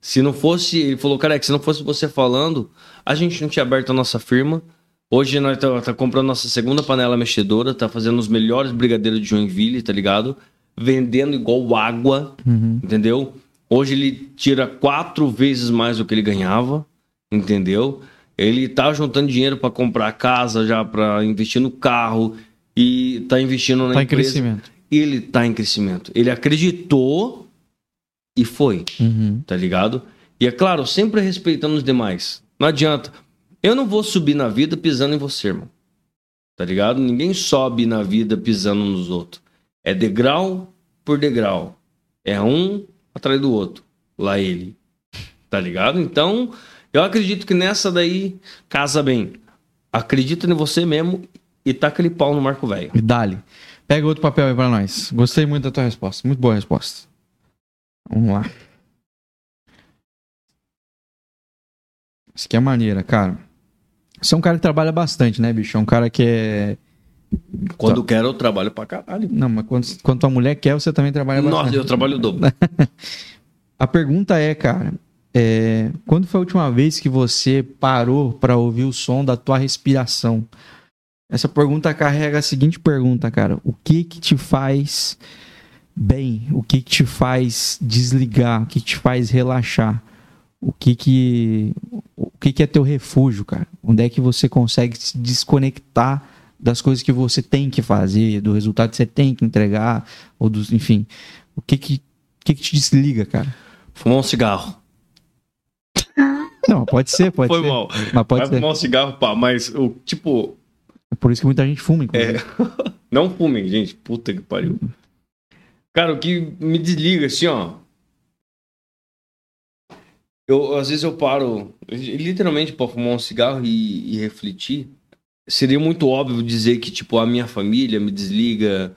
Se não fosse, ele falou, cara, se não fosse você falando, a gente não tinha aberto a nossa firma. Hoje nós tá, tá comprando nossa segunda panela mexedora, tá fazendo os melhores brigadeiros de Joinville, tá ligado? Vendendo igual água, Uhum. entendeu? Hoje ele tira quatro vezes mais do que ele ganhava, entendeu? Ele tá juntando dinheiro para comprar casa já, para investir no carro e tá investindo na Tá em empresa. crescimento. Ele tá em crescimento. Ele acreditou e foi Uhum. tá ligado? E é claro, sempre respeitando os demais. Não adianta. Eu não vou subir na vida pisando em você, irmão. Tá ligado? Ninguém sobe na vida pisando nos outros. É degrau por degrau. É um atrás do outro. Lá ele. Tá ligado? Então, eu acredito que nessa daí casa bem. Acredita em você mesmo e taca aquele pau no Marco Velho. E dali. Pega outro papel aí pra nós. Gostei muito da tua resposta. Muito boa a resposta. Vamos lá. Isso aqui é maneira, cara. Você é um cara que trabalha bastante, né, bicho? É um cara que é. Quando quero, eu trabalho pra caralho. Não, mas quando, quando tua mulher quer, você também trabalha bastante. Nossa, eu trabalho o dobro. <laughs> A pergunta é, cara, é, quando foi a última vez que você parou pra ouvir o som da tua respiração? Essa pergunta carrega a seguinte pergunta, cara: o que que te faz bem? O que que te faz desligar? O que que te faz relaxar? O que que o que que é teu refúgio, cara? Onde é que você consegue se desconectar das coisas que você tem que fazer, do resultado que você tem que entregar, ou dos, enfim, o que que, o que, que te desliga, cara? Fumar um cigarro. Não, pode ser, pode Foi ser. mal. Mas pode Vai ser. fumar um cigarro, pá, mas o tipo. Por isso que muita gente fuma, inclusive. É. <laughs> Não fumem, gente. Puta que pariu. Cara, o que me desliga, assim, ó. Eu, às vezes eu paro, literalmente, pra fumar um cigarro e, e refletir. Seria muito óbvio dizer que, tipo, a minha família me desliga.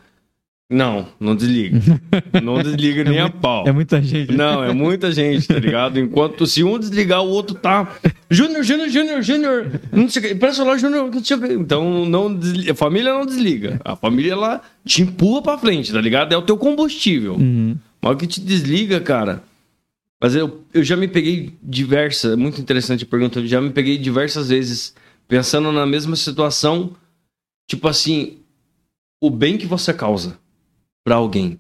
Não, não desliga. <laughs> Não desliga nem a pau. É muita gente. Não, é muita gente, tá ligado? Enquanto se um desligar, o outro tá. Júnior, Júnior, Júnior, Júnior. Não sei o que. Presta lá, Júnior. não sei o quê. Então, não desliga. a família não desliga. A família, ela te empurra pra frente, tá ligado? É o teu combustível. Uhum. Mas o que te desliga, cara. Mas eu, eu já me peguei diversas. Muito interessante a pergunta. Eu já me peguei diversas vezes pensando na mesma situação. Tipo assim, o bem que você causa pra alguém.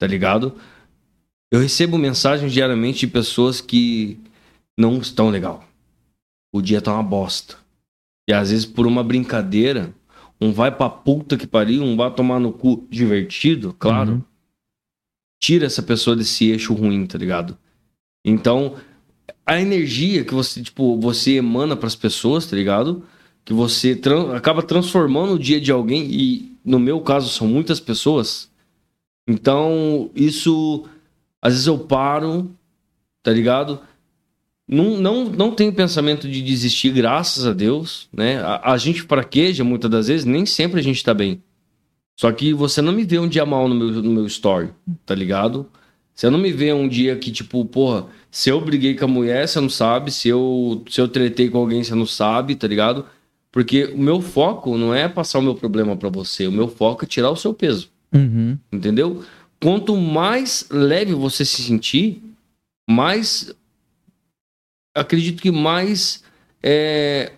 Tá ligado? Eu recebo mensagens diariamente de pessoas que não estão legal. O dia tá uma bosta. E às vezes por uma brincadeira, um vai pra puta que pariu, um vai tomar no cu divertido, claro. Uhum. Tira essa pessoa desse eixo ruim, tá ligado? Então, a energia que você, tipo, você emana pras pessoas, tá ligado? Que você tran- acaba transformando o dia de alguém e no meu caso são muitas pessoas. Então, isso às vezes eu paro, tá ligado? Não, não, não tenho pensamento de desistir, graças a Deus, né? A, a gente fraqueja muitas das vezes, nem sempre a gente tá bem. Só que você não me vê um dia mal no meu, no meu story, tá ligado? Você não me vê um dia que, tipo, porra, se eu briguei com a mulher, você não sabe. Se eu, se eu tretei com alguém, você não sabe, tá ligado? Porque o meu foco não é passar o meu problema pra você. O meu foco é tirar o seu peso. Uhum. Entendeu? Quanto mais leve você se sentir, mais. Acredito que mais. É,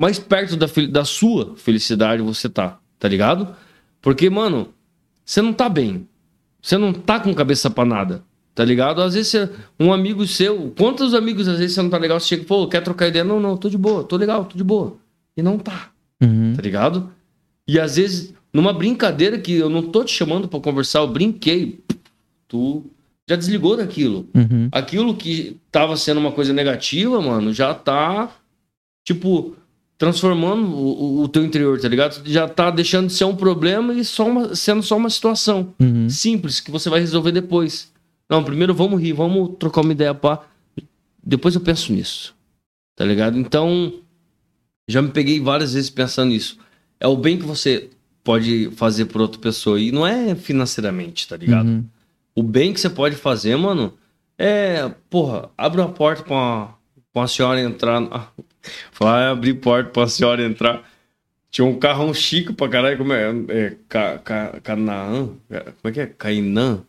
mais perto da, da sua felicidade você tá. Tá ligado? Porque, mano, você não tá bem. Você não tá com cabeça pra nada. Tá ligado? Às vezes você, um amigo seu. Quantos amigos às vezes você não tá legal? Você chega e pô, quer trocar ideia? Não, não, tô de boa, tô legal, tô de boa. E não tá Uhum. tá ligado? E às vezes, numa brincadeira que eu não tô te chamando pra conversar, eu brinquei, tu já desligou daquilo. Uhum. Aquilo que tava sendo uma coisa negativa, mano, já tá, tipo, transformando o, o- o teu interior, tá ligado? Já tá deixando de ser um problema e só uma- sendo só uma situação Uhum. simples que você vai resolver depois. Não, primeiro vamos rir, vamos trocar uma ideia, pá. Depois eu penso nisso. Tá ligado? Então, já me peguei várias vezes pensando nisso. É o bem que você pode fazer por outra pessoa. E não é financeiramente, tá ligado? Uhum. O bem que você pode fazer, mano, é, porra, abre uma porta pra uma, pra uma senhora entrar. <laughs> Falar, abrir porta pra uma senhora entrar. Tinha um carrão chique pra caralho, como é? é ca, ca, Canaã? É, Como é que é? Cainã?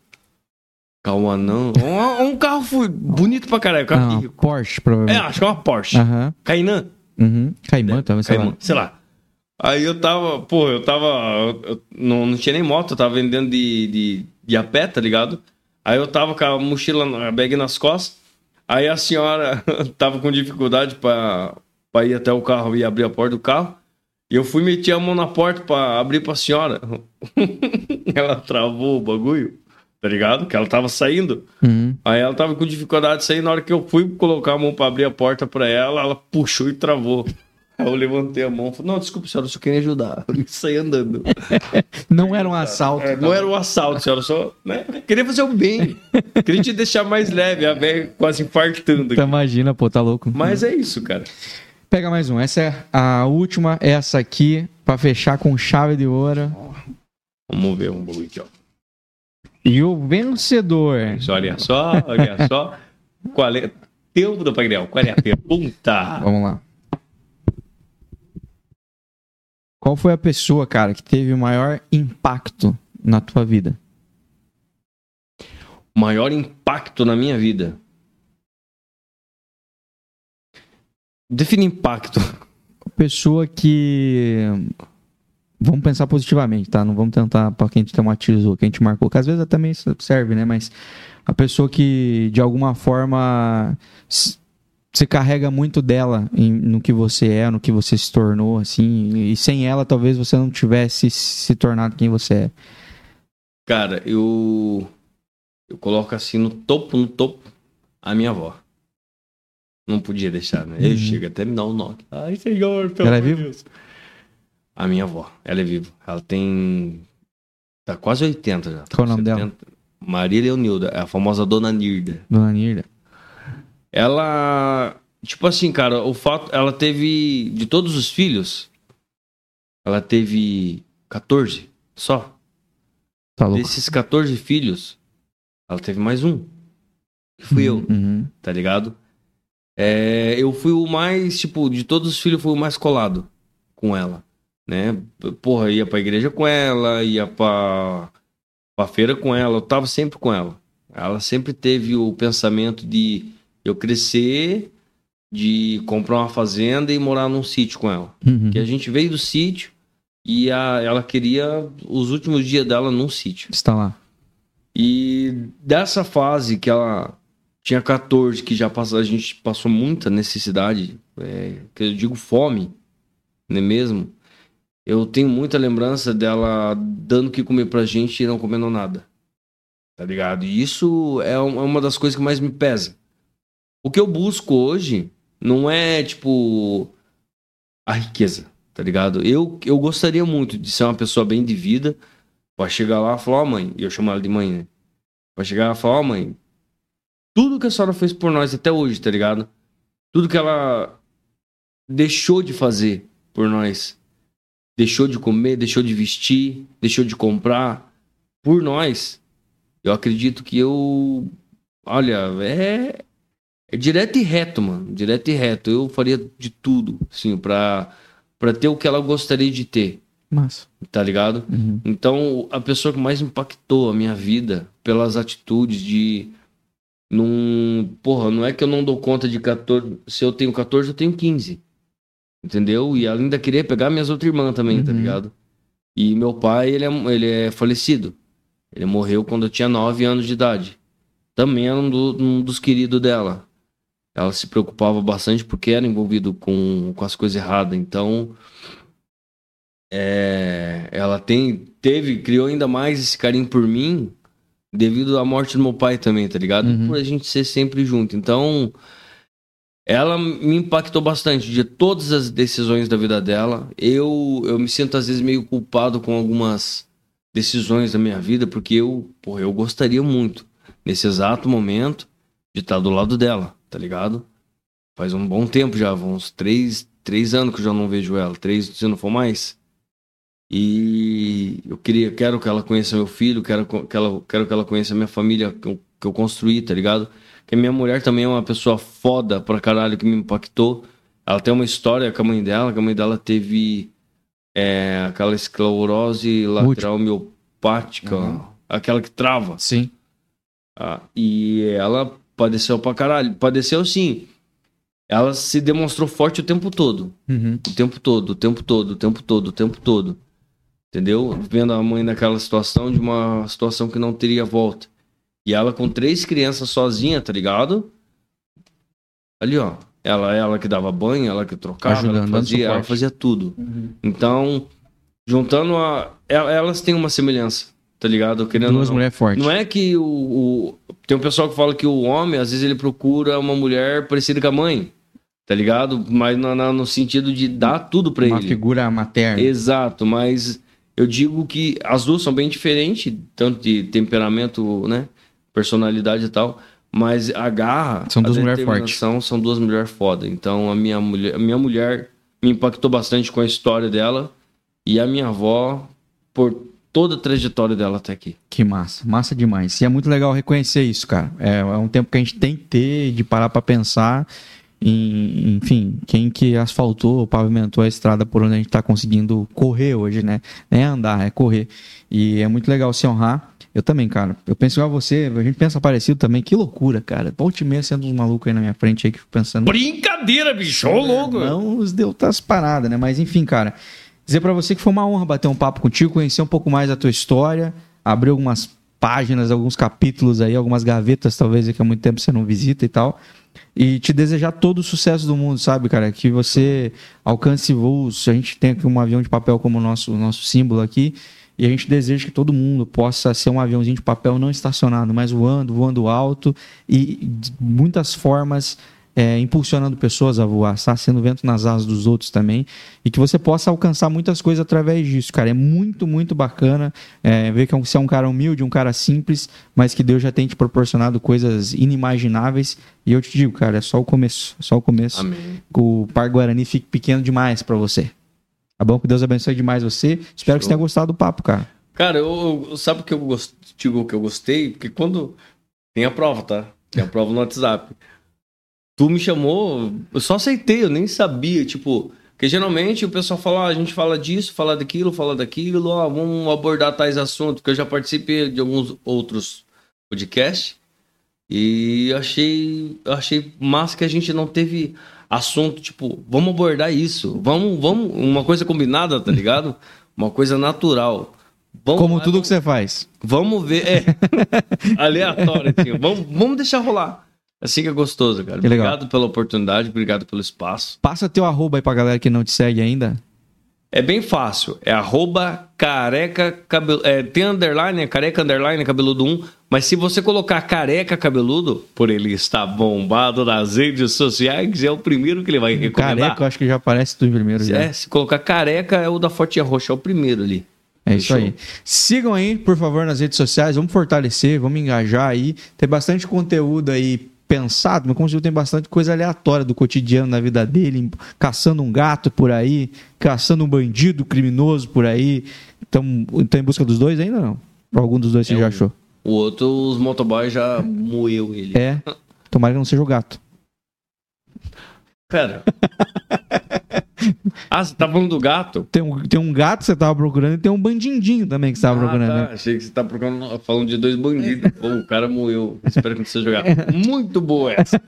Cauanã? Um, um carro bonito pra caralho, carro Ah. Porsche, É, provavelmente. acho que é uma Porsche. Aham. Cainã? Uhum. Caimã, talvez, sei Caimã, lá. sei lá. Aí eu tava, pô, eu tava. eu não, não tinha nem moto, eu tava vendendo de, de, de a pé, tá ligado? Aí eu tava com a mochila, a bag nas costas. Aí a senhora <laughs> tava com dificuldade pra, pra ir até o carro e abrir a porta do carro. E eu fui meter a mão na porta pra abrir pra senhora. <laughs> ela travou o bagulho, tá ligado? Que ela tava saindo. Uhum. Aí ela tava com dificuldade de sair. Na hora que eu fui colocar a mão pra abrir a porta pra ela, ela puxou e travou. Aí eu levantei a mão e falei, não, desculpa, senhora, eu só queria ajudar. <laughs> Eu saí andando. <laughs> Não era um assalto. É, não era um assalto, senhora, só né? queria fazer o bem. Queria te deixar mais leve, a velha quase infartando Então aqui. imagina, pô, tá louco. Mas é isso, cara. Pega mais um. Essa é a última, essa aqui, pra fechar com chave de ouro. Vamos ver um bagulho aqui, ó. E o vencedor. Olha só, olha <laughs> só. Qual é? Tempo do painel, qual é a pergunta? Vamos lá. Qual foi a pessoa, cara, que teve o maior impacto na tua vida? Maior impacto na minha vida. Define impacto. Pessoa que. Vamos pensar positivamente, tá? Não vamos tentar pra quem te traumatizou, quem te marcou, que às vezes também serve, né? Mas a pessoa que de alguma forma s- você carrega muito dela em- no que você é, no que você se tornou, assim, e sem ela talvez você não tivesse se tornado quem você é. Cara, eu. Eu coloco assim no topo, no topo, a minha avó. Não podia deixar, né? Uhum. Ele chega até me dar um knock. Ai, senhor, pelo Ela é amor de viva? A minha avó, ela é viva. Ela tem. Tá quase 80 já. Qual o nome dela? Maria Leonilda, é a famosa Dona Nirda. Dona Nirda. Ela. Tipo assim, cara, o fato. Ela teve. De todos os filhos, ela teve 14 só. Tá louco. Desses 14 filhos, ela teve mais um. Que fui eu, Uhum. tá ligado? É, eu fui o mais, tipo, de todos os filhos, fui o mais colado com ela, né? Porra, ia pra igreja com ela, ia pra, pra feira com ela, eu tava sempre com ela. Ela sempre teve o pensamento de eu crescer, de comprar uma fazenda e morar num sítio com ela. Uhum. Que a gente veio do sítio e a- ela queria os últimos dias dela num sítio. Está lá. E dessa fase que ela tinha 14, que já passou, a gente passou muita necessidade, é, que eu digo fome, não é mesmo? Eu tenho muita lembrança dela dando o que comer pra gente e não comendo nada. Tá ligado? E isso é é uma das coisas que mais me pesa. O que eu busco hoje não é, tipo, a riqueza, tá ligado? Eu, eu gostaria muito de ser uma pessoa bem de vida, pra chegar lá e falar, ó mãe, e eu chamo ela de mãe, né? Pra chegar lá e falar, ó mãe, tudo que a senhora fez por nós até hoje, tá ligado? Tudo que ela deixou de fazer por nós. Deixou de comer, deixou de vestir, deixou de comprar por nós. Eu acredito que eu. Olha, é. É direto e reto, mano. Direto e reto. Eu faria de tudo, assim, pra, pra ter o que ela gostaria de ter, Massa. tá ligado? Uhum. Então, a pessoa que mais impactou a minha vida pelas atitudes de. Num, porra, não é que eu não dou conta de 14. Se eu tenho 14, eu tenho 15. Entendeu? E ela ainda queria pegar minhas outras irmãs também, tá Uhum. ligado? E meu pai, ele é, ele é falecido. Ele morreu quando eu tinha 9 anos de idade. Também era um, do- um dos queridos dela. Ela se preocupava bastante porque era envolvido com, com as coisas erradas. Então, é, ela tem, teve, criou ainda mais esse carinho por mim devido à morte do meu pai também, tá ligado? Uhum. Por a gente ser sempre junto. Então, ela me impactou bastante de todas as decisões da vida dela. Eu, eu me sinto às vezes meio culpado com algumas decisões da minha vida, porque eu, porra, eu gostaria muito, nesse exato momento, de estar do lado dela, tá ligado? Faz um bom tempo já, uns três, três anos que eu já não vejo ela, três, se não for mais. E eu queria, quero que ela conheça meu filho, quero que ela, quero que ela conheça minha família que eu, que eu construí, tá ligado? Que a minha mulher também é uma pessoa foda pra caralho que me impactou. Ela tem uma história com a mãe dela, que a mãe dela teve é, aquela esclerose lateral miopática, Uhum. aquela que trava. Sim. Ah, e ela padeceu pra caralho. Padeceu sim. Ela se demonstrou forte o tempo todo. Uhum. O tempo todo, o tempo todo, o tempo todo, o tempo todo. Entendeu? Vendo a mãe naquela situação de uma situação que não teria volta. E ela com três crianças sozinha, tá ligado? Ali, ó. Ela, ela que dava banho, ela que trocava, Ajudando, ela, fazia, ela fazia tudo. Então, juntando a. el- Elas têm uma semelhança, tá ligado? Querendo Duas não. mulheres fortes. Não é que o, o- Tem um pessoal que fala que o homem, às vezes, ele procura uma mulher parecida com a mãe. tá ligado? Mas no, no- no sentido de dar tudo pra Uma ele. figura materna. Exato, mas eu digo que as duas são bem diferentes, tanto de temperamento, né? Personalidade e tal. Mas a garra, São duas a mulher determinação são duas mulheres foda. Então a minha mulher, a minha mulher me impactou bastante com a história dela e a minha avó por toda a trajetória dela até aqui. Que massa, massa demais. E é muito legal reconhecer isso, cara. É, é um tempo que a gente tem que ter de parar pra pensar em, enfim, quem que asfaltou, pavimentou a estrada por onde a gente tá conseguindo correr hoje, né? Nem é andar, é correr. E é muito legal se honrar. Eu também, cara. Eu penso igual a você, a gente pensa parecido também. Que loucura, cara. Volte meia sendo uns malucos aí na minha frente aí que fico pensando. Brincadeira, bicho, ô louco. Não os deu outras paradas, né? Mas enfim, cara. Dizer pra você que foi uma honra bater um papo contigo, conhecer um pouco mais a tua história, abrir algumas páginas, alguns capítulos aí, algumas gavetas, talvez, que há muito tempo você não visita e tal. E te desejar todo o sucesso do mundo, sabe, cara? Que você alcance voos. A gente tem aqui um avião de papel como nosso, nosso símbolo aqui. E a gente deseja que todo mundo possa ser um aviãozinho de papel não estacionado, mas voando, voando alto e de muitas formas é, impulsionando pessoas a voar, tá? sendo vento nas asas dos outros também, e que você possa alcançar muitas coisas através disso, cara. É muito, muito bacana é, ver que você é um cara humilde, um cara simples, mas que Deus já tem te proporcionado coisas inimagináveis. E eu te digo, cara, é só o começo, é só o começo. Amém. O Par Guarani fique pequeno demais pra você. Tá bom? Que Deus abençoe demais você. Espero que você Show. tenha gostado do papo, cara. Cara, eu, eu- sabe o que eu gost- digo que eu gostei? Porque quando. Tem a prova, tá? Tem a prova no WhatsApp. Tu me chamou, eu só aceitei, eu nem sabia, tipo. Porque geralmente o pessoal fala, ah, a gente fala disso, fala daquilo, fala daquilo, ó, vamos abordar tais assuntos, porque eu já participei de alguns outros podcasts e achei, achei massa que a gente não teve assunto, tipo, vamos abordar isso, vamos, vamos, uma coisa combinada, tá ligado? <laughs> Uma coisa natural. Vamos Como tudo vamos- que você faz. Vamos ver. É. <laughs> Aleatório, assim. Vamos, vamos deixar rolar. Assim que é gostoso, cara. Que legal. Obrigado pela oportunidade, obrigado pelo espaço. Passa teu arroba aí pra galera que não te segue ainda. É bem fácil. É arroba careca cabelo. É, tem underline, é careca underline cabeludo 1. Mas se você colocar careca cabeludo, por ele estar bombado nas redes sociais, é o primeiro que ele vai recomendar. Careca, eu acho que já aparece tu em primeiro já. É, se colocar careca, é o da Fortinha Roxa, é o primeiro ali. É isso aí. Sigam aí, por favor, nas redes sociais. Vamos fortalecer, vamos engajar aí. Tem bastante conteúdo aí pensado, mas como viu, tem bastante coisa aleatória do cotidiano da vida dele, caçando um gato por aí, caçando um bandido criminoso por aí. Então, então em busca dos dois ainda não? Algum dos dois você É já achou? O outro, os motoboys já moeu ele. É. Tomara que não seja o gato. Pera. <laughs> ah, você tá falando do gato? Tem um, tem um gato que você tava procurando e tem um bandindinho também que você tava Ah, procurando. tá. né? Achei que você tá procurando, falando de dois bandidos. Pô, o cara moeu. Espero que não seja jogar. Muito boa essa.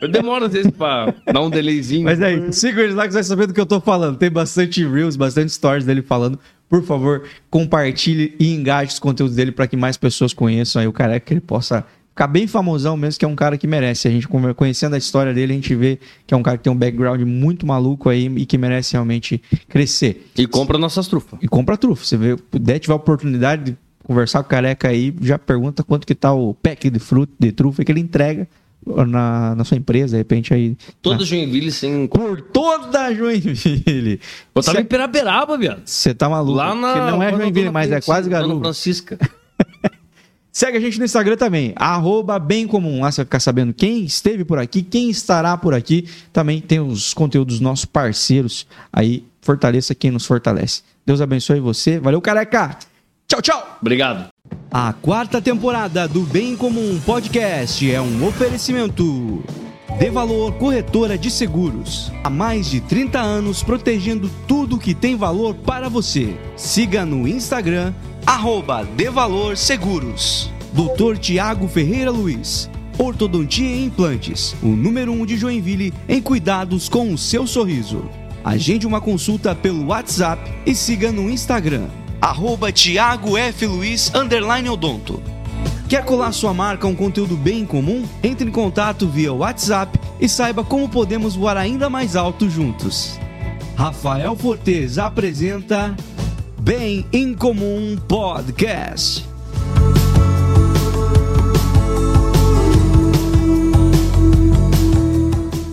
Eu demoro às vezes pra dar um delayzinho. Mas aí, siga eles lá que você vai saber do que eu tô falando. Tem bastante reels, bastante stories dele falando. Por favor, compartilhe e engaje os conteúdos dele para que mais pessoas conheçam aí o careca, que ele possa ficar bem famosão mesmo, que é um cara que merece. A gente conhecendo a história dele, a gente vê que é um cara que tem um background muito maluco aí e que merece realmente crescer. E compra nossas trufas. E compra trufa. Você vê, puder tiver a oportunidade de conversar com o careca aí, já pergunta quanto que tá o pack de fruta, de trufa que ele entrega na, na sua empresa, de repente aí. Todo Joinville sem. Por toda Joinville. <laughs> Eu tava Cê- em Piraberaba, viado. Você tá maluco? Lá na. Porque não é Joinville, mas é quase garoto. Francisca. <laughs> Segue a gente no Instagram também, arroba bem comum. Lá você vai ficar sabendo quem esteve por aqui, quem estará por aqui. Também tem os conteúdos dos nossos parceiros aí. Fortaleça quem nos fortalece. Deus abençoe você. Valeu, careca! Tchau, tchau! Obrigado. A quarta temporada do Bem Comum Podcast é um oferecimento. De Valor Corretora de Seguros. Há mais de 30 anos protegendo tudo que tem valor para você. Siga no Instagram, arroba De Valor Seguros. Doutor Tiago Ferreira Luiz. Ortodontia e Implantes. O número 1 um de Joinville em cuidados com o seu sorriso. Agende uma consulta pelo WhatsApp e siga no Instagram, arroba Tiago F. Luiz, odonto. Quer colar sua marca a um conteúdo bem comum? Entre em contato via WhatsApp e saiba como podemos voar ainda mais alto juntos. Rafael Fortes apresenta Bem em Comum Podcast.